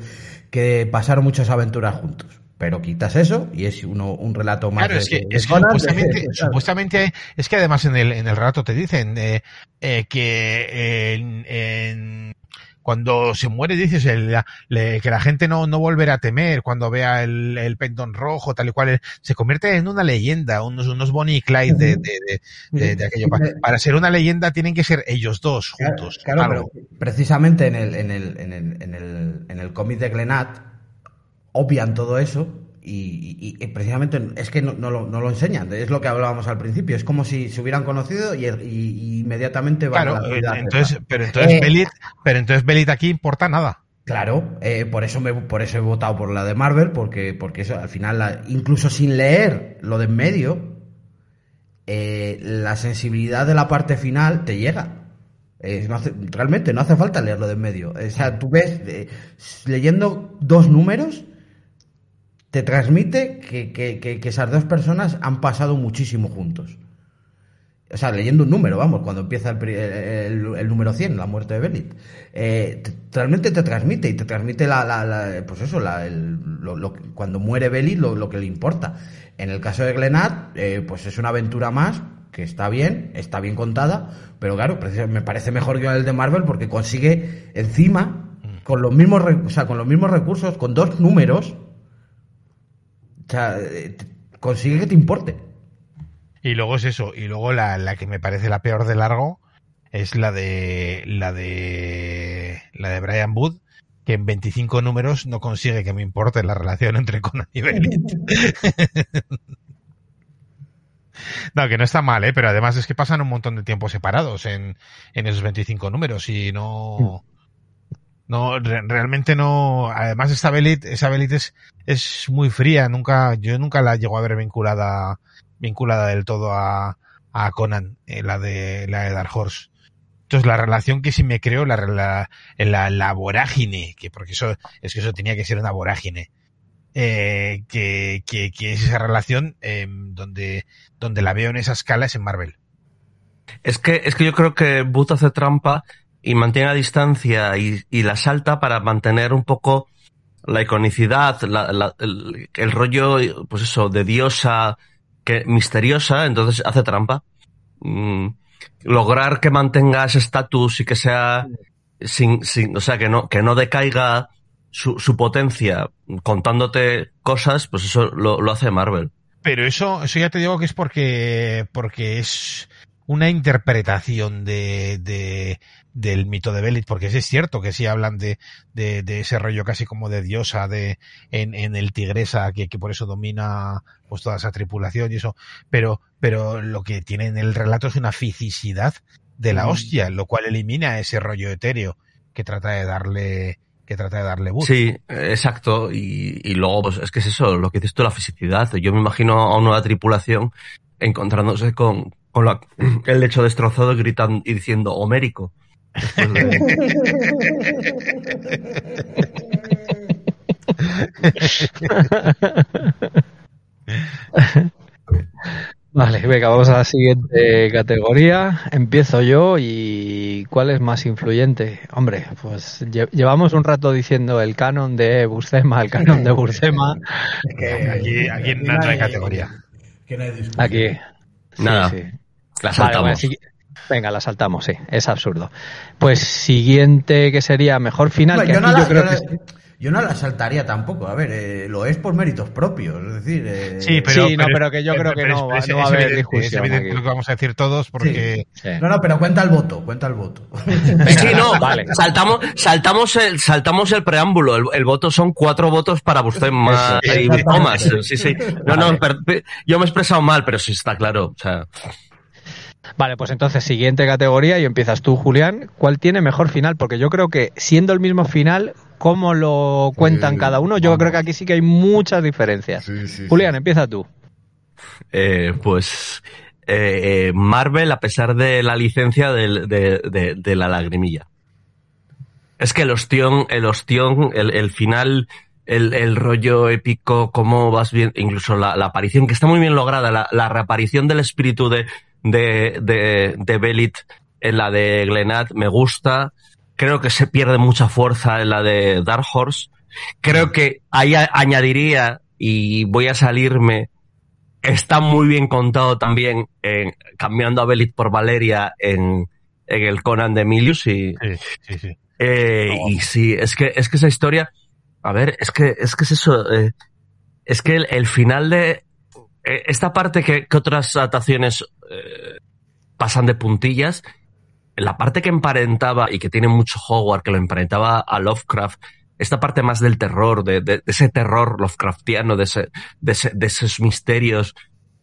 que pasaron muchas aventuras juntos pero quitas eso y es uno, un relato más. Claro, es que, es que supuestamente, supuestamente, es que además en el, en el relato te dicen eh, eh, que en, en, cuando se muere dices el, le, que la gente no, no volverá a temer cuando vea el, el pendón rojo, tal y cual, se convierte en una leyenda, unos, unos Bonnie y Clyde de, de, de, de, de aquello. Para, para, ser una leyenda tienen que ser ellos dos juntos. Claro, claro pero precisamente en el, en el, en el, en el, en el cómic de Glenat, obvian todo eso y, y, y precisamente es que no, no, lo, no, lo, enseñan. Es lo que hablábamos al principio. Es como si se hubieran conocido y, y inmediatamente van claro, a la ciudad, entonces, pero entonces eh, Belit, pero entonces Belit aquí importa nada. Claro, eh, por eso me, por eso he votado por la de Marvel, porque, porque eso, al final, la, incluso sin leer lo de en medio, eh, la sensibilidad de la parte final te llega. Eh, no hace, realmente no hace falta leerlo de en medio. O sea, tú ves, leyendo dos números, te transmite que, esas dos personas han pasado muchísimo juntos. O sea, leyendo un número, vamos, cuando empieza el, número 100, la muerte de Belit. Eh, realmente te transmite y te transmite la, pues eso, cuando muere Belit lo, que le importa. En el caso de Glenad, eh, pues es una aventura más que está bien, está bien contada, pero claro, me parece mejor que el de Marvel porque consigue encima, con los mismos, o sea, con los mismos recursos, con dos números, sea, eh, consigue que te importe. Y luego es eso, y luego la, la que me parece la peor de largo es la de la de la de Brian Wood, que en 25 números no consigue que me importe la relación entre Conan y Belit. no, que no está mal, ¿eh? pero además es que pasan un montón de tiempo separados en, en esos 25 números y no... No, realmente no. Además, esta Belit, esa Belit es, es muy fría. Nunca, yo nunca la llego a ver vinculada vinculada del todo a, a Conan, eh, la de la de Dark Horse. Entonces la relación que sí me creo, la, la, la, la vorágine, que porque eso es que eso tenía que ser una vorágine, eh, que, que, que, es esa relación eh, donde, donde la veo en esa escala es en Marvel. Es que, es que yo creo que Booth hace trampa y mantiene a distancia y, la salta para mantener un poco la iconicidad, la, la, el, el, rollo, pues eso, de diosa, que misteriosa, entonces hace trampa. Mm, lograr que mantenga ese estatus y que sea sin, sin, o sea, que no, que no decaiga su, su potencia contándote cosas, pues eso lo, lo hace Marvel. Pero eso, eso ya te digo que es porque, porque es una interpretación de, de, del mito de Belit, porque es cierto que sí hablan de, de, de, ese rollo casi como de diosa de, en, en el tigresa, que, que por eso domina pues toda esa tripulación y eso, pero, pero lo que tiene en el relato es una fisicidad de la mm. hostia, lo cual elimina ese rollo etéreo que trata de darle, que trata de darle bus. Sí, exacto. Y, y luego, pues es que es eso, lo que dices tú, la fisicidad. Yo me imagino a una tripulación encontrándose con, con la, el lecho destrozado gritando y diciendo homérico. Vale, venga, vamos a la siguiente categoría. Empiezo yo y ¿cuál es más influyente? Hombre, pues llevamos un rato diciendo el canon de Buscema, el canon de Buscema. aquí, aquí no hay categoría. Aquí. Nada. La saltamos. venga, la saltamos, sí. Es absurdo. Pues siguiente que sería mejor final. que yo, yo creo que yo no la saltaría tampoco. A ver, eh, lo es por méritos propios. Es decir, eh, sí, pero, sí, no, pero que yo creo que no, va, no va a haber discusión. Es evidente lo que vamos a decir todos porque. Sí. No, no, pero cuenta el voto, cuenta el voto. sí, no, vale. saltamos, saltamos, el, saltamos el preámbulo. El, el voto son cuatro votos para usted más y. Sí, sí. No, no, yo me he expresado mal, pero sí está claro. O sea. Vale, pues entonces siguiente categoría y empiezas tú, Julián. ¿Cuál tiene mejor final? Porque yo creo que siendo el mismo final, cómo lo cuentan cada uno, yo creo que aquí sí que hay muchas diferencias. Julián, empieza tú. Eh, pues eh, eh, Marvel, a pesar de la licencia de, la lagrimilla. Es que el ostión, el ostión, el, final, el, rollo épico, cómo vas bien, incluso la, aparición, que está muy bien lograda, la, reaparición del espíritu de, de, de, de Belit en la de Glenad me gusta creo que se pierde mucha fuerza en la de Dark Horse. Creo que ahí añadiría, y voy a salirme, está muy bien contado también en, cambiando a Belit por Valeria en, en el Conan de Emilius y, sí, sí, sí. Eh, y sí, es que, es que esa historia, a ver, es que, es que es eso, eh, es que el, final de, esta parte que, otras adaptaciones eh, pasan de puntillas, la parte que emparentaba y que tiene mucho Howard, que lo emparentaba a Lovecraft, esta parte más del terror, de, ese terror Lovecraftiano, de, esos misterios,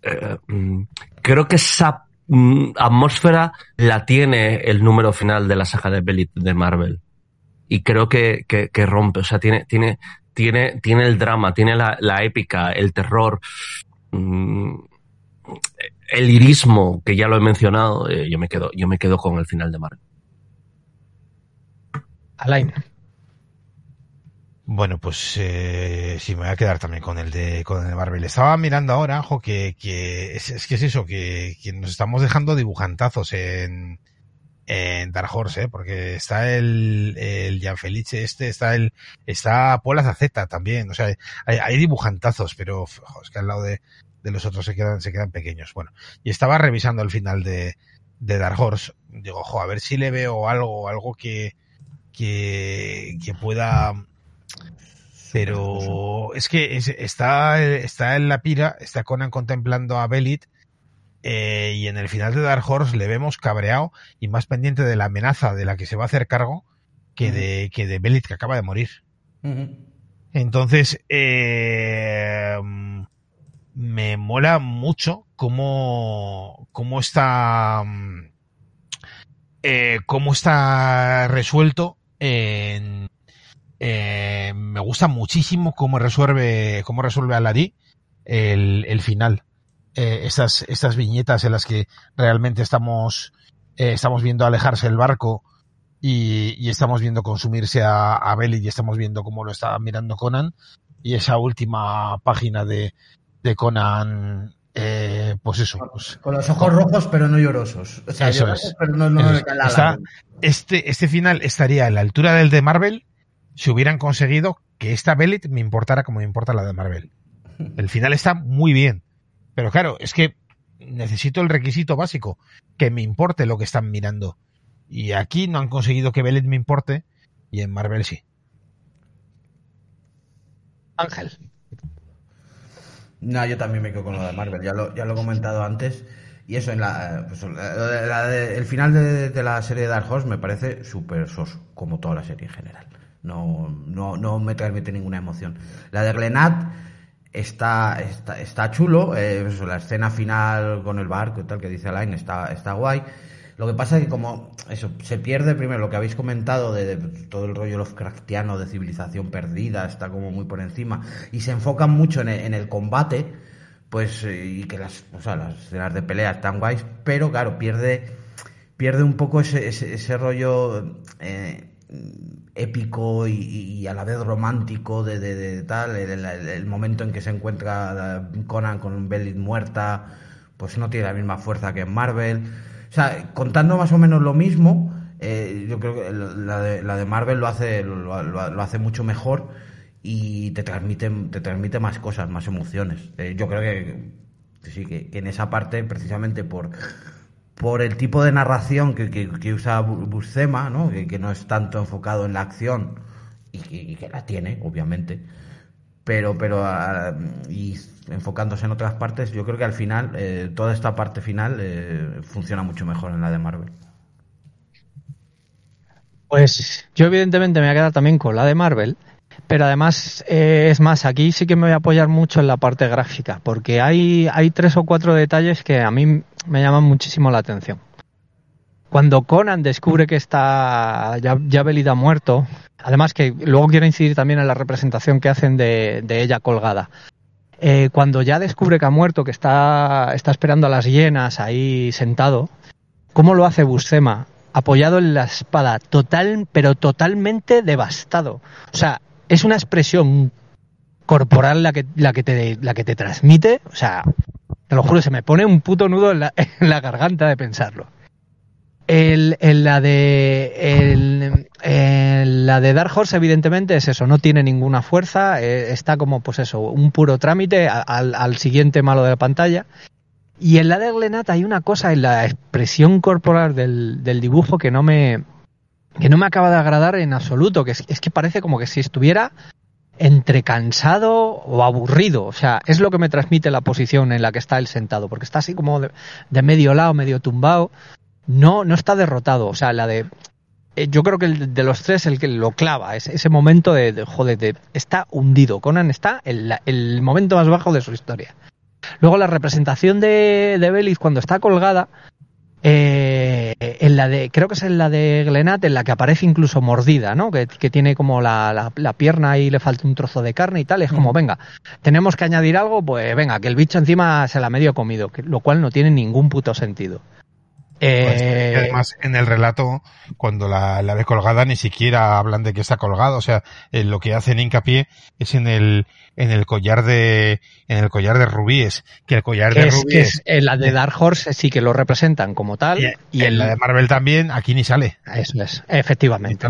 eh, mm, creo que esa mm, atmósfera la tiene el número final de la saga de Belit de Marvel. Y creo que, rompe, o sea, tiene, tiene, tiene, tiene el drama, tiene la épica, el terror. Mm, el irismo, que ya lo he mencionado, eh, yo me quedo, yo me quedo con el final de Marvel. Alain. Bueno, pues eh, sí, me voy a quedar también con el de con el de Marvel. Estaba mirando ahora, ojo, que, que es, que es eso, que, que, nos estamos dejando dibujantazos en, en Dark Horse, ¿eh? porque está el, el Felice este, está el, está Paula Zaceta también, o sea, hay, hay dibujantazos, pero es que al lado de, de los otros se quedan, se quedan pequeños. Bueno, y estaba revisando el final de, de Dark Horse, digo, a ver si le veo algo, algo que, que, que pueda, pero es que está, está en la pira, está Conan contemplando a Belit, eh, y en el final de Dark Horse le vemos cabreado y más pendiente de la amenaza de la que se va a hacer cargo que de, que de Belit que acaba de morir. Entonces, eh, me mola mucho cómo, cómo está, eh, cómo está resuelto en, me gusta muchísimo cómo resuelve, cómo resuelve Alari el, el final. Eh, estas, estas viñetas en las que realmente estamos, eh, estamos viendo alejarse el barco y, y estamos viendo consumirse a, a Belly y estamos viendo cómo lo está mirando Conan. Y esa última página de, de Conan eh, pues eso. Pues, con los ojos rojos, pero no llorosos. O sea, eso es. Pero no, no eso Está, este, este final estaría a la altura del de Marvel si hubieran conseguido que esta Bellet me importara como me importa la de Marvel. El final está muy bien. Pero claro, es que necesito el requisito básico, que me importe lo que están mirando. Y aquí no han conseguido que Bellet me importe, y en Marvel sí. Ángel. No, yo también me quedo con lo de Marvel, ya lo, ya lo he comentado antes. Y eso, en la, pues, el final de, la serie de Dark Horse me parece súper soso, como toda la serie en general. No, no, no me transmite ninguna emoción. La de Glenat está, está, está chulo, eh, la escena final con el barco y tal que dice Alain está, está guay. Lo que pasa es que como eso, se pierde primero lo que habéis comentado de, todo el rollo Lovecraftiano de civilización perdida, está como muy por encima, y se enfocan mucho en el, combate, pues, eh, y que las, o sea, las escenas de pelea están guays, pero claro, pierde, pierde un poco ese, ese, rollo eh, épico y, a la vez romántico de, de, tal, el, momento en que se encuentra Conan con Belly muerta, pues no tiene la misma fuerza que en Marvel o sea, contando más o menos lo mismo, eh, yo creo que la de, la de Marvel lo hace, lo, hace mucho mejor y te transmite, te transmite más cosas, más emociones. Eh, yo creo que, sí, que, en esa parte, precisamente por, por el tipo de narración que, que, usa Buscema, ¿no? Que, no es tanto enfocado en la acción y, que la tiene, obviamente, pero, pero ah, y enfocándose en otras partes, yo creo que al final, eh, toda esta parte final eh, funciona mucho mejor en la de Marvel. Pues yo evidentemente me voy a quedar también con la de Marvel, pero además eh, es más, aquí sí que me voy a apoyar mucho en la parte gráfica, porque hay, hay tres o cuatro detalles que a mí me llaman muchísimo la atención. Cuando Conan descubre que está ya, ya Belida muerto, además que luego quiero incidir también en la representación que hacen de, ella colgada. Eh, cuando ya descubre que ha muerto, que está, está esperando a las hienas ahí sentado, ¿cómo lo hace Buscema? Apoyado en la espada, total, pero totalmente devastado. O sea, es una expresión corporal la que, la que, te, la que te transmite. O sea, te lo juro, se me pone un puto nudo en la, garganta de pensarlo. El, la de el, la de Dark Horse evidentemente es eso, no tiene ninguna fuerza, eh, está como pues eso, un puro trámite al, siguiente malo de la pantalla. Y en la de Glenat hay una cosa en la expresión corporal del, dibujo que no me que no me acaba de agradar en absoluto, que es, es que parece como que si estuviera entre cansado o aburrido. O sea, es lo que me transmite la posición en la que está él sentado, porque está así como de, medio lado, medio tumbado no, no está derrotado. O sea, la de. Eh, yo creo que el de los tres el que lo clava, es ese momento de, joder, de, está hundido. Conan está en el momento más bajo de su historia. Luego la representación de, de Belis cuando está colgada, eh, en la de, creo que es en la de Glenat, en la que aparece incluso mordida, ¿no? Que, tiene como la, la, pierna y le falta un trozo de carne y tal. Es como, venga, tenemos que añadir algo, pues venga, que el bicho encima se la medio comido, lo cual no tiene ningún puto sentido. Eh, además, en el relato, cuando la, la ve colgada, ni siquiera hablan de que está colgada. O sea, eh, lo que hacen hincapié es en el, en el collar de, en el collar de rubíes. Que el collar de rubíes. en la de Dark Horse sí que lo representan como tal. Y, en la de Marvel también, aquí ni sale. Eso es, efectivamente.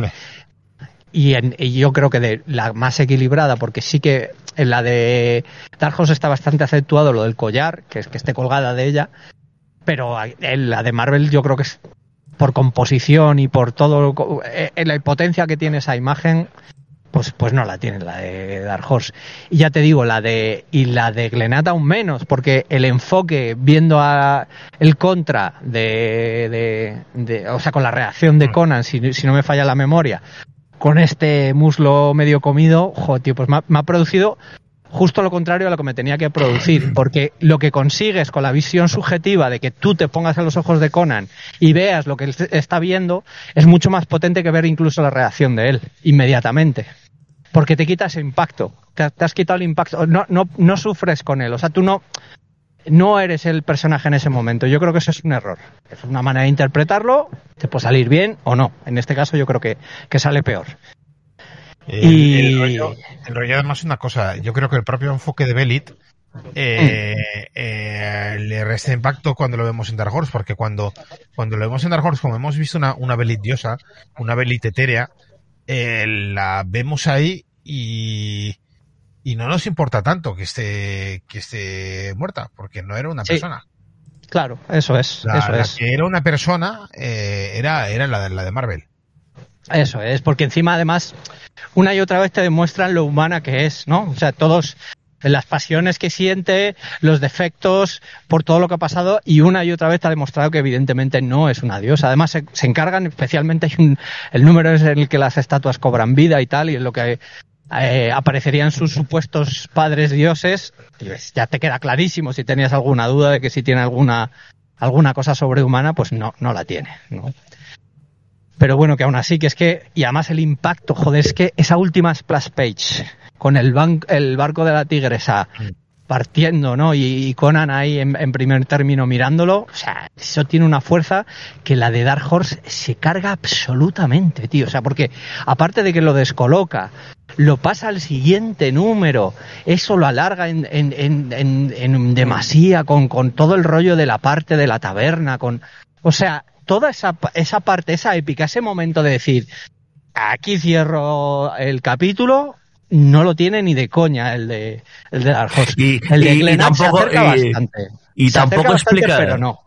Y, en, y yo creo que de la más equilibrada, porque sí que en la de Dark Horse está bastante acentuado lo del collar, que es que esté colgada de ella pero la de Marvel yo creo que es por composición y por todo, en eh, la potencia que tiene esa imagen, pues, pues no la tiene la de Dark Horse. Y ya te digo, la de, y la de Glenat aún menos, porque el enfoque viendo a el contra de, de, o sea, con la reacción de mm. Conan, si, si, no me falla la memoria, con este muslo medio comido, joder, tío, pues me ha producido justo lo contrario a lo que me tenía que producir, porque lo que consigues con la visión subjetiva de que tú te pongas en los ojos de Conan y veas lo que él está viendo es mucho más potente que ver incluso la reacción de él inmediatamente. Porque te quita ese impacto, te, has quitado el impacto, no, no, no sufres con él, o sea, tú no, no eres el personaje en ese momento. Yo creo que eso es un error. Es una manera de interpretarlo, te puede salir bien o no. En este caso yo creo que, que sale peor. Y... El, rollo, además una cosa, yo creo que el propio enfoque de Belit eh, eh, le resta impacto cuando lo vemos en Dark Horse, porque cuando, cuando lo vemos en Dark Horse, como hemos visto una, una Belit diosa, una Belit etérea, eh, la vemos ahí y, y no nos importa tanto que esté, que esté muerta, porque no era una persona. Claro, eso es. La, eso es. que era una persona era, era la, la de Marvel. Eso es, porque encima además una y otra vez te demuestran lo humana que es, ¿no? O sea, todos las pasiones que siente, los defectos, por todo lo que ha pasado, y una y otra vez te ha demostrado que evidentemente no es una diosa. Además, se, encargan, especialmente un, el número es en el que las estatuas cobran vida y tal, y en lo que eh, aparecerían sus supuestos padres dioses, pues ya te queda clarísimo si tenías alguna duda de que si tiene alguna alguna cosa sobrehumana, pues no, no la tiene. ¿no? Pero bueno, que aún así, que es que, y además el impacto, joder, es que esa última splash page, con el, el barco de la tigresa partiendo, ¿no? Y, Conan ahí en, primer término mirándolo, o sea, eso tiene una fuerza que la de Dark Horse se carga absolutamente, tío. O sea, porque aparte de que lo descoloca, lo pasa al siguiente número, eso lo alarga en, en, en, en demasía con, con todo el rollo de la parte de la taberna, con, o sea, toda esa, esa parte, esa épica, ese momento de decir, aquí cierro el capítulo, no lo tiene ni de coña el de el de Y, el de y, tampoco, bastante. Y tampoco explica pero no.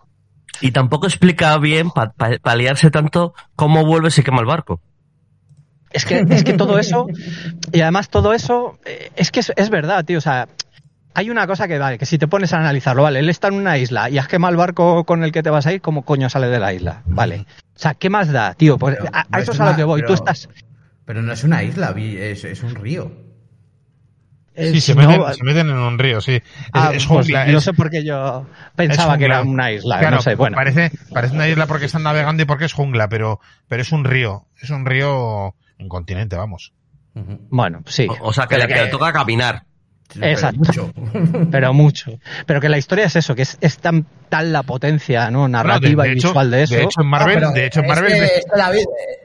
Y tampoco explica bien para pa, liarse tanto cómo vuelve y quema el barco. Es que, es que todo eso, y además todo eso, eh, es que es, es verdad, tío. O sea, hay una cosa que vale, que si te pones a analizarlo, vale, él está en una isla y has quemado el barco con el que te vas a ir, ¿cómo coño sale de la isla? Vale. O sea, ¿qué más da, tío? Pues a, eso es a lo que voy. Tú estás. Pero no es una isla, es, es un río. Sí, se, meten, en un río, sí. Ah, es, pues no sé por qué yo pensaba que era una isla. no sé, bueno. Parece, parece una isla porque están navegando y porque es jungla, pero, pero es un río. Es un río, un continente, vamos. Bueno, sí. O, sea, que, le, que le toca caminar. Exacto. Pero mucho. Pero que la historia es eso, que es, es tan tal la potencia ¿no? narrativa y visual de eso. De hecho, en Marvel, de hecho, en Marvel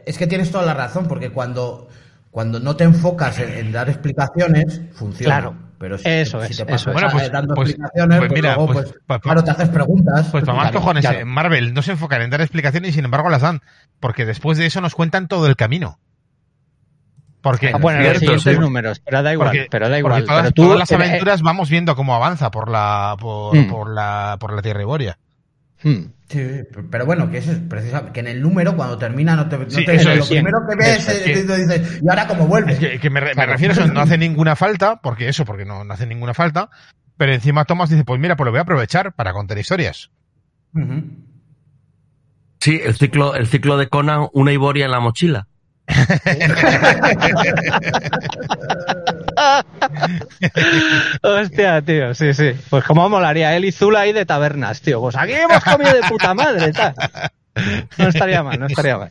es, que, tienes toda la razón, porque cuando, cuando no te enfocas en, dar explicaciones, funciona. Claro. Pero si, eso es, te eso bueno, pues, dando pues, explicaciones, pues, pues mira, luego, pues, pues, claro, te haces preguntas. Pues para más cojones, en Marvel no se enfocan en dar explicaciones y sin embargo las dan, porque después de eso nos cuentan todo el camino. Porque, ah, bueno, cierto, los siguientes números, pero da igual, pero da igual. Todas, pero tú, todas las aventuras vamos viendo cómo avanza por la por, mm. por la por la Tierra Iboria. Mm. Sí, pero bueno, que eso es precisamente que en el número cuando termina no te, no sí, te eso lo primero que ves es, que, dices, y ahora cómo vuelve. Es que, que me, me, refiero a eso, no hace ninguna falta, porque eso, porque no, no hace ninguna falta, pero encima Thomas dice, pues mira, pues lo voy a aprovechar para contar historias. Uh -huh. Sí, el ciclo, el ciclo de Conan, una Iboria en la mochila. Hostia, tío, sí, sí. Pues como molaría él y Zula ahí de tabernas, tío. Pues aquí hemos comido de puta madre, tal. No estaría mal, no estaría mal.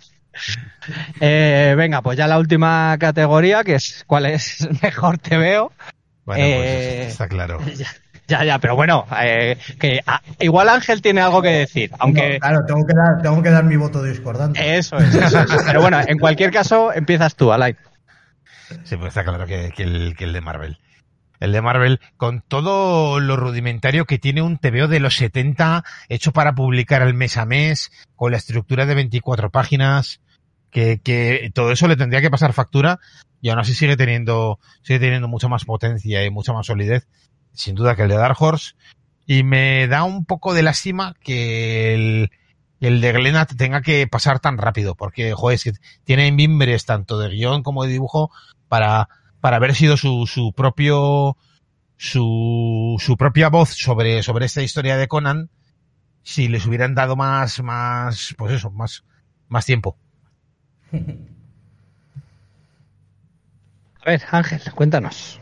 Eh, venga, pues ya la última categoría, que es cuál es mejor te veo. Bueno, pues eh, está claro. Ya, ya, pero bueno, eh, que ah, igual Ángel tiene algo que decir, aunque... claro, tengo que, dar, tengo que dar mi voto discordante. Eso es, eso es. Pero bueno, en cualquier caso, empiezas tú, Alain. Sí, pues está claro que, el, que el de Marvel. El de Marvel, con todo lo rudimentario que tiene un TVO de los 70, hecho para publicar al mes a mes, con la estructura de 24 páginas, que, que todo eso le tendría que pasar factura, y aún así sigue teniendo, sigue teniendo mucha más potencia y mucha más solidez sin duda que el de Dark Horse. Y me da un poco de lástima que el, el de Glenat tenga que pasar tan rápido, porque, joder, tiene mimbres tanto de guion como de dibujo para, para haber sido su, su propio, su, su propia voz sobre, sobre esta historia de Conan, si les hubieran dado más, más, pues eso, más, más tiempo. A ver, Ángel, cuéntanos.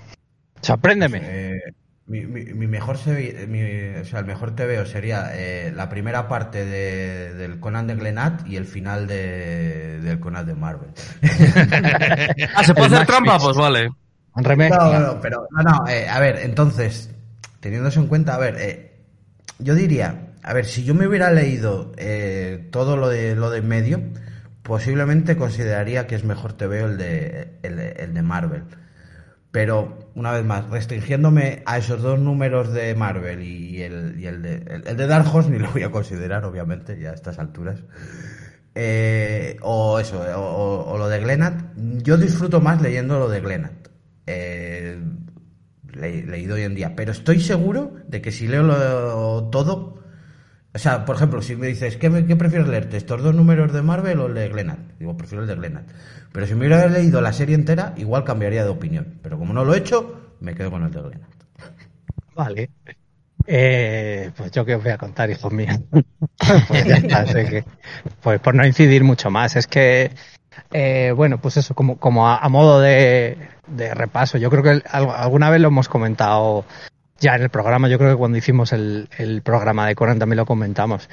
Sorpréndeme. Eh, mi, mi, mejor mi, o sea, el mejor TVO sería eh, la primera parte de, del Conan de Glenat y el final de, del Conan de Marvel. ah, ¿se puede hacer trampa? Pues vale. No, no, pero no, no, eh, a ver, entonces, teniendo eso en cuenta, a ver, eh, yo diría, a ver, si yo me hubiera leído eh, todo lo de lo de medio, posiblemente consideraría que es mejor TVO el de, el el de Marvel pero, una vez más, restringiéndome a esos dos números de Marvel y el, y el, de, el, de Dark Horse, ni lo voy a considerar, obviamente, ya a estas alturas. Eh, o eso, o, lo de Glenat. Yo disfruto más leyendo lo de Glenat. Eh, leído hoy en día. Pero estoy seguro de que si leo lo, todo. O sea, por ejemplo, si me dices, ¿qué, ¿qué prefieres leerte? ¿Estos dos números de Marvel o el de Glenat? Digo, prefiero el de Glenat. Pero si me hubiera leído la serie entera, igual cambiaría de opinión. Pero como no lo he hecho, me quedo con el de Glenat. Vale. Eh, pues yo qué os voy a contar, hijos míos. pues ya está, que, pues por no incidir mucho más. Es que, eh, bueno, pues eso, como, como a, modo de, repaso, yo creo que alguna vez lo hemos comentado ya en el programa, yo creo que cuando hicimos el, programa de Conan también lo comentamos.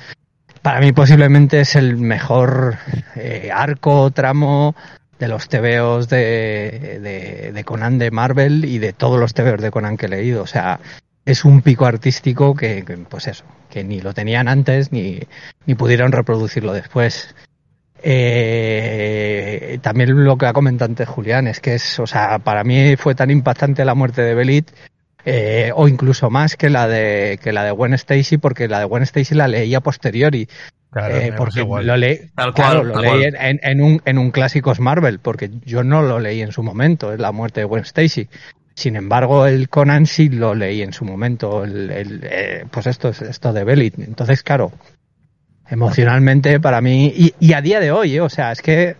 Para mí posiblemente es el mejor eh, arco, tramo de los TVOs de, Conan de Marvel y de todos los TVOs de Conan que he leído. O sea, es un pico artístico que, pues eso, que ni lo tenían antes ni, ni pudieron reproducirlo después. Eh, también lo que ha comentado antes Julián es que es, o sea, para mí fue tan impactante la muerte de Belit eh, o incluso más que la de que la de Gwen Stacy porque la de Gwen Stacy la leía posteriori eh, porque lo leí, lo leí en, un, en un clásicos Marvel, porque yo no lo leí en su momento, es la muerte de Gwen Stacy. Sin embargo, el Conan sí lo leí en su momento, el, el eh, pues esto es esto de Belit. Entonces, claro, emocionalmente para mí, y, y a día de hoy, eh, o sea, es que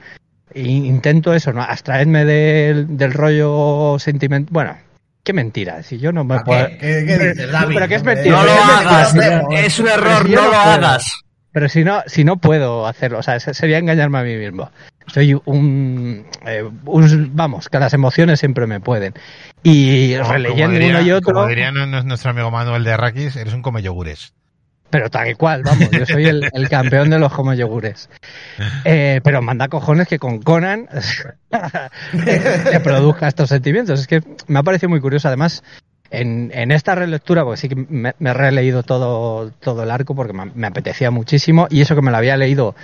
intento eso, ¿no? abstraerme del, del rollo sentimiento, bueno, Qué mentira, si yo no me puedo. ¿Qué, qué, dices, David? Pero, es mentira. No lo hagas, es un error, no, lo hagas. Pero si no, si no puedo hacerlo, o sea, sería engañarme a mí mismo. Soy un, eh, vamos, que las emociones siempre me pueden. Y releyendo uno y otro. Como diría nuestro amigo Manuel de Arrakis, eres un come yogures. Pero tal cual, vamos, yo soy el, campeón de los come yogures. Eh, pero manda cojones que con Conan te produzca estos sentimientos. Es que me ha parecido muy curioso. Además, en, en esta relectura, porque sí que me, he releído todo, todo el arco porque me, apetecía muchísimo y eso que me lo había leído,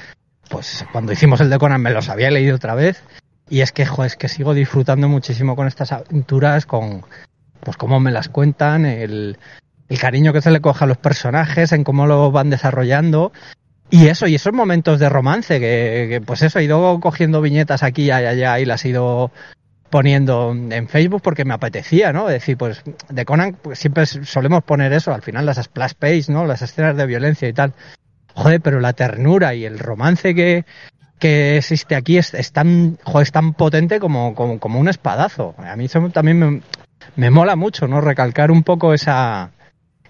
pues cuando hicimos el de Conan me los había leído otra vez y es que, jo, es que sigo disfrutando muchísimo con estas aventuras, con pues cómo me las cuentan, el, el cariño que se le coja a los personajes, en cómo lo van desarrollando y eso, y esos momentos de romance, que, que, pues eso, he ido cogiendo viñetas aquí y allá y las he ido poniendo en Facebook porque me apetecía, ¿no? Es decir, pues de Conan pues, siempre solemos poner eso, al final las splash page, ¿no? Las escenas de violencia y tal. Joder, pero la ternura y el romance que, que existe aquí es, tan, joder, es tan potente como, como, como, un espadazo. A mí eso también me, me mola mucho, ¿no? Recalcar un poco esa,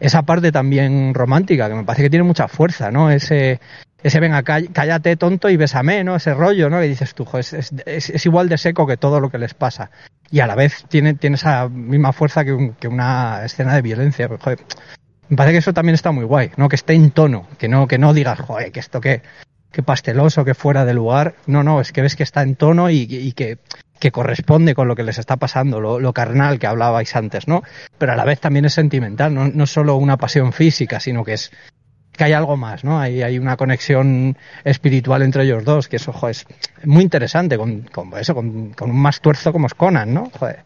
esa parte también romántica, que me parece que tiene mucha fuerza, ¿no? Ese, ese venga, cállate tonto y bésame, ¿no? Ese rollo, ¿no? Que dices tú, es, igual de seco que todo lo que les pasa. Y a la vez tiene, tiene esa misma fuerza que, una escena de violencia. Pues, me parece que eso también está muy guay, ¿no? Que esté en tono, que no, que no digas, joder, que esto que, que pasteloso, que fuera de lugar. No, no, es que ves que está en tono y que, que corresponde con lo que les está pasando, lo, carnal que hablabais antes, ¿no? Pero a la vez también es sentimental, no, no solo una pasión física, sino que es que hay algo más, ¿no? Hay, hay una conexión espiritual entre ellos dos, que eso, joder, es muy interesante, con, con eso, con, con, un más tuerzo como es Conan, ¿no? Joder.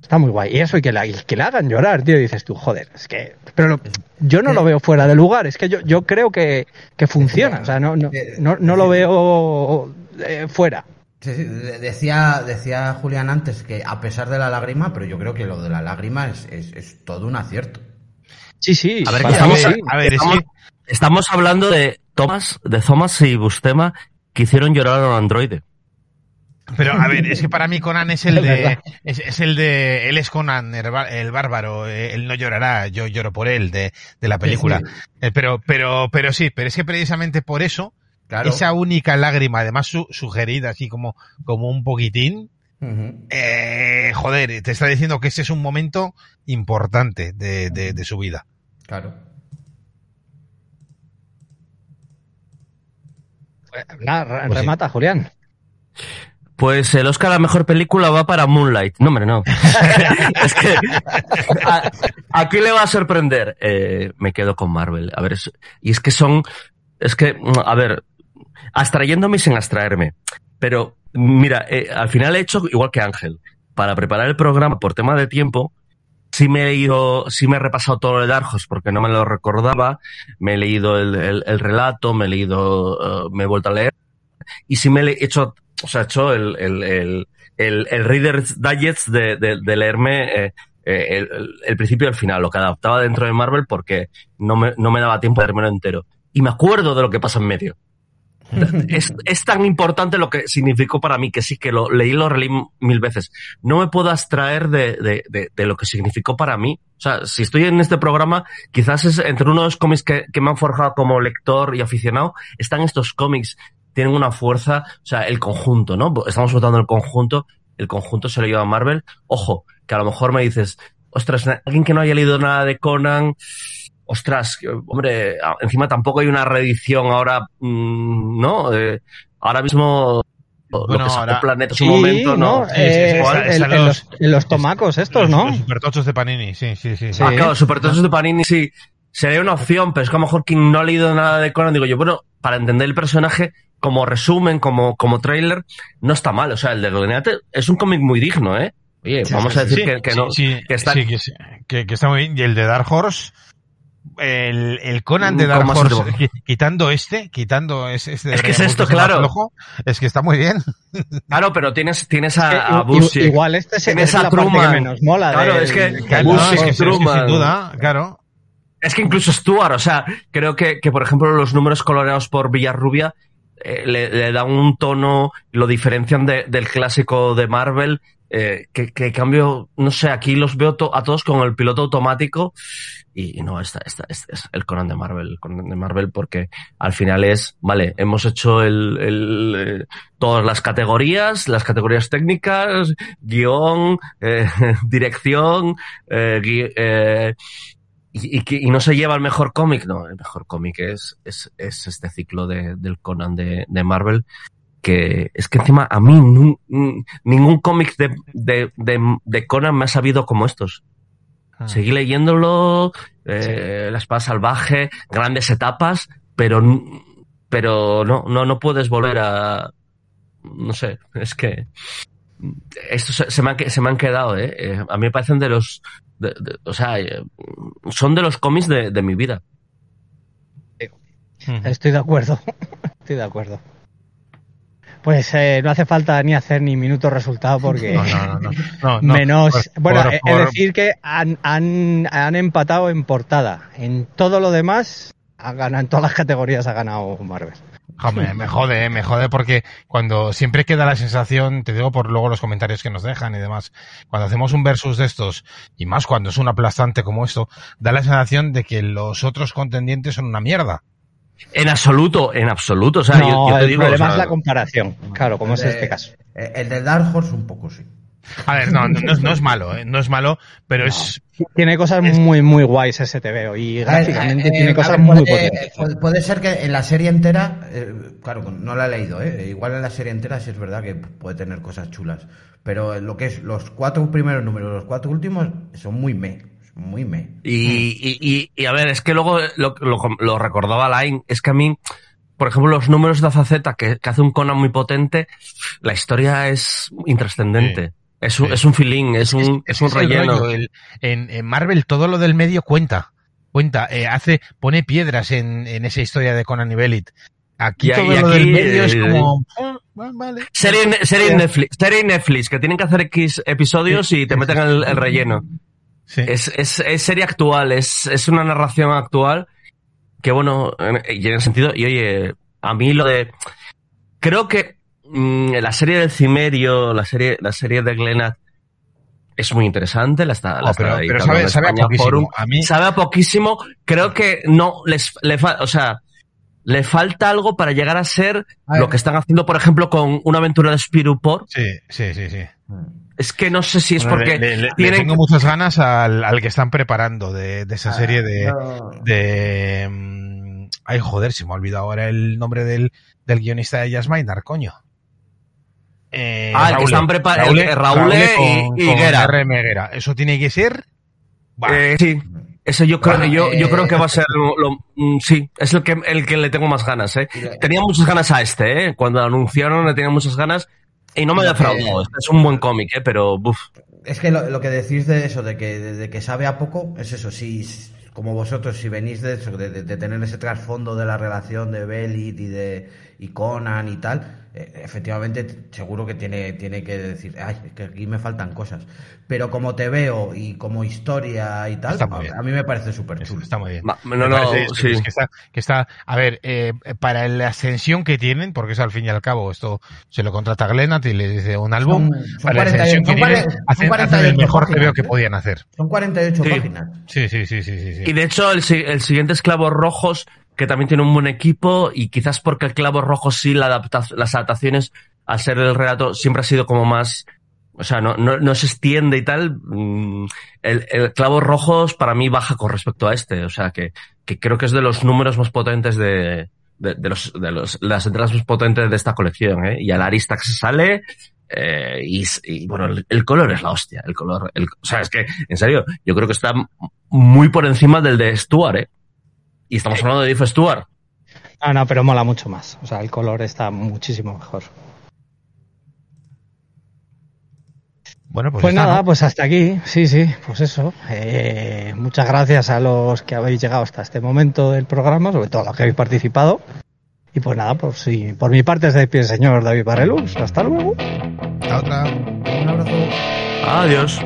Está muy guay. Y eso, y que, la, que le hagan llorar, tío, dices tú, joder, es que... Pero yo no lo veo fuera de lugar, es que yo, yo creo que, que funciona, o sea, no, no, no, no lo veo eh, fuera. Decía, decía Julián antes que a pesar de la lágrima, pero yo creo que lo de la lágrima es, es, es todo un acierto. Sí, sí. A ver, estamos, a ver, estamos, estamos, hablando de Thomas, de Thomas y Bustema que hicieron llorar a un androide. Pero a ver, es que para mí Conan es el de, es, el de, él es Conan, el, bárbaro, eh, él no llorará, yo lloro por él de, de la película. Eh, pero, pero, pero sí, pero es que precisamente por eso, esa única lágrima, además sugerida así como, como un poquitín, eh, joder, te está diciendo que ese es un momento importante de, de, su vida. Claro. Nada, pues remata, Julián. Pues el Oscar a la mejor película va para Moonlight. No, hombre, no. es que aquí le va a sorprender. Eh, me quedo con Marvel. A ver, y es que son, es que, a ver, abstrayéndome sin abstraerme. Pero, mira, eh, al final he hecho igual que Ángel. Para preparar el programa por tema de tiempo, sí me he ido, sí me he repasado todo el Arjos porque no me lo recordaba. Me he leído el, relato, me he leído, eh, me he vuelto a leer. Y sí me he hecho o sea, he hecho el, el, el, el, el Reader's Digest de, de, leerme eh, eh, el, el, principio y el final, lo que adaptaba dentro de Marvel porque no me, no me daba tiempo de leerme entero. Y me acuerdo de lo que pasa en medio. Es, es, tan importante lo que significó para mí que sí que lo leí lo releí mil veces. No me puedo abstraer de, de, de, lo que significó para mí. O sea, si estoy en este programa, quizás es entre uno de los cómics que, que me han forjado como lector y aficionado, están estos cómics tienen una fuerza, o sea, el conjunto, ¿no? Estamos votando el conjunto, el conjunto se lo lleva a Marvel. Ojo, que a lo mejor me dices, ostras, alguien que no haya leído nada de Conan, ostras, hombre, encima tampoco hay una reedición ahora, mm, ¿no? Eh, ahora mismo bueno, lo que ahora, Planeta sí, un momento, ¿no? Eh, en, los, en, los, tomacos estos, ¿no? Los supertochos de Panini, sí, sí, sí. Ah, claro, supertochos de Panini, sí. Sería una opción, pero es que a lo mejor quien no ha leído nada de Conan, digo yo, bueno, para entender el personaje, como resumen, como, como trailer, no está mal. O sea, el de Golineate es un cómic muy digno, ¿eh? Oye, vamos a decir que, que, no. que está... Que, que, está muy bien. Y el de Dark Horse, el, el Conan de Dark Horse, quitando este, quitando este. es que es esto, claro. es que está muy bien. Claro, pero tienes, tienes a, a Igual este se tienes a Truman. menos mola. Claro, es que, no, es que, sin duda, claro. Es que incluso Stuart, o sea, creo que, que por ejemplo los números coloreados por Villarrubia eh, le, le, dan un tono, lo diferencian de, del clásico de Marvel, eh, que, que cambio, no sé, aquí los veo a todos con el piloto automático y, no, esta, esta, este es el Conan de Marvel, el Conan de Marvel porque al final es, vale, hemos hecho el, el eh, todas las categorías, las categorías técnicas, guion, eh, dirección, y, y, no se lleva el mejor cómic, no, el mejor cómic es, es, es, este ciclo de, del Conan de, de, Marvel, que es que encima a mí ningún cómic de, de, de, Conan me ha sabido como estos. Ah. Seguí leyéndolo, eh, La espada salvaje, grandes etapas, pero, pero no, no, no puedes volver a, no sé, es que esto se, se, me, han, se me han quedado, ¿eh? ¿eh? A mí me parecen de los, o sea, eh, son de los cómics de, de mi vida. Estoy de acuerdo, estoy de acuerdo. Pues eh, no hace falta ni hacer ni minuto resultado porque no, no, no, menos... bueno, es decir que han, han, han empatado en portada. En todo lo demás, ha ganado, en todas las categorías ha ganado Marvel. Hombre, me jode, me jode porque cuando siempre queda la sensación, te digo por luego los comentarios que nos dejan y demás, cuando hacemos un versus de estos, y más cuando es un aplastante como esto, da la sensación de que los otros contendientes son una mierda. En absoluto, en absoluto. O sea, yo, te el digo, problema es la comparación, claro, como es este caso. El de Dark Horse un poco sí. A ver, no, no, es malo, ¿eh? no es malo, pero es... Tiene cosas muy, muy guays ese TVO y gráficamente tiene cosas muy potentes. Puede ser que en la serie entera, claro, no la he leído, ¿eh? igual en la serie entera sí es verdad que puede tener cosas chulas, pero lo que es los cuatro primeros números, los cuatro últimos, son muy me, muy me. Y, y, a ver, es que luego lo, lo, recordaba Line, es que a mí por ejemplo, los números de Azaceta que, que, hace un Conan muy potente, la historia es intrascendente. Es un, es un feeling, es, un, es, un relleno. en, Marvel todo lo del medio cuenta. Cuenta, eh, hace, pone piedras en, en esa historia de Conan y Belit. Aquí todo lo del medio es como... Ah, vale. Serie, Netflix, serie Netflix, que tienen que hacer X episodios y te meten el, el relleno. Es, es, es, serie actual, es, es una narración actual que bueno, y en el sentido, y oye, a mí lo de, creo que mm, la serie del Cimerio, la serie, la serie de Glenad, es muy interesante, la está, la oh, pero, pero sabe, sabe a poquísimo. a mí... Sabe a poquísimo. Creo que no les, le o sea, le falta algo para llegar a ser lo que están haciendo, por ejemplo, con una aventura de Spirupor. Sí, sí, sí, sí. Es que no sé si es porque le, tengo muchas ganas al, al, que están preparando de, de esa ah, serie de, de mm, ay joder, se me ha olvidado ahora el nombre del, del guionista de Jasmine, coño. Eh, ah, el que están preparando. Raúl, y, y Guerra. Eso tiene que ser. Eh, sí. Eso yo creo, yo, yo creo que va a ser lo, mm, sí, es el que, el que le tengo más ganas, eh. Tenía muchas ganas a este, eh. Cuando anunciaron le tenía muchas ganas y no me ha defraudado. Este es un buen cómic, eh, pero buf. Es que lo, que decís de eso, de que, de, que sabe a poco, es eso, si, como vosotros, si venís de eso, de, de tener ese trasfondo de la relación de Belit y de y Conan y tal, efectivamente seguro que tiene, tiene que decir, ay, que aquí me faltan cosas. Pero como te veo y como historia y tal, a mí me parece súper chulo. Está muy bien. No, no, sí. que, está, que está, a ver, eh, para la ascensión que tienen, porque es al fin y al cabo, esto se lo contrata Glenat y le dice un álbum, para la ascensión que tienen, hacen, el mejor veo que podían hacer. Son 48 páginas. Sí, sí, sí, sí, sí, Y de hecho, el, el siguiente Esclavos Rojos que también tiene un buen equipo y quizás porque el Clavo Rojo sí la las adaptaciones al ser el relato siempre ha sido como más o sea, no, no, no se extiende y tal. Mm, el, el Clavos Rojos para mí baja con respecto a este. O sea, que, que creo que es de los números más potentes de, de, los, de los, las entradas más potentes de esta colección, ¿eh? Y al Aristax sale, eh, y, y, bueno, el, color es la hostia. El color, o sea, es que, en serio, yo creo que está muy por encima del de Stuart, ¿eh? Y estamos hablando de Diff Stewart. Ah, no, pero mola mucho más. O sea, el color está muchísimo mejor. Bueno, pues, pues nada, pues hasta aquí. Sí, sí, pues eso. Eh, muchas gracias a los que habéis llegado hasta este momento del programa, sobre todo a los que habéis participado. Y pues nada, pues sí, por mi parte es de pie el señor David Barrelus. Hasta luego. Hasta otra. Un abrazo. Adiós.